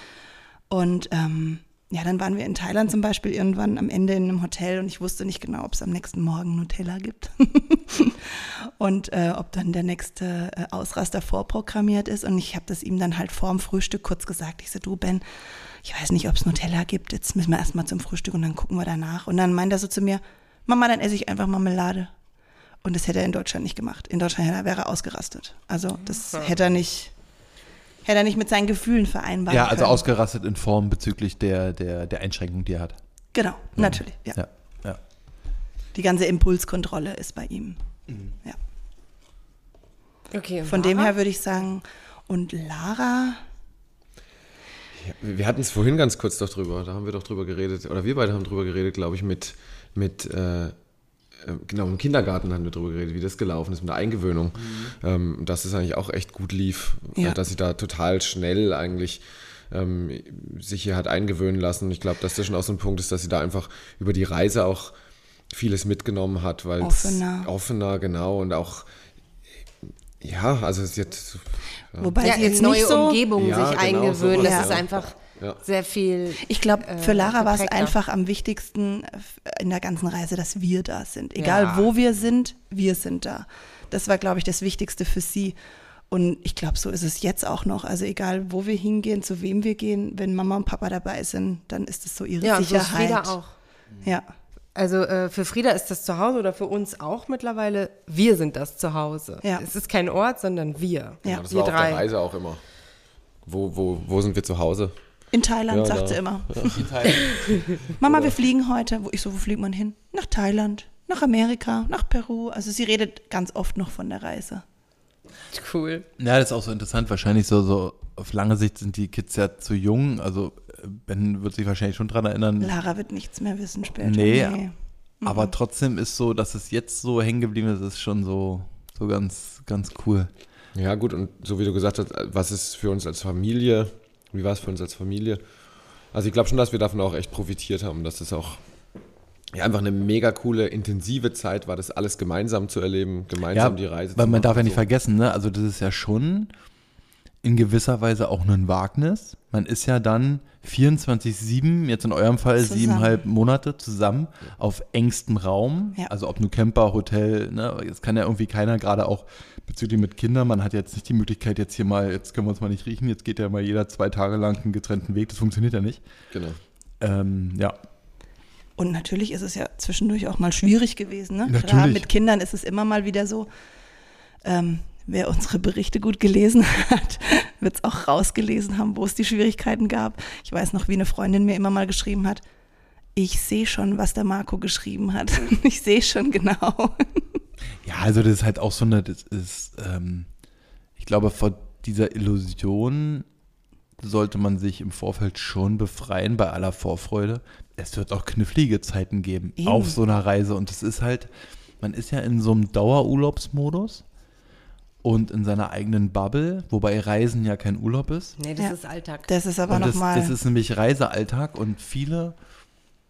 Und ähm, ja, dann waren wir in Thailand zum Beispiel irgendwann am Ende in einem Hotel und ich wusste nicht genau, ob es am nächsten Morgen Nutella gibt und äh, ob dann der nächste äh, Ausraster vorprogrammiert ist. Und ich habe das ihm dann halt vorm Frühstück kurz gesagt. Ich so, du Ben, ich weiß nicht, ob es Nutella gibt. Jetzt müssen wir erstmal zum Frühstück und dann gucken wir danach. Und dann meint er so zu mir, Mama, dann esse ich einfach Marmelade. Und das hätte er in Deutschland nicht gemacht. In Deutschland wäre er ausgerastet. Also das hätte er nicht hätte er nicht mit seinen Gefühlen vereinbaren Ja, also können. ausgerastet in Form bezüglich der, der, der Einschränkung, die er hat. Genau, mhm. natürlich. Ja. ja. Ja, Die ganze Impulskontrolle ist bei ihm. Mhm. Ja. Okay. Von Lara? dem her würde ich sagen, und Lara. Ja, wir hatten es vorhin ganz kurz doch drüber, da haben wir doch drüber geredet, oder wir beide haben drüber geredet, glaube ich, mit, mit äh, genau, im Kindergarten haben wir darüber geredet, wie das gelaufen ist mit der Eingewöhnung. Mhm. Ähm, dass es eigentlich auch echt gut lief. Ja. Dass sie da total schnell eigentlich ähm, sich hier hat eingewöhnen lassen. Ich glaube, dass das schon auch so ein Punkt ist, dass sie da einfach über die Reise auch vieles mitgenommen hat, weil offener. offener, genau, und auch Ja, also es ist jetzt. Ja. Wobei ja, jetzt neue so, Umgebung ja, sich genau, eingewöhnen. das ist einfach sehr viel. Ich glaube, für Lara äh, war es einfach am wichtigsten äh, in der ganzen Reise, dass wir da sind. Egal wo wir sind, wir sind da. Das war, glaube ich, das Wichtigste für sie. Und ich glaube, so ist es jetzt auch noch. Also egal, wo wir hingehen, zu wem wir gehen, wenn Mama und Papa dabei sind, dann ist es so ihre ja, Sicherheit. Ja, so Frieda auch. Ja. Also äh, für Frieda ist das zu Hause oder für uns auch mittlerweile. Wir sind das zu Hause. Ja. Es ist kein Ort, sondern wir. Ja, das wir war drei. auf der Reise auch immer. Wo, wo, wo sind wir zu Hause? In Thailand, ja, sagt da. sie immer. Ja. Mama, wir fliegen heute. Wo ich so, wo fliegt man hin? Nach Thailand, nach Amerika, nach Peru. Also sie redet ganz oft noch von der Reise. Cool. Ja, das ist auch so interessant. Wahrscheinlich so, so auf lange Sicht sind die Kids ja zu jung. Also Ben wird sich wahrscheinlich schon dran erinnern. Lara wird nichts mehr wissen später. Nee, nee. aber mhm. trotzdem ist so, dass es jetzt so hängen geblieben ist, ist schon so, so ganz, ganz cool. Ja, gut, und so wie du gesagt hast, was ist für uns als Familie, wie war es für uns als Familie? Also ich glaube schon, dass wir davon auch echt profitiert haben, dass es auch ja, einfach eine mega coole, intensive Zeit war, das alles gemeinsam zu erleben, gemeinsam ja, die Reise zu weil man darf ja nicht vergessen, ne? also das ist ja schon in gewisser Weise auch nur ein Wagnis. Man ist ja dann 24-7, jetzt in eurem Fall siebeneinhalb Monate zusammen auf engstem Raum. Ja. Also ob nur Camper, Hotel, ne? Jetzt kann ja irgendwie keiner, gerade auch bezüglich mit Kindern, man hat jetzt nicht die Möglichkeit, jetzt hier mal, jetzt können wir uns mal nicht riechen, jetzt geht ja mal jeder zwei Tage lang einen getrennten Weg. Das funktioniert ja nicht. Genau. Ähm, ja, und natürlich ist es ja zwischendurch auch mal schwierig gewesen. Ne? Gerade mit Kindern ist es immer mal wieder so. Ähm, wer unsere Berichte gut gelesen hat, wird es auch rausgelesen haben, wo es die Schwierigkeiten gab. Ich weiß noch, wie eine Freundin mir immer mal geschrieben hat, ich sehe schon, was der Marco geschrieben hat. Ich sehe schon genau. Ja, also das ist halt auch so eine, das ist, ähm, ich glaube, vor dieser Illusion sollte man sich im Vorfeld schon befreien bei aller Vorfreude. Es wird auch knifflige Zeiten geben Eben. auf so einer Reise. Und es ist halt, man ist ja in so einem Dauerurlaubsmodus und in seiner eigenen Bubble, wobei Reisen ja kein Urlaub ist. Nee, das ja. ist Alltag. Das ist aber nochmal. Das, das ist nämlich Reisealltag und viele,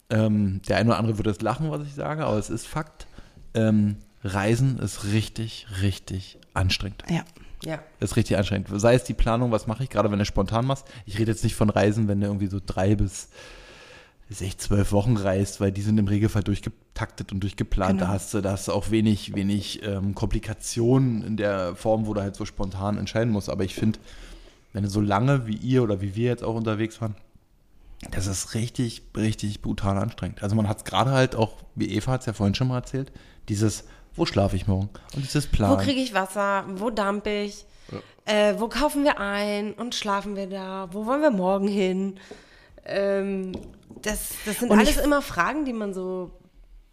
ähm, der eine oder andere würde es lachen, was ich sage, aber es ist Fakt. Ähm, Reisen ist richtig, richtig anstrengend. Ja. Ja. Das ist richtig anstrengend. Sei es die Planung, was mache ich, gerade wenn du spontan machst. Ich rede jetzt nicht von Reisen, wenn du irgendwie so drei bis sechs, zwölf Wochen reist, weil die sind im Regelfall durchgetaktet und durchgeplant. Genau. Da hast du, da hast du auch wenig, wenig ähm, Komplikationen in der Form, wo du halt so spontan entscheiden musst. Aber ich finde, wenn du so lange wie ihr oder wie wir jetzt auch unterwegs waren, das ist richtig, richtig brutal anstrengend. Also man hat es gerade halt auch, wie Eva hat es ja vorhin schon mal erzählt, dieses wo schlafe ich morgen? Und es ist Plan. Wo kriege ich Wasser? Wo damp ich? Ja. Äh, wo kaufen wir ein und schlafen wir da? Wo wollen wir morgen hin? Ähm, das, das sind und alles immer Fragen, die man so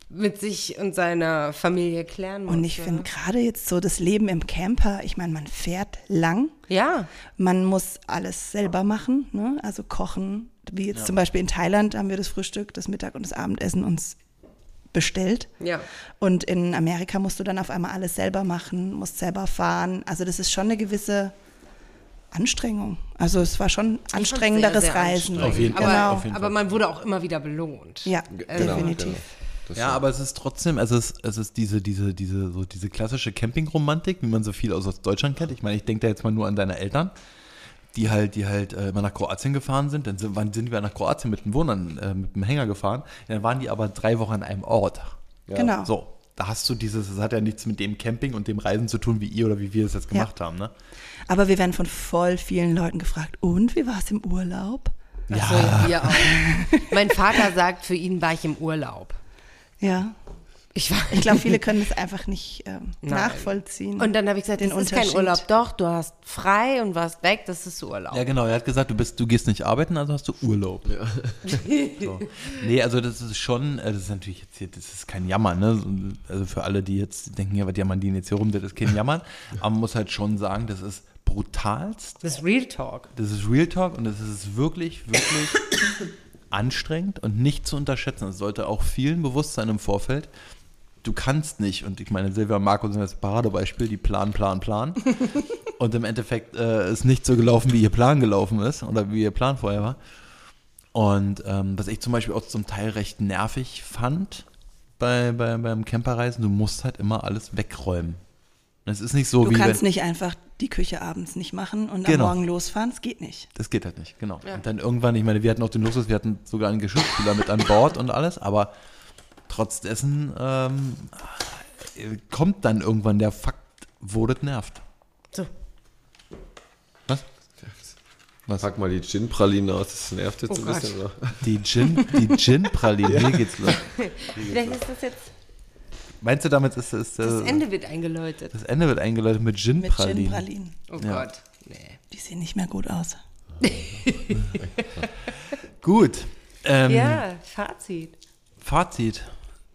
mit sich und seiner Familie klären muss. Und ich finde gerade jetzt so das Leben im Camper, ich meine, man fährt lang. Ja. Man muss alles selber machen, ne? also kochen. Wie jetzt ja. zum Beispiel in Thailand haben wir das Frühstück, das Mittag und das Abendessen uns bestellt. Ja. Und in Amerika musst du dann auf einmal alles selber machen, musst selber fahren. Also das ist schon eine gewisse Anstrengung. Also es war schon anstrengenderes sehr, sehr Reisen. Auf jeden, aber, genau. auf jeden aber man wurde auch immer wieder belohnt. Ja, genau, definitiv. Genau. Ja, aber es ist trotzdem, es ist, es ist diese, diese, diese, so diese klassische Campingromantik, wie man so viel aus Deutschland kennt. Ich meine, ich denke da jetzt mal nur an deine Eltern die halt, die halt äh, immer nach Kroatien gefahren sind. Dann sind, wann sind wir nach Kroatien mit dem Wohnern, äh, mit dem Hänger gefahren. Dann waren die aber drei Wochen an einem Ort. Ja. Genau. So, da hast du dieses, das hat ja nichts mit dem Camping und dem Reisen zu tun, wie ihr oder wie wir es jetzt gemacht ja. haben. Ne? Aber wir werden von voll vielen Leuten gefragt, und wie war es im Urlaub? Ja. So, auch. mein Vater sagt, für ihn war ich im Urlaub. Ja. Ich, ich glaube, viele können es einfach nicht ähm, nachvollziehen. Und dann habe ich gesagt, den das ist kein Urlaub. Doch, du hast frei und warst weg, das ist Urlaub. Ja, genau. Er hat gesagt, du bist, du gehst nicht arbeiten, also hast du Urlaub. Ja. so. Nee, also das ist schon, äh, das ist natürlich jetzt hier, das ist kein Jammern, ne? Also für alle, die jetzt denken, ja, was jammern die jetzt hier rum, das ist kein Jammern. Aber man muss halt schon sagen, das ist brutalst. Das ist Real Talk. Das ist Real Talk und das ist wirklich, wirklich anstrengend und nicht zu unterschätzen. Es sollte auch vielen bewusst sein im Vorfeld du kannst nicht, und ich meine, Silvia und Marco sind das Paradebeispiel, die planen, planen, planen. und im Endeffekt äh, ist nicht so gelaufen, wie ihr Plan gelaufen ist oder wie ihr Plan vorher war. Und ähm, was ich zum Beispiel auch zum Teil recht nervig fand bei, bei, beim Camperreisen, du musst halt immer alles wegräumen. Es ist nicht so du wie. Kannst wenn, nicht einfach die Küche abends nicht machen und genau. am Morgen losfahren. Das geht nicht. Das geht halt nicht, genau. Ja. Und dann irgendwann, ich meine, wir hatten auch den Luxus, wir hatten sogar einen Geschirrspüler mit an Bord und alles, aber trotz dessen ähm, kommt dann irgendwann der Fakt, wo das nervt. So. Was? Was? Pack mal die Gin-Pralinen aus, das nervt jetzt oh ein Gott. bisschen. Oder? Die Gin, die Gin-Pralinen, hier geht's los. Vielleicht ist das jetzt Meinst du, damit ist, ist Das Ende wird eingeläutet. Das Ende wird eingeläutet mit Gin-Pralinen. Mit Gin-Pralinen. Oh ja. Gott. Nee. Die sehen nicht mehr gut aus. gut. Ähm, ja, Fazit. Fazit.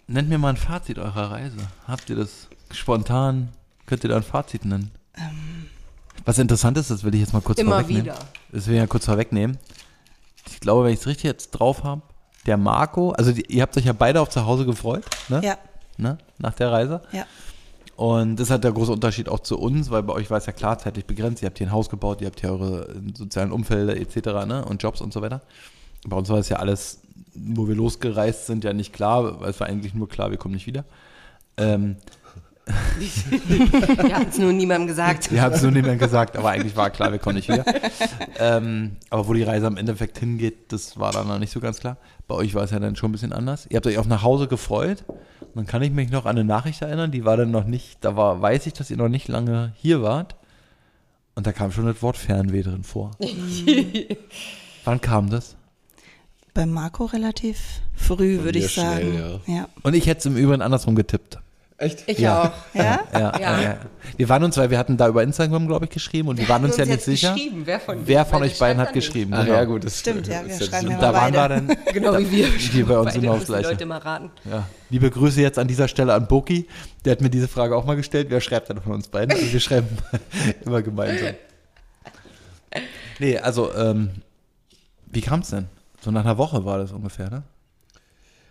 Nennt mir mal ein Fazit eurer Reise. Habt ihr das spontan? Könnt ihr da ein Fazit nennen? Ähm, Was interessant ist, das will ich jetzt mal kurz immer vorwegnehmen. wieder. Das will ich ja kurz vorwegnehmen. Ich glaube, wenn ich es richtig jetzt drauf habe, der Marco, also die, ihr habt euch ja beide auf zu Hause gefreut, ne? Ja ne, nach der Reise. Ja. Und das hat der große Unterschied auch zu uns, weil bei euch war es ja klar zeitlich begrenzt. Ihr habt hier ein Haus gebaut, ihr habt hier eure sozialen Umfelder etc. Ne, und Jobs und so weiter. Bei uns war es ja alles, wo wir losgereist sind, ja nicht klar, weil es war eigentlich nur klar, wir kommen nicht wieder. Ähm, wir haben es nur niemandem gesagt. Wir haben es nur niemandem gesagt, aber eigentlich war klar, wir kommen nicht wieder. Ähm, aber wo die Reise am Endeffekt hingeht, das war dann noch nicht so ganz klar. Bei euch war es ja dann schon ein bisschen anders. Ihr habt euch auch nach Hause gefreut. Und dann kann ich mich noch an eine Nachricht erinnern, die war dann noch nicht, da war, weiß ich, dass ihr noch nicht lange hier wart. Und da kam schon das Wort Fernweh drin vor. Wann kam das? Bei Marco relativ früh, würde ich sagen. Schnell, ja. ja. Und ich hätte es im Übrigen andersrum getippt. Echt? Ich ja. auch. Ja? Ja, ja? ja? Wir waren uns, weil wir hatten da über Instagram, glaube ich, geschrieben und wir, wir waren uns ja nicht sicher. Wer von, wer von euch beiden hat geschrieben? Ah, genau. ja, gut, das stimmt. Ja, wir schreiben ja Da waren wir dann. genau wie wir. Die bei uns genau das Gleiche. Leute mal raten. Ja. Liebe Grüße jetzt an dieser Stelle an Boki. Der hat mir diese Frage auch mal gestellt. Wer schreibt denn von uns beiden? Also wir schreiben immer gemeinsam. Nee, also, ähm, wie kam es denn? So nach einer Woche war das ungefähr, ne?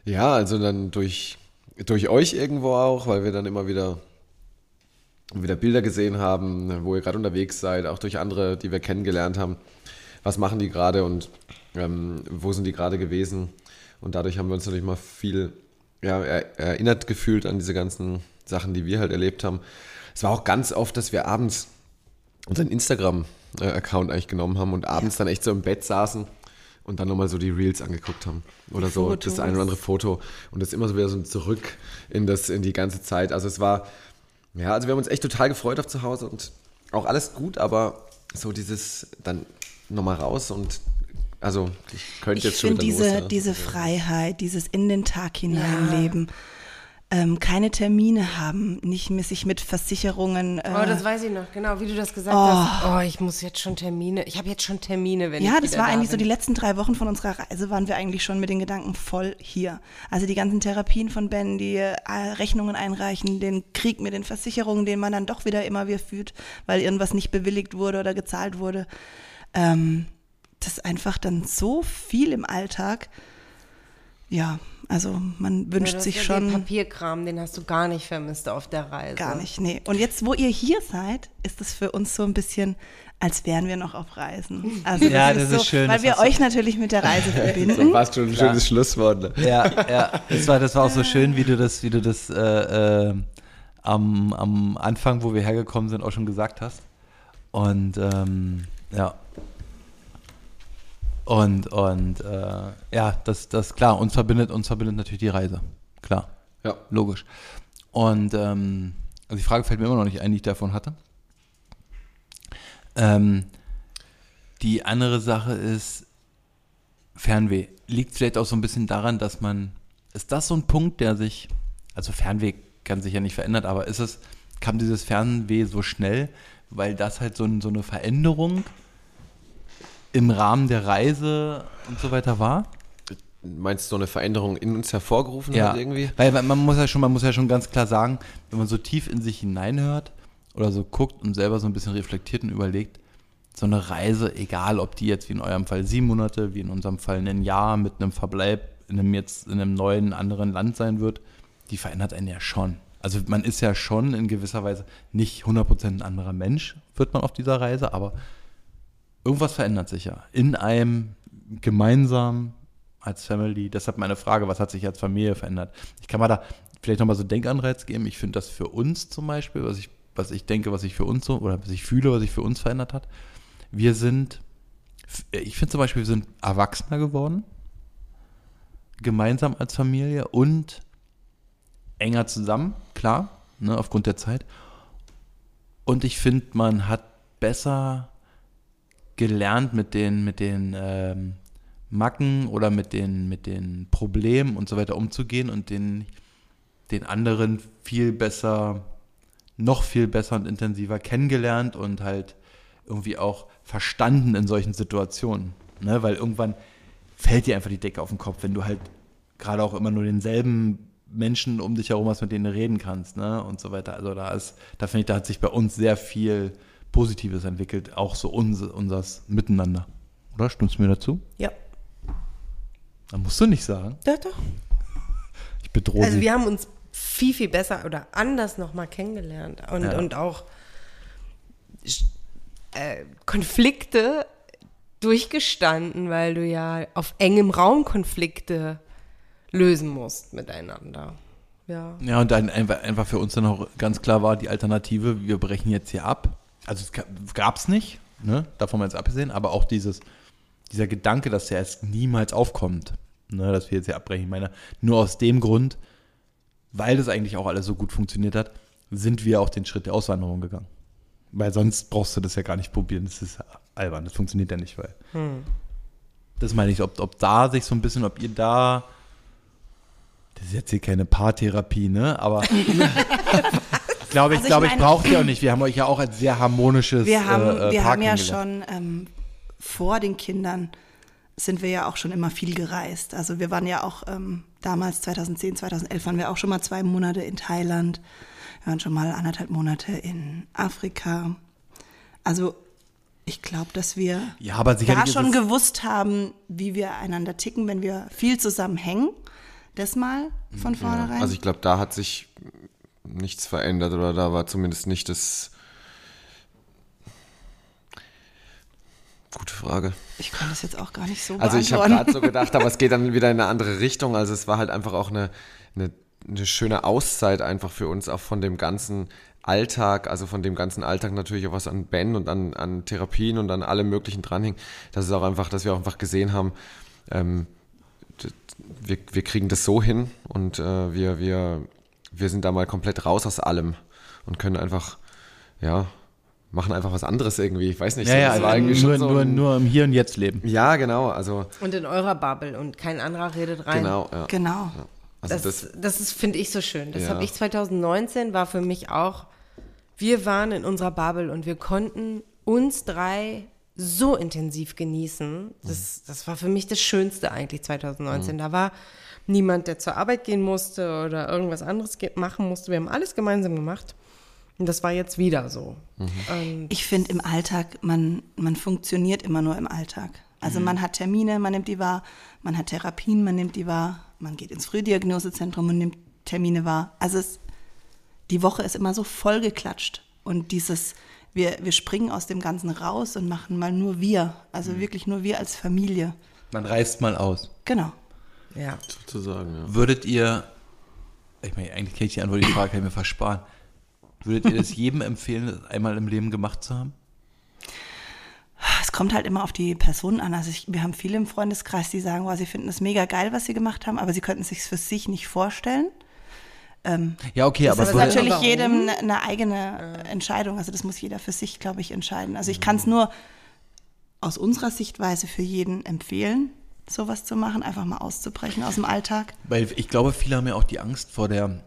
Ja, also dann durch durch euch irgendwo auch, weil wir dann immer wieder, wieder Bilder gesehen haben, wo ihr gerade unterwegs seid, auch durch andere, die wir kennengelernt haben. Was machen die gerade und ähm, wo sind die gerade gewesen? Und dadurch haben wir uns natürlich mal viel ja, erinnert gefühlt an diese ganzen Sachen, die wir halt erlebt haben. Es war auch ganz oft, dass wir abends unseren Instagram-Account eigentlich genommen haben und abends dann echt so im Bett saßen und dann nochmal so die Reels angeguckt haben. Oder so Fotos. das ein oder andere Foto. Und das immer so wieder so zurück in, das, in die ganze Zeit. Also es war, ja, also wir haben uns echt total gefreut auf zu Hause und auch alles gut, aber so dieses dann nochmal raus und also ich könnte jetzt ich schon wieder diese, los, ja. diese Freiheit, dieses in den Tag hineinleben. Ja ähm, keine Termine haben, nicht sich mit Versicherungen. Äh, oh, das weiß ich noch, genau, wie du das gesagt oh. hast. Oh, ich muss jetzt schon Termine. Ich habe jetzt schon Termine, wenn ja, ich Ja, das war da eigentlich bin. so die letzten drei Wochen von unserer Reise waren wir eigentlich schon mit den Gedanken voll hier. Also die ganzen Therapien von Ben, die äh, Rechnungen einreichen, den Krieg mit den Versicherungen, den man dann doch wieder immer wieder führt, weil irgendwas nicht bewilligt wurde oder gezahlt wurde. Ähm, das ist einfach dann so viel im Alltag. Ja, also man wünscht ja, sich ja schon. Den Papierkram, den hast du gar nicht vermisst auf der Reise. Gar nicht, nee. Und jetzt, wo ihr hier seid, ist es für uns so ein bisschen, als wären wir noch auf Reisen. Also ja, das, ist, das ist schön. Weil wir euch natürlich mit der Reise verbinden. so fast schon ein Klar. schönes Schlusswort. Ne? Ja, ja. Das war, das war auch so schön, wie du das, wie du das äh, äh, am, am Anfang, wo wir hergekommen sind, auch schon gesagt hast. Und ähm, ja, und, und äh, ja, das, das klar, uns verbindet, uns verbindet natürlich die Reise. Klar. Ja. Logisch. Und ähm, also die Frage fällt mir immer noch nicht ein, die ich davon hatte. Ähm, die andere Sache ist Fernweh. Liegt vielleicht auch so ein bisschen daran, dass man, ist das so ein Punkt, der sich, also Fernweh kann sich ja nicht verändern, aber ist es, kam dieses Fernweh so schnell, weil das halt so, ein, so eine Veränderung im Rahmen der Reise und so weiter war? Meinst du so eine Veränderung in uns hervorgerufen ja. hat irgendwie? Weil man muss ja schon, man muss ja schon ganz klar sagen, wenn man so tief in sich hineinhört oder so guckt und selber so ein bisschen reflektiert und überlegt, so eine Reise, egal ob die jetzt wie in eurem Fall sieben Monate, wie in unserem Fall ein Jahr mit einem Verbleib in einem jetzt in einem neuen anderen Land sein wird, die verändert einen ja schon. Also man ist ja schon in gewisser Weise nicht 100% ein anderer Mensch, wird man auf dieser Reise, aber irgendwas verändert sich ja. In einem gemeinsam als Family. Deshalb meine Frage, was hat sich als Familie verändert? Ich kann mal da vielleicht nochmal so einen Denkanreiz geben. Ich finde das für uns zum Beispiel, was ich was ich denke, was sich für uns so, oder was ich fühle, was sich für uns verändert hat. Wir sind, ich finde zum Beispiel, wir sind erwachsener geworden, gemeinsam als Familie und enger zusammen, klar, ne, aufgrund der Zeit. Und ich finde, man hat besser gelernt mit den, mit den ähm, Macken oder mit den, mit den Problemen und so weiter umzugehen und den, den anderen viel besser, noch viel besser und intensiver kennengelernt und halt irgendwie auch verstanden in solchen Situationen. Ne? Weil irgendwann fällt dir einfach die Decke auf den Kopf, wenn du halt gerade auch immer nur denselben Menschen um dich herum hast, mit denen du reden kannst, ne? Und so weiter. Also da ist, da finde ich, da hat sich bei uns sehr viel Positives entwickelt, auch so uns, unsers Miteinander. Oder? Stimmst du mir dazu? Ja. Da musst du nicht sagen. Doch, doch. Ich bedrohe Also sie. wir haben uns viel, viel besser oder anders nochmal kennengelernt und, Ja. und auch äh, Konflikte durchgestanden, weil du ja auf engem Raum Konflikte lösen musst miteinander. Ja. Ja, und dann einfach, einfach für uns dann auch ganz klar war die Alternative, wir brechen jetzt hier ab. Also es gab es nicht, ne? davon mal jetzt abgesehen, aber auch dieses, dieser Gedanke, dass der erst niemals aufkommt, ne? dass wir jetzt hier abbrechen. Ich meine, nur aus dem Grund, weil das eigentlich auch alles so gut funktioniert hat, sind wir auch den Schritt der Auswanderung gegangen. Weil sonst brauchst du das ja gar nicht probieren. Das ist albern, das funktioniert ja nicht, weil. Das meine ich, ob, ob da sich so ein bisschen, ob ihr da. Das ist jetzt hier keine Paartherapie, ne? Aber glaube, ich, Also ich glaube, ich meine- brauche ihr auch nicht. Wir haben euch ja auch als sehr harmonisches Wir haben, äh, äh, wir haben ja schon ähm, vor den Kindern sind wir ja auch schon immer viel gereist. Also wir waren ja auch ähm, damals 2010, 2011 waren wir auch schon mal zwei Monate in Thailand. Wir waren schon mal anderthalb Monate in Afrika. Also ich glaube, dass wir Ja, aber da schon gewusst haben, wie wir einander ticken, wenn wir viel zusammen hängen. Das mal von vornherein. Also ich glaube, da hat sich nichts verändert oder da war zumindest nicht das. Gute Frage. ich kann das jetzt auch gar nicht so Also ich habe gerade so gedacht, aber es geht dann wieder in eine andere Richtung. Also es war halt einfach auch eine, eine, eine schöne Auszeit einfach für uns, auch von dem ganzen Alltag, also von dem ganzen Alltag natürlich auch was an Ben und an, an Therapien und an allem möglichen dranhing. Das ist auch einfach, dass wir auch einfach gesehen haben, ähm, wir, wir kriegen das so hin und äh, wir, wir, wir sind da mal komplett raus aus allem und können einfach, ja, machen einfach was anderes irgendwie. Ich weiß nicht, Ja, so, ja, das also war nur, schon so nur, ein- nur im Hier und Jetzt leben. Ja, genau, also Und in eurer Bubble und kein anderer redet rein. genau, ja. Genau. Also Das, das, das, ist, finde ich, so schön. Das Ja. habe ich 2019, war für mich auch, wir waren in unserer Bubble und wir konnten uns drei so intensiv genießen. Das, das war für mich das Schönste eigentlich 2019. Da war niemand, der zur Arbeit gehen musste oder irgendwas anderes machen musste. Wir haben alles gemeinsam gemacht. Und das war jetzt wieder so. Und Ich finde im Alltag, man, man funktioniert immer nur im Alltag. Also man hat Termine, man nimmt die wahr, man hat Therapien, man nimmt die wahr, man geht ins Frühdiagnosezentrum und nimmt Termine wahr. Also es, die Woche ist immer so vollgeklatscht. Und dieses, wir, wir springen aus dem Ganzen raus und machen mal nur wir. Also wirklich nur wir als Familie. Man reist mal aus. Genau. Ja. sozusagen, ja. Würdet ihr, ich meine, eigentlich kenne ich die Antwort, die Frage kann ich mir versparen. Würdet ihr das jedem empfehlen, das einmal im Leben gemacht zu haben? Es kommt halt immer auf die Person an. Also ich, wir haben viele im Freundeskreis, die sagen, wow, sie finden es mega geil, was sie gemacht haben, aber sie könnten es sich für sich nicht vorstellen. Ja, okay, Das aber ist würde- natürlich Warum? jedem eine, eine eigene Entscheidung. Also das muss jeder für sich, glaube ich, entscheiden. Also ich kann es nur aus unserer Sichtweise für jeden empfehlen, sowas zu machen, einfach mal auszubrechen aus dem Alltag. Weil ich glaube, viele haben ja auch die Angst vor der,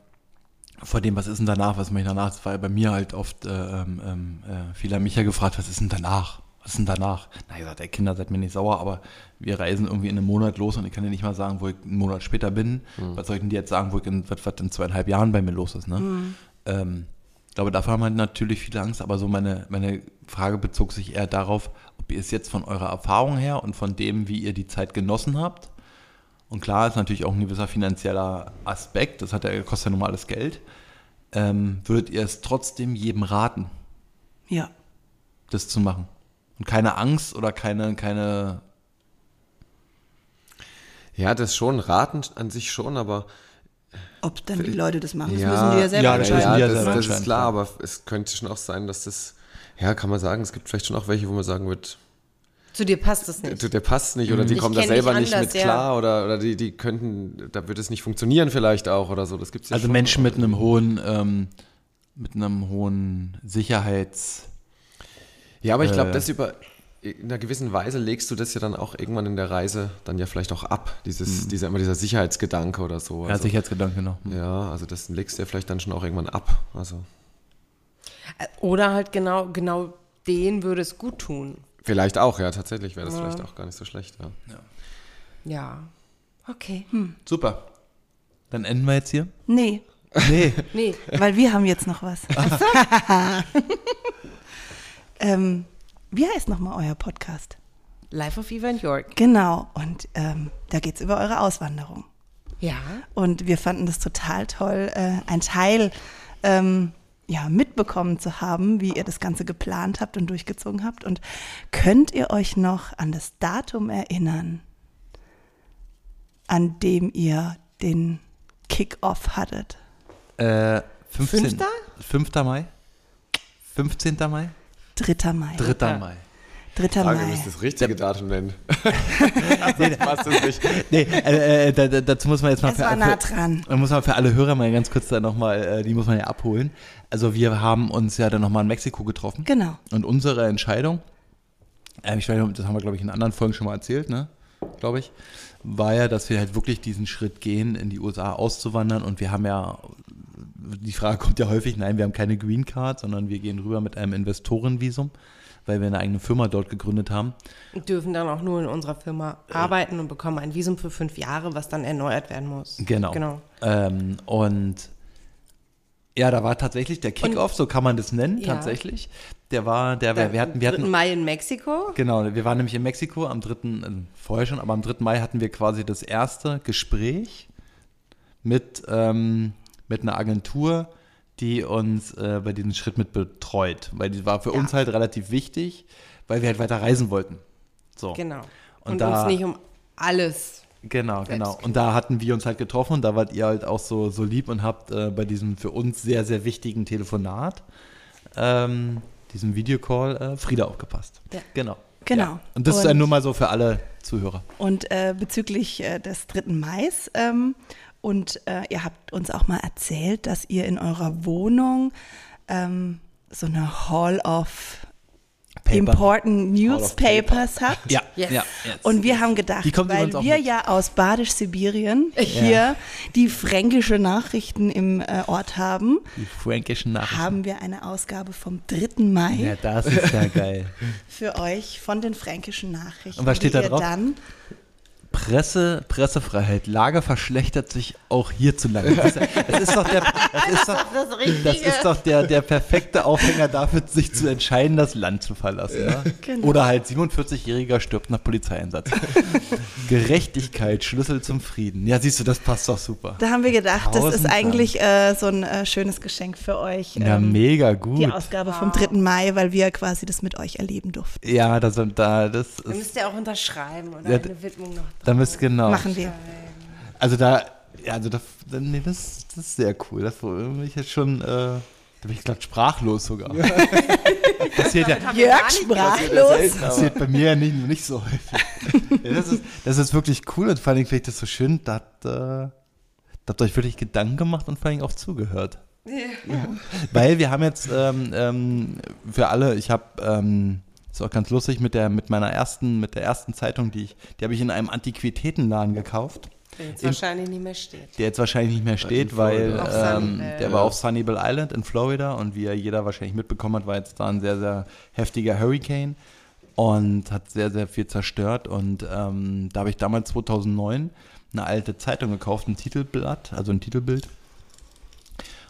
vor dem, was ist denn danach, was mache ich danach? Das war ja bei mir halt oft, äh, ähm, ähm, äh, viele haben mich ja gefragt, was ist denn danach? Was ist denn danach? Na, ich sagte, Kinder, seid mir nicht sauer, aber wir reisen irgendwie in einem Monat los und ich kann dir nicht mal sagen, wo ich einen Monat später bin. Was soll ich denn dir jetzt sagen, wo ich in, was, was in zweieinhalb Jahren bei mir los ist, ne? Ähm, ich glaube, dafür haben halt natürlich viele Angst, aber so meine, meine Frage bezog sich eher darauf, es jetzt von eurer Erfahrung her und von dem, wie ihr die Zeit genossen habt, und klar ist natürlich auch ein gewisser finanzieller Aspekt, das hat ja, kostet ja normales Geld. Ähm, würdet ihr es trotzdem jedem raten, Ja. das zu machen? Und keine Angst oder keine, keine. Ja, das schon, raten an sich schon, aber Ob dann die Leute das machen, das Ja, müssen die ja selber ja, das entscheiden. die ja das, das ist klar. aber es könnte schon auch sein, dass das, ja, kann man sagen, es gibt vielleicht schon auch welche, wo man sagen wird, Zu dir passt das nicht. der, der passt nicht oder die Ich kommen da selber nicht anders, mit ja. klar oder, oder die, die könnten, da wird es nicht funktionieren vielleicht auch oder so. Das gibt's ja Also schon. Menschen mit einem hohen, ähm, mit einem hohen Sicherheits... Ja, aber ich glaube, Äh. das über in einer gewissen Weise legst du das ja dann auch irgendwann in der Reise dann ja vielleicht auch ab, dieses, dieser, immer dieser Sicherheitsgedanke oder so. Ja, Also, Sicherheitsgedanke, genau. ja, also das legst du ja vielleicht dann schon auch irgendwann ab. Also Oder halt genau, genau den würde es gut tun. Vielleicht auch, ja, tatsächlich wäre das vielleicht auch gar nicht so schlecht, ja. Ja. Okay. Super. Dann enden wir jetzt hier. Nee, Nee. Nee, weil wir haben jetzt noch was. ähm, wie heißt nochmal euer Podcast? Life of Event York. Genau, und ähm, da geht es über eure Auswanderung. Ja. Und wir fanden das total toll, äh, ein Teil ähm, ja, mitbekommen zu haben, wie ihr das Ganze geplant habt und durchgezogen habt. Und könnt ihr euch noch an das Datum erinnern, an dem ihr den Kick-Off hattet? Äh, 15, Fünfter? 5. Mai? 15. Mai? 3. Mai. 3. Mai. 3. Frage, Mai. müsst das richtige Datum nennen. Sonst passt es nicht. Nee, äh, äh, da, da, dazu muss man jetzt mal Es war nah für, dran. da muss man für alle Hörer mal ganz kurz da nochmal, äh, die muss man ja abholen. Also wir haben uns ja dann nochmal in Mexiko getroffen. Genau. Und unsere Entscheidung, äh, ich weiß nicht, das haben wir, glaube ich, in anderen Folgen schon mal erzählt, ne? Glaube ich, war ja, dass wir halt wirklich diesen Schritt gehen, in die USA auszuwandern. Und wir haben ja, die Frage kommt ja häufig, nein, wir haben keine Green Card, sondern wir gehen rüber mit einem Investorenvisum, weil wir eine eigene Firma dort gegründet haben. Und dürfen dann auch nur in unserer Firma arbeiten und bekommen ein Visum für fünf Jahre, was dann erneuert werden muss. Genau. Genau. Ähm, und ja, da war tatsächlich der Kickoff, so kann man das nennen, Ja. tatsächlich. Der war, der, wir, wir hatten, wir 3. hatten, Mai in Mexiko. genau, wir waren nämlich in Mexiko am 3., äh, vorher schon, aber am 3. Mai hatten wir quasi das erste Gespräch mit, ähm, mit einer Agentur, die uns äh, bei diesem Schritt mit betreut, weil die war für Ja. uns halt relativ wichtig, weil wir halt weiter reisen wollten. So. Genau. Und Und, da- uns nicht um alles. Genau, genau. Und da hatten wir uns halt getroffen und da wart ihr halt auch so, so lieb und habt äh, bei diesem für uns sehr, sehr wichtigen Telefonat, ähm, diesem Videocall, äh, Frieda aufgepasst. Ja. Genau. Genau. Ja. Und das ist Und- dann nur mal so für alle Zuhörer. Und äh, bezüglich äh, des 3. Mais, ähm, und äh, ihr habt uns auch mal erzählt, dass ihr in eurer Wohnung ähm, so eine Hall of Paper. Important of Newspapers habt. Ja, Yes. ja. Und wir haben gedacht, weil wir mit. ja aus Badisch-Sibirien hier die fränkische Nachrichten im äh, Ort haben, Die frankischen Nachrichten. haben wir eine Ausgabe vom 3. Mai ja, das ist ja geil. für euch von den fränkischen Nachrichten. Und was steht da drauf? Dann Presse, Pressefreiheit. Lage verschlechtert sich auch hierzulande. Das ist, das ist doch, der, das ist doch, Das das ist doch der, der perfekte Aufhänger dafür, sich zu entscheiden, das Land zu verlassen. Ja? Genau. Oder halt 47-Jähriger stirbt nach Polizeieinsatz. Gerechtigkeit, Schlüssel zum Frieden. Ja, siehst du, das passt doch super. Da haben wir gedacht, das ist eigentlich äh, so ein äh, schönes Geschenk für euch. Ja, ähm, mega gut. die Ausgabe vom 3. Mai, weil wir quasi das mit euch erleben durften. Ja, das, da, das Da ist, müsst ihr auch unterschreiben oder Ja, eine Widmung noch. Da müsst genau. Machen wir. Also da, ja, also das, nee, das, das ist sehr cool. Das bin ich jetzt schon, äh, da bin ich gerade sprachlos sogar. Passiert ja, Jörg sprachlos. passiert bei mir ja nicht, nicht so häufig. ja, das, ist, das ist wirklich cool und vor allem finde ich das so schön, da äh, da habt ihr euch wirklich Gedanken gemacht und vor allem auch zugehört. Ja. Weil wir haben jetzt ähm, ähm, für alle, ich habe, ähm, ist auch ganz lustig mit der mit meiner ersten mit der ersten Zeitung, die ich, die habe ich in einem Antiquitätenladen gekauft, Der jetzt In- wahrscheinlich nicht mehr steht. der jetzt wahrscheinlich nicht mehr steht, weil ähm, der war auf Sunnyvale Island in Florida und wie ja jeder wahrscheinlich mitbekommen hat, war jetzt da ein sehr sehr heftiger Hurricane und hat sehr sehr viel zerstört und ähm, da habe ich damals 2009 eine alte Zeitung gekauft, ein Titelblatt, also ein Titelbild.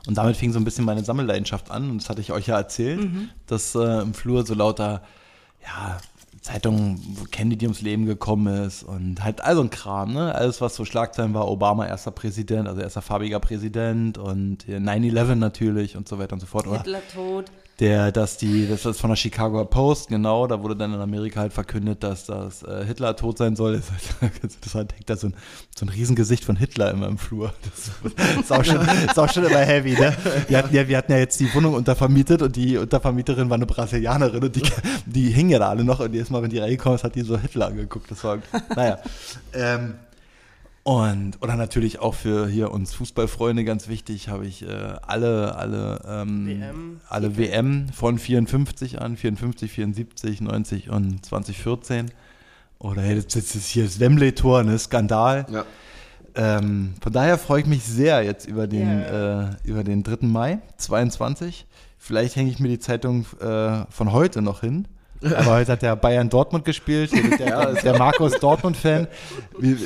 Und damit fing so ein bisschen meine Sammelleidenschaft an. Und das hatte ich euch ja erzählt, dass äh, im Flur so lauter, ja, Zeitungen, wo Kennedy ums Leben gekommen ist und halt all so ein Kram, ne? Alles, was so Schlagzeilen war, Obama erster Präsident, also erster farbiger Präsident und hier 9-11 natürlich und so weiter und so fort. Oder Hitler tot. Der, dass die, das ist von der Chicago Post, genau, da wurde dann in Amerika halt verkündet, dass das äh, Hitler tot sein soll. Das, das hängt da so ein, so ein Riesengesicht von Hitler immer im Flur. Das ist auch schon, ist auch schon immer heavy, ne? Wir hatten, ja, wir hatten ja jetzt die Wohnung untervermietet und die Untervermieterin war eine Brasilianerin und die, die hingen ja da alle noch und jedes Mal, wenn die reingekommen ist, hat die so Hitler angeguckt. Das war, naja. Ähm, und oder natürlich auch für hier uns Fußballfreunde ganz wichtig, habe ich äh, alle, alle, ähm, WM. alle WM von 54 an, 54, 74, 90 und 2014. Oder jetzt ist hier das Wembley-Tor, ne? Skandal. Ja. Ähm, von daher freue ich mich sehr jetzt über den, yeah. äh, über den 3. Mai 22. Vielleicht hänge ich mir die Zeitung äh, von heute noch hin. Aber heute hat der Bayern Dortmund gespielt. Der, ja, der Markus Dortmund-Fan. Äh,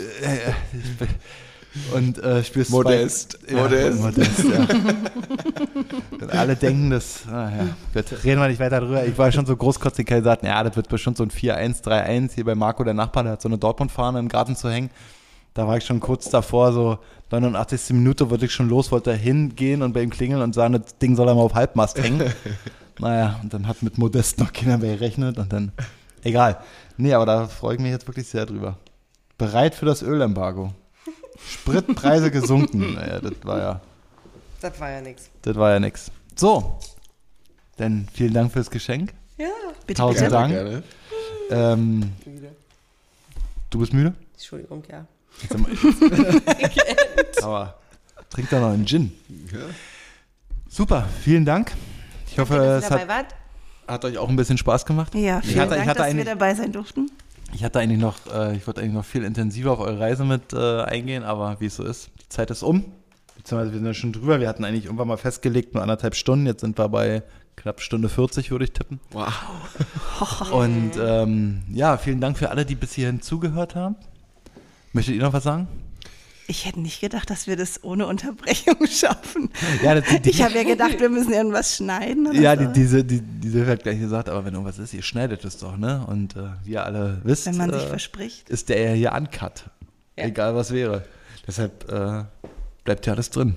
und äh, spielst Modest. Bei, ja, Modest. Modest ja. alle denken, das, ah, ja, gut, reden wir nicht weiter drüber. Ich war schon so großkotzig, ich sagten, ja, das wird bestimmt so ein 4-1, 3-1. Hier bei Marco, der Nachbar, der hat so eine Dortmund-Fahne im Garten zu hängen. Da war ich schon kurz davor, so 89. Minute wollte ich schon los, wollte hingehen und bei ihm klingeln und sagen, das Ding soll er mal auf Halbmast hängen. Naja, und dann hat mit Modest noch keiner mehr gerechnet und dann, egal. Nee, aber da freue ich mich jetzt wirklich sehr drüber. Bereit für das Ölembargo. Spritpreise gesunken. Naja, das war ja. Das war ja nix. Das war ja nix. So, dann vielen Dank fürs Geschenk. Ja, bitte. Tausend. Dank. Gerne. Ähm, du bist müde? Entschuldigung, ja. aber trink da noch einen Gin. Ja. Super, vielen Dank. Ich hoffe, es hat, hat, euch auch ein bisschen Spaß gemacht. Ja, vielen hatte, Dank, dass wir dabei sein durften. Ich hatte eigentlich noch, äh, ich wollte eigentlich noch viel intensiver auf eure Reise mit äh, eingehen, aber wie es so ist, die Zeit ist um. Beziehungsweise wir sind ja schon drüber. Wir hatten eigentlich irgendwann mal festgelegt, nur anderthalb Stunden. Jetzt sind wir bei knapp Stunde 40, würde ich tippen. Wow. Und ähm, ja, vielen Dank für alle, die bis hierhin zugehört haben. Möchtet ihr noch was sagen? Ich hätte nicht gedacht, dass wir das ohne Unterbrechung schaffen. Ja, das, die, ich habe ja gedacht, wir müssen irgendwas schneiden. ja, so. die, diese, die, diese hat gleich gesagt, aber wenn irgendwas ist, ihr schneidet es doch, ne? Und äh, wie ihr alle wisst, wenn man sich äh, verspricht, ist der ja hier uncut. Ja. Egal was wäre. Deshalb äh, bleibt ja alles drin.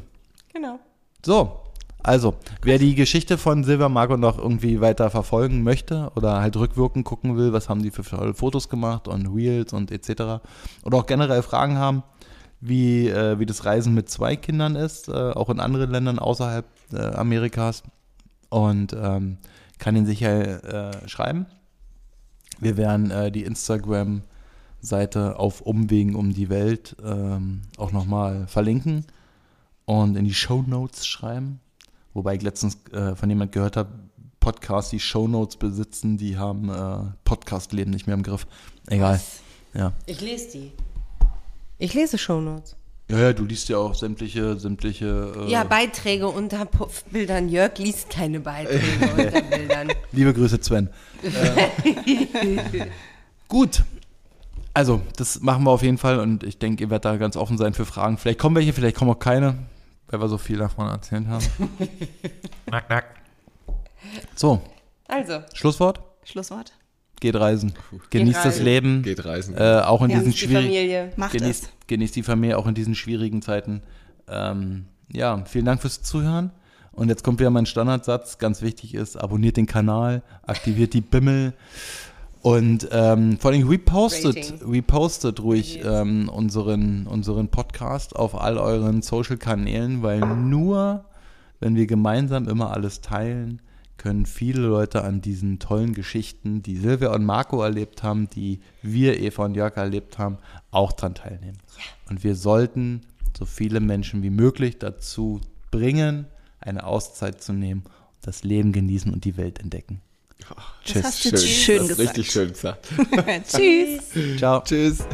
Genau. So, also, wer die Geschichte von Silver Marco noch irgendwie weiter verfolgen möchte oder halt rückwirkend gucken will, was haben die für Fotos gemacht und Reels und etc. oder auch generell Fragen haben, wie, äh, wie das Reisen mit zwei Kindern ist, äh, auch in anderen Ländern außerhalb äh, Amerikas. Und ähm, kann ihn sicher äh, schreiben. Wir werden äh, die Instagram-Seite auf Umwegen um die Welt ähm, auch nochmal verlinken und in die Show Notes schreiben. Wobei ich letztens äh, von jemand gehört habe, Podcasts, die Show Notes besitzen, die haben Podcast-Leben nicht mehr im Griff. Egal. Ja. Ich lese die. Ich lese Shownotes. Ja, ja, du liest ja auch sämtliche, sämtliche. Äh ja, Beiträge unter Bildern. Jörg liest keine Beiträge unter Bildern. Liebe Grüße, Sven. gut. Also, das machen wir auf jeden Fall und ich denke, ihr werdet da ganz offen sein für Fragen. Vielleicht kommen welche, vielleicht kommen auch keine, weil wir so viel davon erzählt haben. nack, nack. So. Also. Schlusswort? Schlusswort. Geht reisen. Genießt das Leben. Geht reisen. Äh, auch in ja, diesen schwierigen. Macht genießt, genießt die Familie auch in diesen schwierigen Zeiten. Ähm, ja, vielen Dank fürs Zuhören. Und jetzt kommt wieder mein Standardsatz, ganz wichtig ist, abonniert den Kanal, aktiviert die Bimmel und ähm, vor allem repostet, repostet ruhig ähm, unseren, unseren Podcast auf all euren Social-Kanälen, weil nur wenn wir gemeinsam immer alles teilen, können viele Leute an diesen tollen Geschichten, die Silvia und Marco erlebt haben, die wir, Eva und Jörg, erlebt haben, auch daran teilnehmen. Ja. Und wir sollten so viele Menschen wie möglich dazu bringen, eine Auszeit zu nehmen, das Leben genießen und die Welt entdecken. Oh, Tschüss. Das hast du schön, schön das gesagt. Richtig schön gesagt. Tschüss. Ciao. Tschüss.